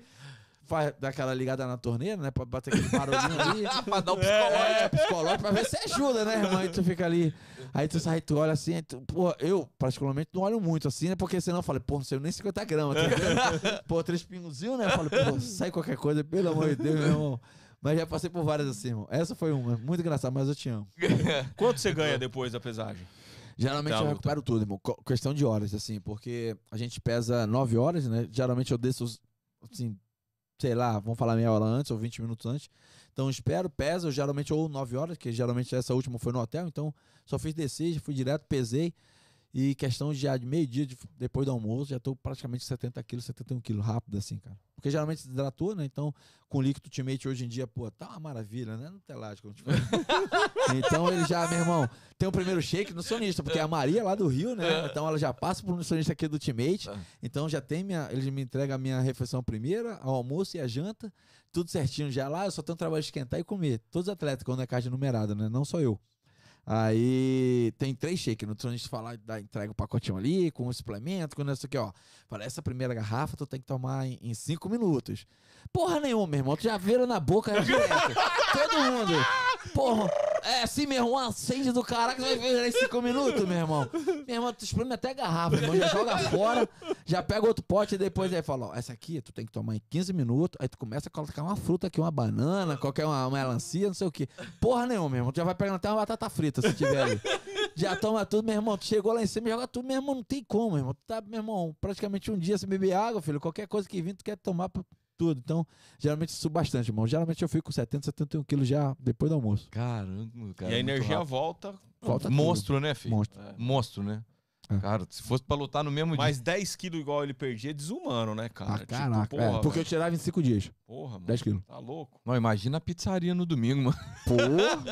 faz, dá aquela ligada na torneira, né? Pra bater aquele barulhinho ali. pra dar o É, psicológico, pra ver se ajuda, né, irmão? Aí tu fica ali. Aí tu sai, tu olha assim, tu, pô, eu, particularmente, não olho muito assim, né? Porque senão eu falei, pô, não sei nem 50 gramas, tá ligado? Pô, três pingozinhos, né? Eu falei, pô, sai qualquer coisa, pelo amor de Deus, meu irmão. Mas já passei por várias assim, irmão. Essa foi uma, muito engraçada, mas eu te amo. Quanto você ganha depois da pesagem? Geralmente Tá, eu recupero tudo, irmão. Co- questão de horas, assim, porque a gente pesa 9 horas, né? Geralmente eu desço, assim, sei lá, vamos falar meia hora antes ou 20 minutos antes. Então eu espero, peso, geralmente ou 9 horas, que geralmente essa última foi no hotel, então só fiz descer, já fui direto, pesei. E questão de já de meio-dia de- depois do almoço, já tô praticamente 70 quilos, 71 quilos rápido, assim, cara. Porque geralmente desidratou, né? Então, com líquido ultimate hoje em dia, pô, tá uma maravilha, né? Não tem te falei. Então ele já, meu irmão, tem o primeiro shake nutricionista, porque a Maria lá do Rio, né? Então ela já passa pro nutricionista aqui do Ultimate. Tá. Então já tem minha. Ele me entrega a minha refeição primeira, ao almoço e a janta. Tudo certinho já lá, eu só tenho trabalho de esquentar e comer. Todos os atletas, quando é carne numerada, né? Não só eu. Aí tem três shakes. O nutricionista fala, dá, entrega o pacotinho ali, com o suplemento, com isso aqui, ó. Fala, essa primeira garrafa tu tem que tomar em, em cinco minutos. Porra nenhuma, meu irmão. Tu já vira na boca direto. Todo mundo. Porra, é assim mesmo, um acende do caraca, vai ver em cinco minutos, meu irmão. Meu irmão, tu espreme até garrafa, meu irmão, já joga fora, já pega outro pote e depois aí fala, ó, essa aqui tu tem que tomar em 15 minutos, aí tu começa a colocar uma fruta aqui, uma banana, qualquer uma, uma melancia, não sei o que. Porra nenhuma, meu irmão, tu já vai pegando até uma batata frita se tiver ali. Já toma tudo, meu irmão, tu chegou lá em cima joga tudo, meu irmão, não tem como, meu irmão. Tu tá, meu irmão, praticamente um dia sem beber água, filho, qualquer coisa que vir tu quer tomar pra tudo. Então, geralmente subo bastante, irmão. Geralmente eu fico com 70, 71 quilos já depois do almoço. Caramba, cara. e a energia volta. Tudo. Monstro, né, filho? Monstro. Monstro, né? É. Cara, se fosse pra lutar no mesmo Mas 10 quilos igual ele perdia é desumano, né, cara? Ah, Tipo, caraca. porra, é, porque eu tirava em 5 dias. Porra, mano. 10 quilos. Tá louco. dia. Não, imagina a pizzaria no domingo, mano. Pô,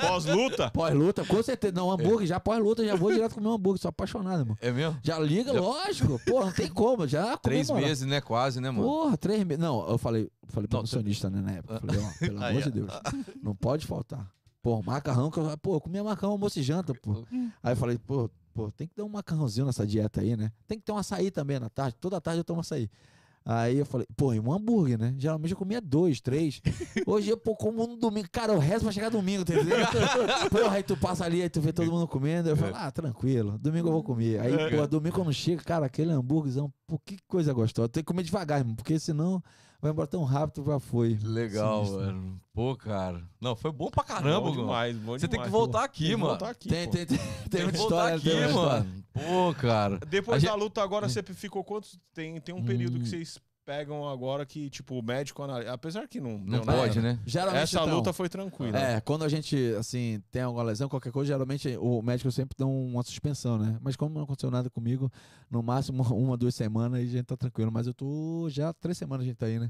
Pós-luta? pós-luta, com certeza. Não, hambúrguer, já pós-luta, já vou direto comer um hambúrguer. Sou apaixonado, irmão. É mesmo? Já liga, Já- lógico. Porra, não tem como. Já Três meses, né? Quase, né, mano? Porra, três meses. Não, eu falei, eu falei pro Não, nutricionista, né, na época. Eu falei, ó, pelo amor de Deus, não pode faltar. Pô, macarrão, que eu, pô, eu comia macarrão almoço e janta, pô. Aí eu falei, pô, pô, tem que dar um macarrãozinho nessa dieta aí, né? Tem que ter um açaí também na tarde. Toda tarde eu tomo açaí. Aí eu falei, pô, e um hambúrguer, né? Geralmente eu comia dois, três. Hoje eu, pô, como no domingo. Cara, eu rezo pra chegar domingo, tá? Porra, aí tu passa ali, aí tu vê todo mundo comendo. Eu falo, ah, tranquilo, domingo eu vou comer. Aí, pô, domingo quando chega, cara, aquele hambúrguerzão, pô, que coisa gostosa. Tem que comer devagar, irmão, porque senão vai embora tão rápido, já foi. Legal, Sinistro. mano. Pô, cara. Não, foi bom pra caramba, bom mano. demais, bom Você tem que voltar Tem aqui, que mano. voltar aqui, Tem, tem, tem, tem Tem muita que voltar história, tem aqui, história. mano. Pô, cara. Depois A da gente- luta agora, você ficou quanto? Tem, tem um período Hum. que vocês pegam agora que, tipo, o médico analisa. Apesar que não. Não deu pode, nada. né? Geralmente, Essa então, luta foi tranquila. É, quando a gente, assim, tem alguma lesão, qualquer coisa, geralmente o médico sempre dá uma suspensão, né? Mas como não aconteceu nada comigo, no máximo uma, duas semanas e a gente tá tranquilo. Mas eu tô já três semanas a gente tá aí, né?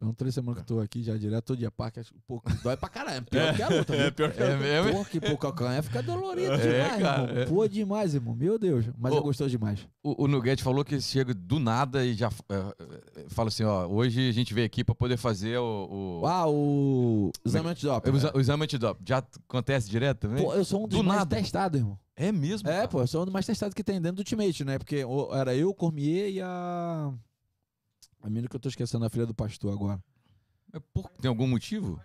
Então, três semanas que eu tô aqui já direto, todo dia parque, acho que, pô, dói pra caralho. Pior que a luta, É, viu? pior que É mesmo? Pô, que pô, calcanhar fica dolorido É, demais, cara, irmão. é. Pô, demais, irmão. Meu Deus. Mas Ô, é gostoso demais. O, o Nugget falou que chega do nada e já é, é, fala assim, ó, hoje a gente veio aqui pra poder fazer o... o... Ah, o exame antidoping. o exa- o exame antidoping. Já acontece direto também? Pô, eu sou um dos Do mais nada. testados, irmão. é mesmo? É, cara? pô, eu sou um dos mais testados que tem dentro do Ultimate, né? Porque era eu, o Cormier e a. A menina que eu tô esquecendo, a filha do pastor agora. É por- Tem algum motivo?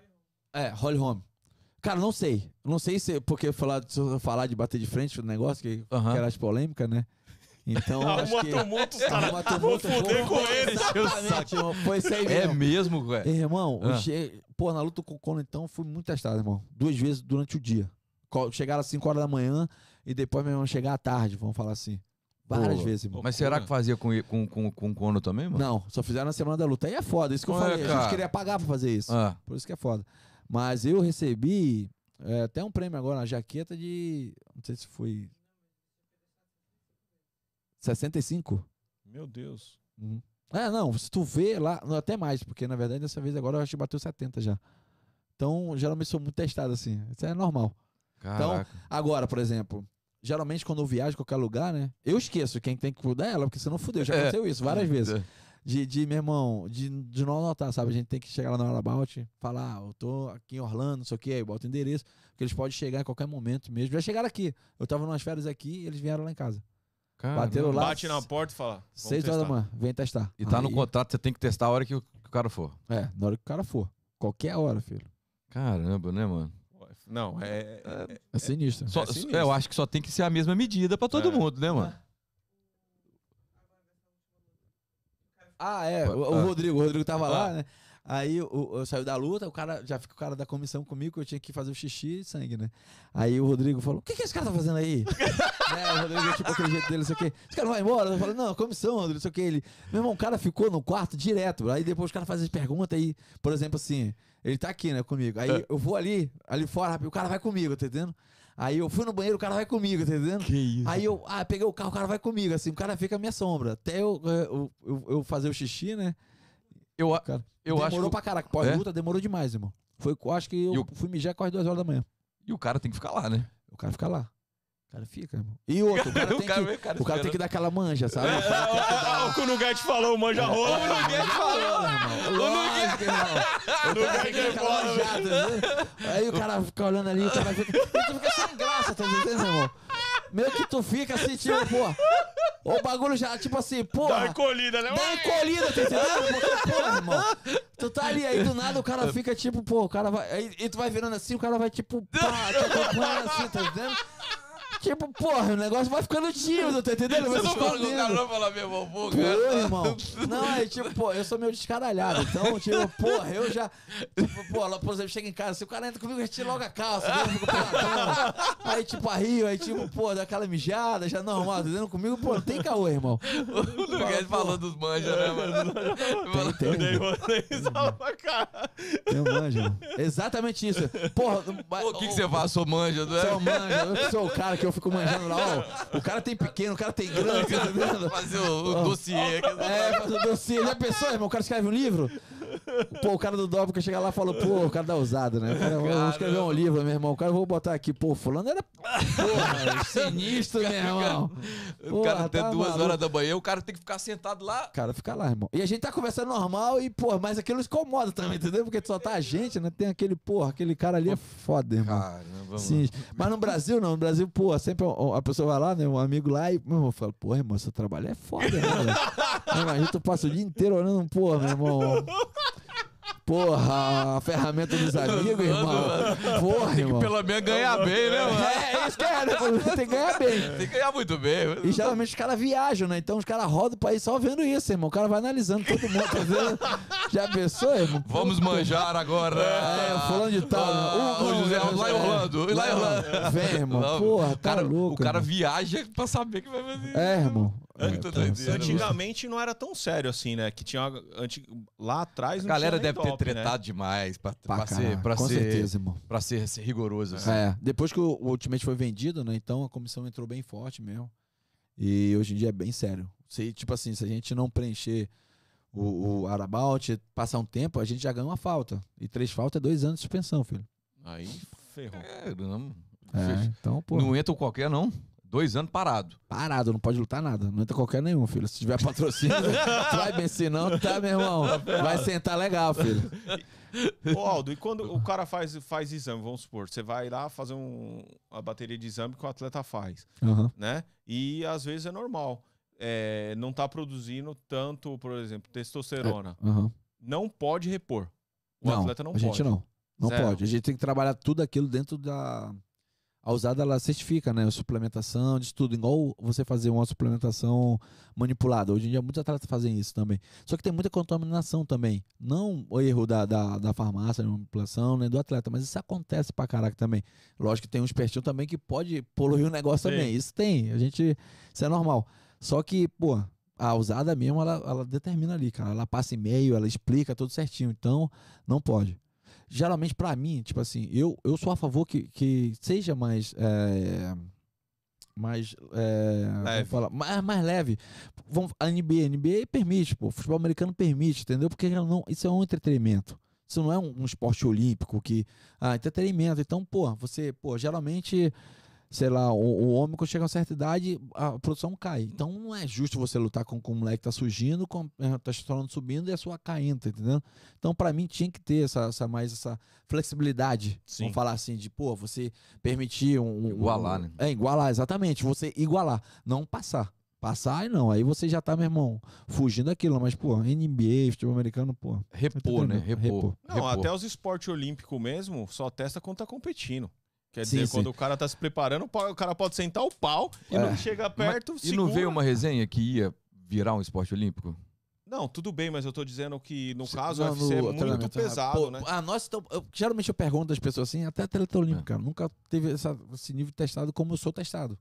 É, Holly Holm. Cara, não sei. Não sei se porque falar, se eu falar de bater de frente no negócio, que, que era as polêmicas, né? Então, acho Arruma que... tumulto, os caras Arruma tumulto, fuder vou- com eles. Exatamente, irmão. Foi isso aí É mesmo. mesmo, velho. Irmão, Ah. che- pô, na luta com o Conor, então, fui muito testado, irmão. Duas vezes durante o dia. Chegaram às 5 horas da manhã e depois, meu irmão, chegar à tarde, vamos falar assim. Várias Pô, vezes, irmão. Mas será que fazia com, com, com, com o Cono também, mano? Não, só fizeram na semana da luta. Aí é foda, isso que eu falei. A cara. gente queria pagar pra fazer isso. Ah, Por isso que é foda. Mas eu recebi é, até um prêmio agora, uma jaqueta de. Não sei se foi. 65? Meu Deus. Uhum. É, não, se tu vê lá, não, até mais, porque na verdade dessa vez agora eu acho que bateu 70 já. Então, geralmente sou muito testado assim. Isso é normal. caraca. Agora, por exemplo, geralmente quando eu viajo em qualquer lugar, né? Eu esqueço quem tem que cuidar é ela, porque senão fudeu. Já É. aconteceu isso várias vezes. De, de, meu irmão, de, de não anotar, sabe? A gente tem que chegar lá na hora about, falar, ah, eu tô aqui em Orlando, não sei o que, aí bota o endereço, porque eles podem chegar em qualquer momento mesmo. Já chegaram aqui. Eu tava nas férias aqui eles vieram lá em casa. Caramba. Bateram lá. Bate na porta e fala. Seis horas da manhã, vem testar. E tá no Aí- contrato, você tem que testar a hora que o, que o cara for. É, na hora que o cara for. Qualquer hora, filho. Caramba, né, mano? Não, é. é- É sinistro. Só- sinistro. é, eu acho que só tem que ser a mesma medida pra todo É. mundo, né, mano? Ah, é. O, o Ah. Rodrigo, o Rodrigo tava Ah. lá, né? Aí o, eu saiu da luta, o cara já fica o cara da comissão comigo, que eu tinha que fazer o xixi e sangue, né? Aí o Rodrigo falou: O que, que esse cara tá fazendo aí? né? O Rodrigo, tipo, aquele jeito dele, não sei o quê. Esse cara vai embora? Eu falei: Não, comissão, Rodrigo, não sei o quê. Ele, meu irmão, o cara ficou no quarto direto. Aí depois o cara faz as perguntas aí, por exemplo, assim, ele tá aqui, né, comigo. Aí É. eu vou ali, ali fora, o cara vai comigo, tá entendendo? Aí eu fui no banheiro, o cara vai comigo, tá entendendo? Que isso? Aí eu, ah, peguei o carro, o cara vai comigo, assim, o cara fica à minha sombra. Até eu, é, eu, eu, eu fazer o xixi, né? Eu, Cara, eu demorou acho que. pra caraca. Pós-luta demorou demais, irmão. Foi, eu acho que eu E o- fui mijar quase duas horas da manhã. E o cara tem que ficar lá, né? O cara fica lá. O cara fica, irmão. E outro, o cara tem, que, o cara o cara tem que dar aquela manja, sabe? É, é, é, o que o Nugget falou, manja rola. O Nuguete falou, irmão. Irmão. O cara que dar aquela manjada, entendeu? Aí o cara fica olhando ali, o cara fica... E tu fica sem graça, tá entendendo, irmão? Meio que tu fica assim, tipo, pô... O bagulho já, tipo assim, pô... Dá uma encolhida, né? Dá encolhida, tá entendendo? Porque, porra, irmão. Tu tá ali, aí do nada o cara fica tipo, pô, o cara vai. Aí, e tu vai virando assim, o cara vai tipo, pá, te acompanhando assim, tá entendendo? Tipo, porra, o negócio vai ficando tímido, tá entendendo? Vai se escondendo. não falar meu vovô, Pô, irmão. Não, é tipo, pô, eu sou meio descaralhado. Então, tipo, porra, eu já. Tipo, pô, lá, por exemplo, chega em casa, se o cara entra comigo, eu tiro logo a calça, eu fico peladão. Aí, tipo, arrio, aí, tipo, pô, dá aquela mijada, já normal, tá entendendo? Comigo, pô, não tem caô, irmão. O Nuguete falou dos manjas, né, mano? Tem, tem. Dei vocês pra cara. Eu manjo. Exatamente isso. Porra, O que, que você faz? Sou manja, não é? Sou manja, eu sou o cara que eu fico manjando lá, ó. O cara tem pequeno, o cara tem grande, tá entendendo? Fazer o, o dossiê. É, fazer o dossiê. Já pensou, irmão? O cara escreve um livro? Pô, o cara do Dobro que chega lá e falou, pô, o cara dá usada, né? Cara, vou escrever um livro, meu irmão. O cara, vou botar aqui, pô, fulano era, porra, sinistro, meu irmão. O cara até tá duas maluco. horas da manhã, o cara tem que ficar sentado lá. Cara, fica lá, irmão. E a gente tá conversando normal e, pô, mas aquilo incomoda também, entendeu? Porque só tá a gente, né? Tem aquele, porra, aquele cara ali é foda, irmão. Caramba, Sim. Mas no Brasil, não. No Brasil, pô, sempre a pessoa vai lá, né? Um amigo lá e, meu irmão, fala, pô, irmão, seu trabalho é foda, né? Imagina, tu passa o dia inteiro olhando, porra, meu irmão. Porra, a ferramenta dos amigos, irmão. Porra, Tem que irmão. pelo menos ganhar bem, né, mano? É, é isso que é, né? Tem que ganhar bem. Tem que ganhar muito bem. E geralmente os caras viajam, né? Então os caras rodam o país só vendo isso, irmão. O cara vai analisando todo mundo, tá vendo? Já pensou, irmão? Vamos manjar agora. É, fulano de tal. Ah, né? o José, lá em Orlando. Lá em Orlando. Vem, irmão. Não, Porra, o cara, tá louco. o cara irmão. viaja pra saber que vai fazer. É, irmão. É tá, doideira, sinistro. Antigamente não era tão sério assim, né? Que tinha anti- lá atrás A galera deve ter top, né? tretado demais pra, Pra pra ser, pra com ser, certeza, irmão. pra ser, ser rigoroso. Assim. É, depois que o, o Ultimate foi vendido, né? Então a comissão entrou bem forte mesmo. E hoje em dia é bem sério. Se, tipo assim, se a gente não preencher o, o Arabout, passar um tempo, a gente já ganha uma falta. E três faltas é dois anos de suspensão, filho. Aí ferrou. É, não, É, então, pô, não entra qualquer, não. Dois anos parado. parado, não pode lutar nada. Não entra qualquer nenhum, filho. Se tiver patrocínio, tu vai bem. Se não, tá, meu irmão. Vai sentar legal, filho. Ô, Aldo, e quando o cara faz, faz exame, vamos supor, você vai lá fazer um, uma bateria de exame que o atleta faz, Aham. né? E às vezes é normal. É, não tá produzindo tanto, por exemplo, testosterona. aham. Não pode repor. O Não, atleta não a pode. gente não. Não Zero. pode. A gente tem que trabalhar tudo aquilo dentro da. A usada ela certifica, né? A suplementação, de tudo. Igual você fazer uma suplementação manipulada. Hoje em dia muitos atletas fazem isso também. Só que tem muita contaminação também. Não o erro da, da, da farmácia, da manipulação, nem do atleta, mas isso acontece pra caraca também. Lógico que tem um espertinho também que pode poluir o negócio Sim. também. Isso tem. A gente. Isso é normal. Só que, pô, a usada mesmo, ela, ela determina ali, cara. Ela passa e-mail, ela explica tudo certinho. Então, não pode. Geralmente, pra mim, tipo assim, eu, eu sou a favor que, que seja mais. é, mais. é, Leve. falar, mais, mais leve. Vamos, a NBA, a NBA permite, pô. O futebol americano permite, entendeu? Porque não, isso é um entretenimento. Isso não é um, um esporte olímpico que. Ah, entretenimento. Então, pô, você, pô, geralmente sei lá, o, o homem quando chega a uma certa idade, a produção cai. Então não é justo você lutar com, com o moleque que tá surgindo, com a testosterona subindo e a sua caindo, tá entendendo? Então para mim tinha que ter essa, essa mais essa flexibilidade, Sim. vamos falar assim, de pô, você permitir um, um- Igualar, né? É, igualar, exatamente, você igualar, não passar. Passar, não. Aí você já tá, meu irmão, fugindo daquilo. Mas, pô, NBA, futebol americano, pô. Repor, né? Repor. Repor. Não, Repor. até os esportes olímpicos mesmo só testa quando tá competindo. Quer Sim, dizer, sim. quando o cara tá se preparando, o cara pode sentar o pau e não É. chega Mas- perto, E não veio uma resenha que ia virar um esporte olímpico? Não, tudo bem, mas eu tô dizendo que no caso não, o UFC é no muito treinamento, pesado, pô, né? Ah, nós geralmente eu pergunto das pessoas assim, até atleta olímpico, É. cara, nunca teve essa- esse nível testado como eu sou testado.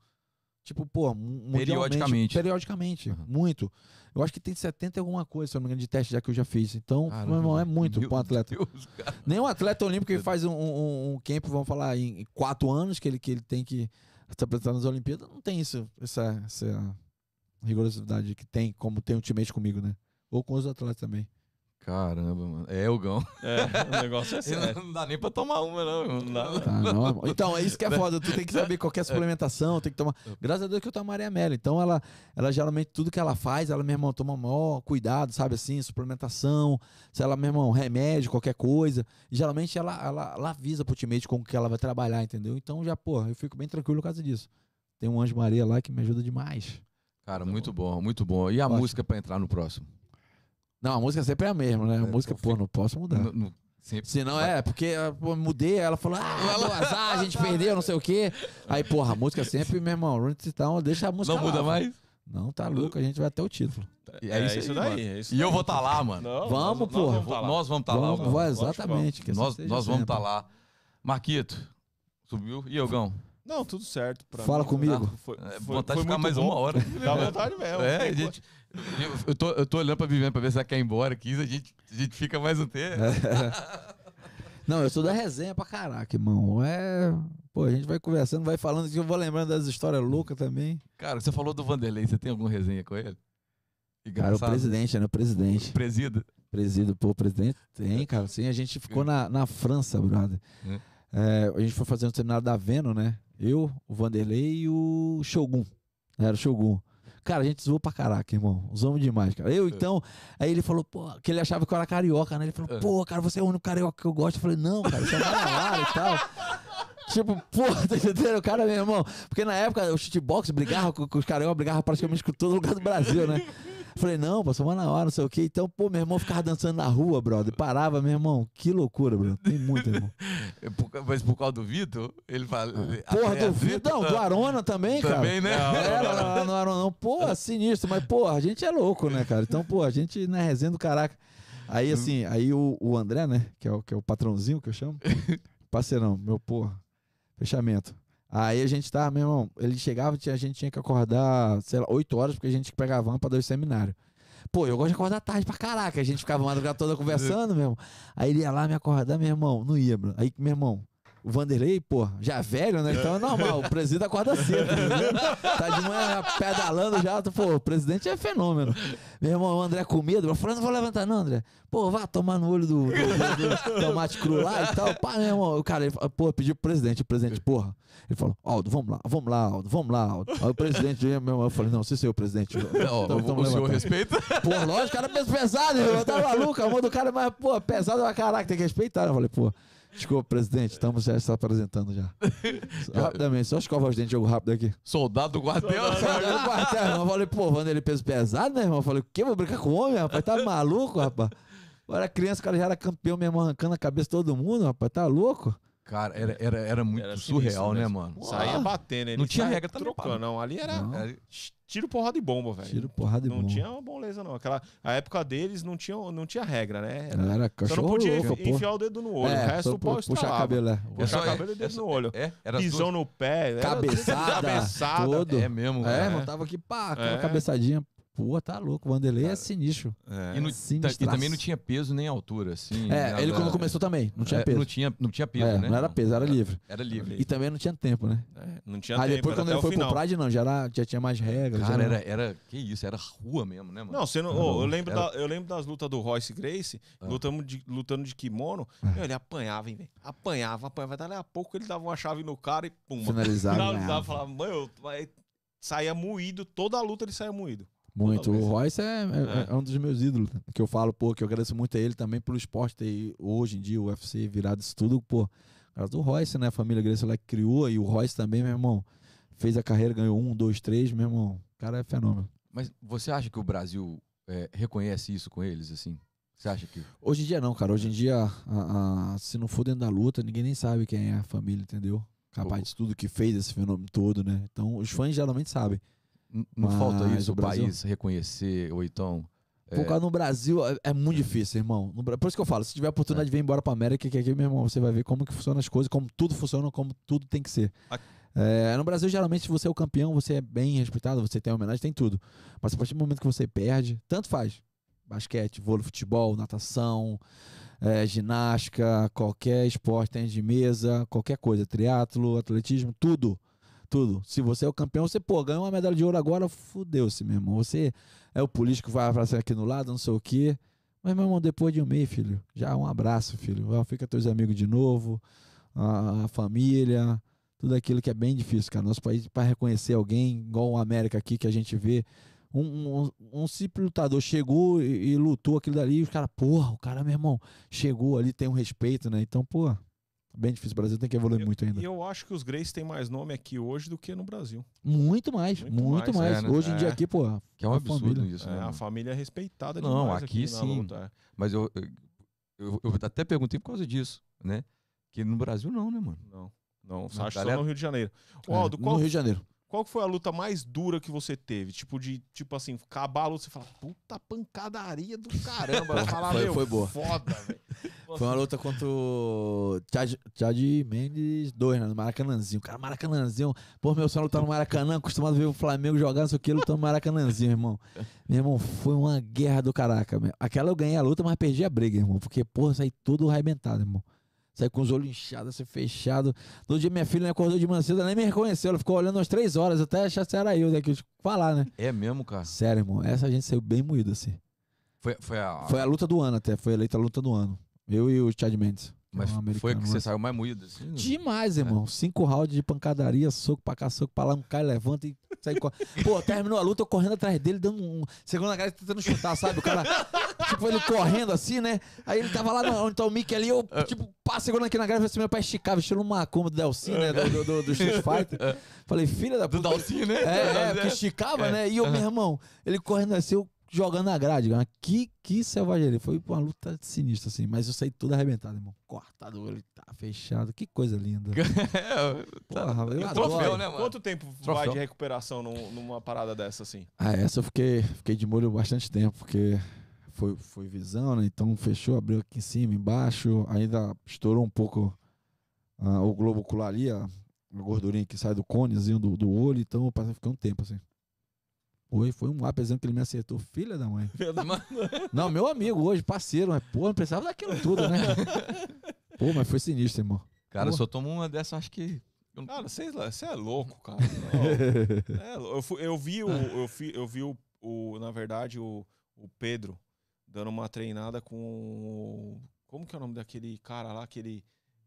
Tipo, pô, Periodicamente. Periodicamente, Uhum. muito. Eu acho que tem 70 e alguma coisa, se eu não me engano, de teste já que eu já fiz. Então, Caramba, meu irmão, é muito pra um atleta. Deus. Nenhum atleta olímpico que faz um, um, um camp, vamos falar, em quatro anos, que ele, que ele tem que se apresentar nas Olimpíadas, não tem isso, essa, essa rigorosidade que tem, como tem ultimamente comigo, né? Ou com os atletas também. Caramba, mano. É, Elgão. É, o negócio é sério. Não dá nem pra tomar uma, não. Não dá. Tá, não, então, é isso que é foda. Tu tem que saber qualquer suplementação, tem que tomar. Graças a Deus que eu tomo Maria Amélia. Então, ela, ela geralmente, tudo que ela faz, ela, meu irmão, toma maior cuidado, sabe assim, suplementação, se ela, meu irmão, remédio, qualquer coisa. E geralmente ela, ela, ela avisa pro teammate com o que ela vai trabalhar, entendeu? Então, já, pô, eu fico bem tranquilo por causa disso. Tem um Anjo Maria lá que me ajuda demais. Cara, muito bom, muito bom. E a Ótimo. música pra entrar no próximo? Não, a música sempre é a mesma, né? A É, música, pô, não posso mudar. No- no- sempre- Se não é, porque ah, pô, mudei, ela falou, ah, do azar, a gente perdeu, não sei o quê. Aí, porra, a música sempre, meu irmão, Down, deixa a música Não muda lá. mais? Não, tá louco, a gente vai até o título. E É, aí, isso aí, daí. é isso E eu daí. vou estar lá, mano. Não, Vamos, nós- pô. Nós vamos tá lá. Nós vamos estar lá. Vamos, exatamente. que assim Nós, nós vamos sempre. estar lá. Marquito, subiu. E Elgão? Não, tudo certo. pra Fala mim. comigo. Ah, Foi, É, foi- vontade de foi ficar muito mais bom. uma hora. Dá vontade mesmo. É, gente. Eu, tô, eu tô olhando pra Viviane pra ver se ela quer ir embora aqui. A gente, a gente fica mais um tempo. Não, eu sou da resenha pra caraca, irmão. É. Pô, a gente vai conversando, vai falando que eu vou lembrando das histórias loucas também. Cara, você falou do Vanderlei. Você tem alguma resenha com ele? Cara, o Engraçado. presidente, né? O presidente. Presida. Presido, pô, o presidente tem, cara. Sim, a gente ficou na, na França, brother. É. É, a gente foi fazer um seminário da Veno, né? Eu, o Vanderlei e o Shogun. Era o Shogun. Cara, a gente zoou pra caraca, irmão. Usamos demais, cara. Eu, então, aí ele falou, pô, que ele achava que eu era carioca, né? Ele falou, É. pô, cara, você é o único carioca que eu gosto. Eu falei, não, cara, você é Manauara e tal. Tipo, pô, tá entendendo? O cara, meu irmão. Porque na época o shootbox brigava com, com os cariocas, brigava praticamente com todo lugar do Brasil, né? Falei, não, pô, sou Manauara, não sei o quê. Então, pô, meu irmão ficava dançando na rua, brother. Parava, meu irmão. Que loucura, brother. Tem muito, irmão. É Mas por causa do Vitor, ele fala. Porra, é, do Vitor, não, do Arona também, cara. Também, né? É, lá, lá no Arona, não. Pô, sinistro. Mas, pô, a gente é louco, né, cara? Então, pô, a gente na resenha do caraca. Aí, assim, aí o, o André, né, que é o, que é o patrãozinho que eu chamo. Parceirão, meu, porra. Fechamento. Aí a gente tá, meu irmão, ele chegava, tinha- a gente tinha que acordar, sei lá, 8 horas, porque a gente pegava van pra dois seminários. Pô, eu gosto de acordar tarde pra caraca. A gente ficava a madrugada toda conversando, meu irmão. Aí ele ia lá me acordar, meu irmão, não ia. Aí, meu irmão, o Vanderlei, pô, já velho, né? Então é normal, o presidente acorda cedo, entendeu? Tá de manhã pedalando já, pô, o presidente é fenômeno. Meu irmão, o André com medo, eu falei, não vou levantar não, André. Pô, vá tomar no olho do, do- do- do tomate cru lá e tal. Pá, meu irmão, o cara, ele, falou, pô, pediu pro presidente, o presidente, porra. Ele falou, Aldo, vamos lá, vamos lá, Aldo, vamos lá, Aldo. Aí o presidente, meu irmão, eu falei, não, se seu presidente. Não, então o, vamos o senhor respeita? Pô, lógico, o cara é peso pesado, irmão. Tá maluco, a mão do cara é mais, pô, pesado pra caraca, tem que respeitar. Eu falei, pô, desculpa, presidente, estamos já se apresentando já. Rapidamente, só escova os dentes, jogo rápido aqui. Soldado do quartel. Saiu do quartel, irmão. Eu falei, pô, Vanderlei peso pesado, né, irmão? Eu falei, o quê? Vou brincar com homem, rapaz? Tá maluco, rapaz? Eu era criança, o cara já era campeão mesmo, arrancando a cabeça de todo mundo, rapaz. Tá louco? Cara, era, era, era muito Era surreal, sinistro né, mano? Saía batendo. Ele Não tinha regra também, trocando, pá. não. Ali era Não. Era- tiro, porrada e bomba, velho. Tiro, porrada e Não bom. tinha uma moleza, não. Aquela, a época deles não tinha, não tinha regra, né? Era- Era Só não cachorro podia enfiar o dedo no olho. É, o resto o pau pu- puxar cabelo, é. Puxar só- cabelo e dedo no olho. É, era Pisão no pé. Cabeçada, cabeçada. todo. É mesmo. É, cara. irmão, tava aqui, pá, aquela É. cabeçadinha. Pô, tá louco. O Vanderlei é sinistro. É. E, no- Sinistraço. e também não tinha peso nem altura, assim. É, nada- ele quando começou também, não tinha É, peso. Não tinha, não tinha peso, É, né? Não era peso, era livre. Era livre. E também não tinha tempo, né? É, não tinha Aí tempo, depois, era quando ele foi final. pro Pride, não, já, era, já tinha mais regras. Cara, já era, era. Que isso, era rua mesmo, né, mano? Não, você não, Era ô, eu, lembro Era- da- eu lembro das lutas do Royce Grace, Ah. lutando, de, lutando de kimono. É. Meu, ele apanhava, hein, velho? Apanhava, apanhava. Dali a pouco ele dava uma chave no cara e pum. Finalizado, Finalizava, ganhava. falava, mano, aí saía moído. Toda a luta ele saía moído. Muito. O Royce é, é- É. é um dos meus ídolos. Que eu falo, pô, que eu agradeço muito a ele também pelo esporte ter hoje em dia o UFC virado isso tudo, pô. Causa do Royce, né? A família Grace lá criou e o Royce também, meu irmão. Fez a carreira, ganhou um, dois, três, meu irmão. O cara é fenômeno. Mas você acha que o Brasil é, reconhece isso com eles, assim? Você acha que. Hoje em dia não, cara. Hoje em dia, a- a- se não for dentro da luta, ninguém nem sabe quem é a família, entendeu? Capaz de tudo que fez esse fenômeno todo, né? Então, os fãs geralmente sabem. Não falta Mas isso, o Brasil- país reconhecer, ou então. Por causa no Brasil é, é muito difícil, irmão. Por isso que eu falo, se tiver a oportunidade de vir embora pra América, que aqui, meu irmão, você vai ver como que funcionam as coisas, como tudo funciona, como tudo tem que ser. A- É, no Brasil, geralmente, se você é o campeão, você é bem respeitado, você tem homenagem, tem tudo. Mas a partir do momento que você perde, tanto faz. Basquete, vôlei, futebol, natação, é, ginástica, qualquer esporte, tênis de mesa, qualquer coisa, triatlo, atletismo, tudo. Tudo. Se você é o campeão, você, pô, ganhou uma medalha de ouro agora, fudeu-se, meu irmão. Você é o político que vai aparecer aqui no lado, não sei o quê. Mas, meu irmão, depois de um mês, filho, já um abraço, filho. Fica teus amigos de novo, a, a família, tudo aquilo que é bem difícil, cara. Nosso país, para reconhecer alguém, igual o América aqui, que a gente vê, um, um, um simples lutador chegou e, e lutou aquilo dali, e os caras, porra, o cara, meu irmão, chegou ali, tem um respeito, né? Então, pô, bem difícil. O Brasil tem que evoluir muito ainda. E eu acho que os Grace têm mais nome aqui hoje do que no Brasil. Muito mais, Muito muito, mais, mais. é, né? Hoje em dia É. aqui, pô, Que é um a absurdo família. isso, É, né? a mano? família é respeitada Não, aqui na sim. luta, é. Mas eu, eu, eu até perguntei por causa disso, né? Que no Brasil não, né, mano? Não, não. Só acho galera- só no Rio de Janeiro. Ô, é, Aldo, no qual, Rio de Janeiro. Qual foi a luta mais dura que você teve? Tipo, de, tipo assim, acabar a luta você fala, puta pancadaria do caramba. Vai falar, Foi- meu, foi boa. foda, velho. Foi uma luta contra o Chad, Mendes 2, né? No Maracanãzinho. Cara, Maracanãzinho. Pô, meu sonho é lutar no Maracanã, acostumado a ver o Flamengo jogar, não sei o que, lutando no Maracanãzinho, irmão. Meu irmão, foi uma guerra do caraca. meu. Aquela eu ganhei a luta, mas perdi a briga, irmão. Porque, porra, saí todo arrebentado, irmão. Saí com os olhos inchados, assim, fechado. No dia minha filha me acordou de manhã cedo, ela nem me reconheceu. Ela ficou olhando umas três horas, até achar se era eu, né? Que eu tinha que falar, né? É mesmo, cara. Sério, irmão. Essa gente saiu bem moído, assim. Foi, foi a. Foi a luta do ano até, foi eleita a luta do ano. Eu e o Chad Mendes. Que é mas um foi que você lá. saiu mais moído, assim? né? Demais, irmão. Cinco rounds de pancadaria, soco pra cá, soco pra lá, um cai, levanta e sai correndo. Pô, terminou a luta, eu correndo atrás dele, dando um. Segunda cara tentando chutar, sabe? O cara, tipo, ele correndo assim, né? Aí ele tava lá no, onde tá o Mickey ali, eu, tipo, pá, segurando aqui na grade, assim, meu pai esticava, estilo um macumba do Delcin, né? Do, do, do, do Street Fighter. Falei, filha da Do puta. Dalcinho, né? É, é, porque esticava, É. né? E eu, meu irmão, ele correndo assim, eu jogando na grade, cara. Que, que selvageria. Foi uma luta sinistra, assim. Mas eu saí todo arrebentado, irmão. Cortado, ele tá fechado. Que coisa linda. É, Porra, eu E o adoro. troféu, né, mano? Quanto tempo vai Troféu. de recuperação num- numa parada dessa, assim? Ah, essa eu fiquei, fiquei de molho bastante tempo, porque foi, foi visão, né? Então fechou, abriu aqui em cima, embaixo, ainda estourou um pouco ah, o globo ocular ali, a, a gordurinha que sai do conezinho do, do olho, então eu passei, fiquei um tempo assim. Foi, foi um apesar que ele me acertou, filha da mãe. Mano, Não, meu amigo hoje, parceiro, mas pô, não precisava daquilo tudo, né? Pô, mas foi sinistro, irmão. Cara, eu Pô. só tomo uma dessa, acho que. Cara, você é louco, cara. É eu, fui- eu vi, o, eu, fi- eu vi o, o- na verdade, o, o Pedro dando uma treinada com. o- Como que é o nome daquele cara lá? Aquele.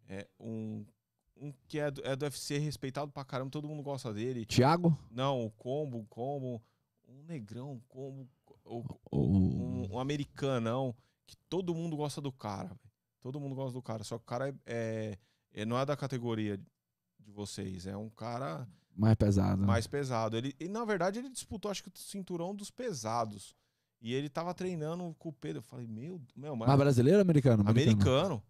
É, um, um que é do, é do UFC, respeitado pra caramba, todo mundo gosta dele. Tiago? Não, o Combo, o Combo. Um negrão, um Combo. o- O... um, um americanão que todo mundo gosta do cara. velho. Todo mundo gosta do cara. Só que o cara é, é- é- não é da categoria de vocês. É um cara Mais pesado. né? mais pesado. Ele, e, na verdade, ele disputou, acho que o cinturão dos pesados. E ele tava treinando com o Pedro. Eu falei, meu, meu, mas Mas brasileiro ou americano? americano.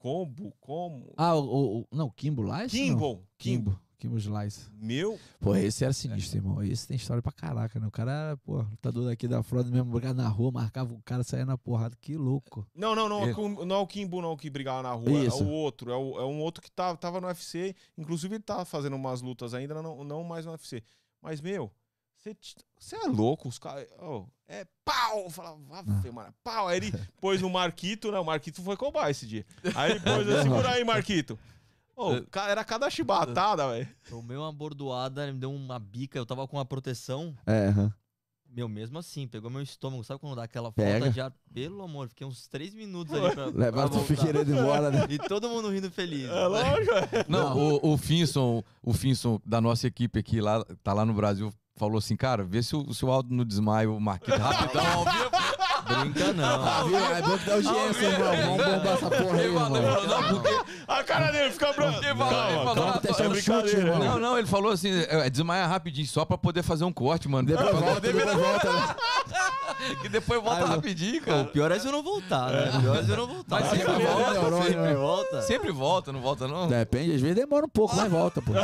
Combo, como? Ah, o, o- não, Kimbo Lice? Kimbo, Kimbo. Kimbo. Slice. Meu, Pô, esse era sinistro, irmão. Esse tem história pra caraca, né? O cara, pô, lutador daqui da Florida mesmo, brigado na rua, marcava o cara, saía na porrada. Que louco. Não, não, não. É. é Não é o Kimbo, não, que brigava na rua. Isso. É o outro. É, o- é um outro que tá, tava no UFC. Inclusive, ele tá fazendo umas lutas ainda, não, não mais no UFC. Mas, meu, você é louco? Os caras. oh, é pau! Eu Falava, "Ave, mano, pau. Aí ele pôs no Marquito, né? O Marquito foi cobar esse dia. Aí ele pôs, assim, segura aí, Marquito. Ca- era cada chibatada, velho. Tomei uma bordoada, ele me deu uma bica, eu tava com uma proteção. É, aham. Meu, mesmo assim, pegou meu estômago. Sabe quando dá aquela Pega. falta de ar? Pelo amor, fiquei uns três minutos ali pra. Levaram pra o. Figueiredo embora, né? E todo mundo rindo feliz. É lógico, é. Não, o, o Finson, o Finson da nossa equipe aqui, lá, tá lá no Brasil, falou assim, cara, vê se o, se o Aldo não desmaia o Marquito rapidão ao vivo. Brinca não. Ah, viu? É bom que dá audiência, irmão. Vamos bombar essa porra aí, irmão. não, porque cara dele fica branca. Ele falou- ele falou- chute, brincadeira, irmão. Não, não, ele falou assim, é, desmaia rapidinho, só pra poder fazer um corte, mano. Depois volta, depois volta. Né? Que depois volta Ai, não. rapidinho, cara. o pior é se eu não voltar, né? O pior é se eu não voltar. Mas sempre volta, neurônio, sempre, né? volta. sempre volta, não volta não? Depende, às vezes demora um pouco, mas volta, pô.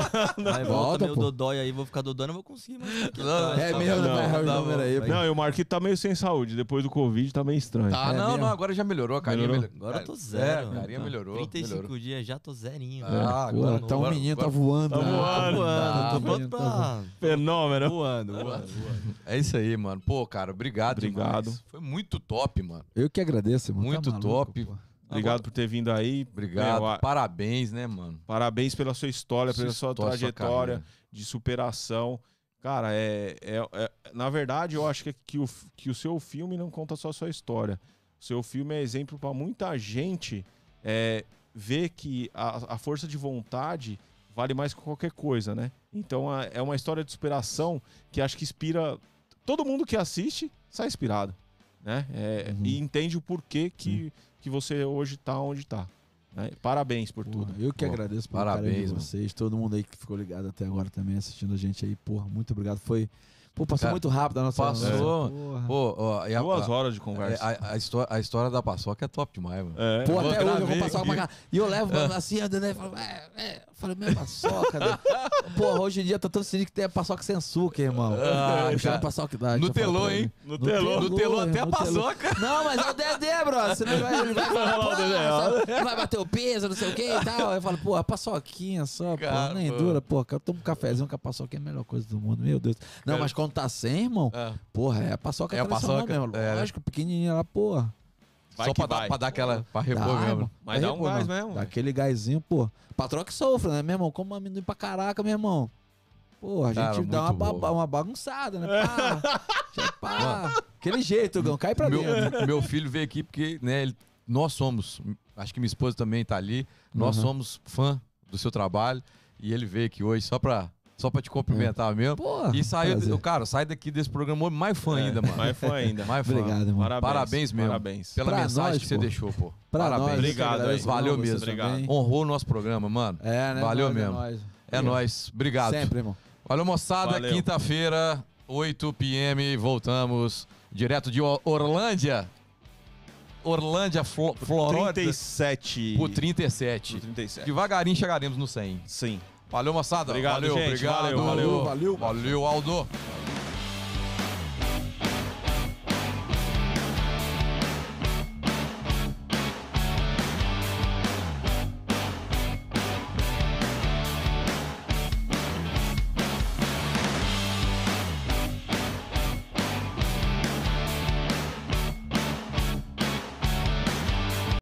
Aí volta Volta, meu pô. dodói aí, vou ficar dodói, não vou conseguir mais. Não. É Tá mesmo, né? Vai errar o tá bom. aí. Não, e o Marquito tá meio sem saúde. Depois do Covid tá meio estranho. Tá, É não, mesmo? não, agora já melhorou, a carinha Melhorou? melhorou. Agora eu tô É, zero. a carinha Tá. melhorou, 35 melhorou. dias já tô zerinho. Ah, Pô, agora- o agora- menino tá agora- voando. Tá né? voando. voando, tô pronto tá voando. pra... Fenômeno. Voando, voando, voando. É isso aí, mano. Pô, cara, obrigado, Obrigado. demais. Foi muito top, mano. Eu que agradeço. Tá Muito maluco, top. pô. Obrigado por ter vindo aí. Obrigado. Meu, Parabéns, né, mano? Parabéns pela sua história, pela sua história, sua trajetória carreira. de superação. Cara, é, é- é- na verdade, eu acho que, que, o, que o seu filme não conta só a sua história. O seu filme é exemplo para muita gente é, ver que a, a força de vontade vale mais que qualquer coisa, né? Então a- é uma história de superação que acho que inspira todo mundo que assiste sai inspirado, né? É, Uhum. E entende o porquê que, que você hoje tá onde tá. né? Parabéns por Porra, tudo. eu que Pô, agradeço pelo parabéns, de vocês, todo mundo aí que ficou ligado até agora também assistindo a gente aí, porra, muito obrigado. Foi, pô, passou Cara, muito rápido a nossa passou. Porra. Pô, ó, e a, Duas a- horas de conversa. a, a história, a história da paçoca é top demais, mano. É. Pô, Eu até hoje eu vou aqui. pra cá. E eu levo assim, andando aí, falo, é, é. Eu falei, meu, paçoca, né? Porra, hoje em dia tá tão sinistro que tem a paçoca sem açúcar, irmão. Ah, cara. a paçoca da. No eu telô, hein? No telô. No telô até a paçoca. Não, mas é o Dedé, bro. Senão ele vai, ele vai falar, pô, vai bater o peso, não sei o que e tal. Eu falo, pô, a paçoquinha só, pô, nem pô. dura, pô. Eu tomo um cafezinho com a paçoquinha é a melhor coisa do mundo, meu Deus. Não, mas quando tá sem, irmão, É. porra, é a paçoca É a tradicional paçoca, mesmo. é. Lógico, pequenininha lá, porra. Vai Só que pra dar, pra dar aquela. Pra repor Dá, mesmo. irmão. Mas dá um repor, gás não. mesmo, Dá velho. aquele gásinho, pô. Patrão que sofre, né, meu irmão? Como amendoim pra caraca, meu irmão. Porra, a Cara, gente dá uma, muito ba- bom. uma bagunçada, né? Pá, já pá. Aquele jeito, Gão, cai pra meu, dentro. meu filho veio aqui porque, né, ele- nós somos, acho que minha esposa também tá ali, nós Uhum. somos fã do seu trabalho e ele veio aqui hoje só pra, só pra te cumprimentar mesmo. Porra, E saiu, prazer. cara, sai daqui desse programa mais fã ainda, mano. Mas foi ainda. Mais fã. Obrigado, irmão. Parabéns. Parabéns mesmo. Parabéns. Pela Pra mensagem nós, que você pô. deixou, pô. Pra Parabéns. nós, Obrigado aí. Valeu você mesmo. Obrigado. Honrou o nosso programa, mano. É, né? Valeu Nós, mesmo. nós. É nóis. Obrigado. Sempre, irmão. Olha, moçada, Valeu. quinta-feira, 8 p.m. Voltamos direto de Or- Orlândia. Orlândia, Flo Florida. 37. Por 37. Por 37. Devagarinho chegaremos no 100. Sim. Obrigado, moçada. Obrigado, valeu, gente. obrigado. Valeu, valeu. Valeu. Valeu, Aldo.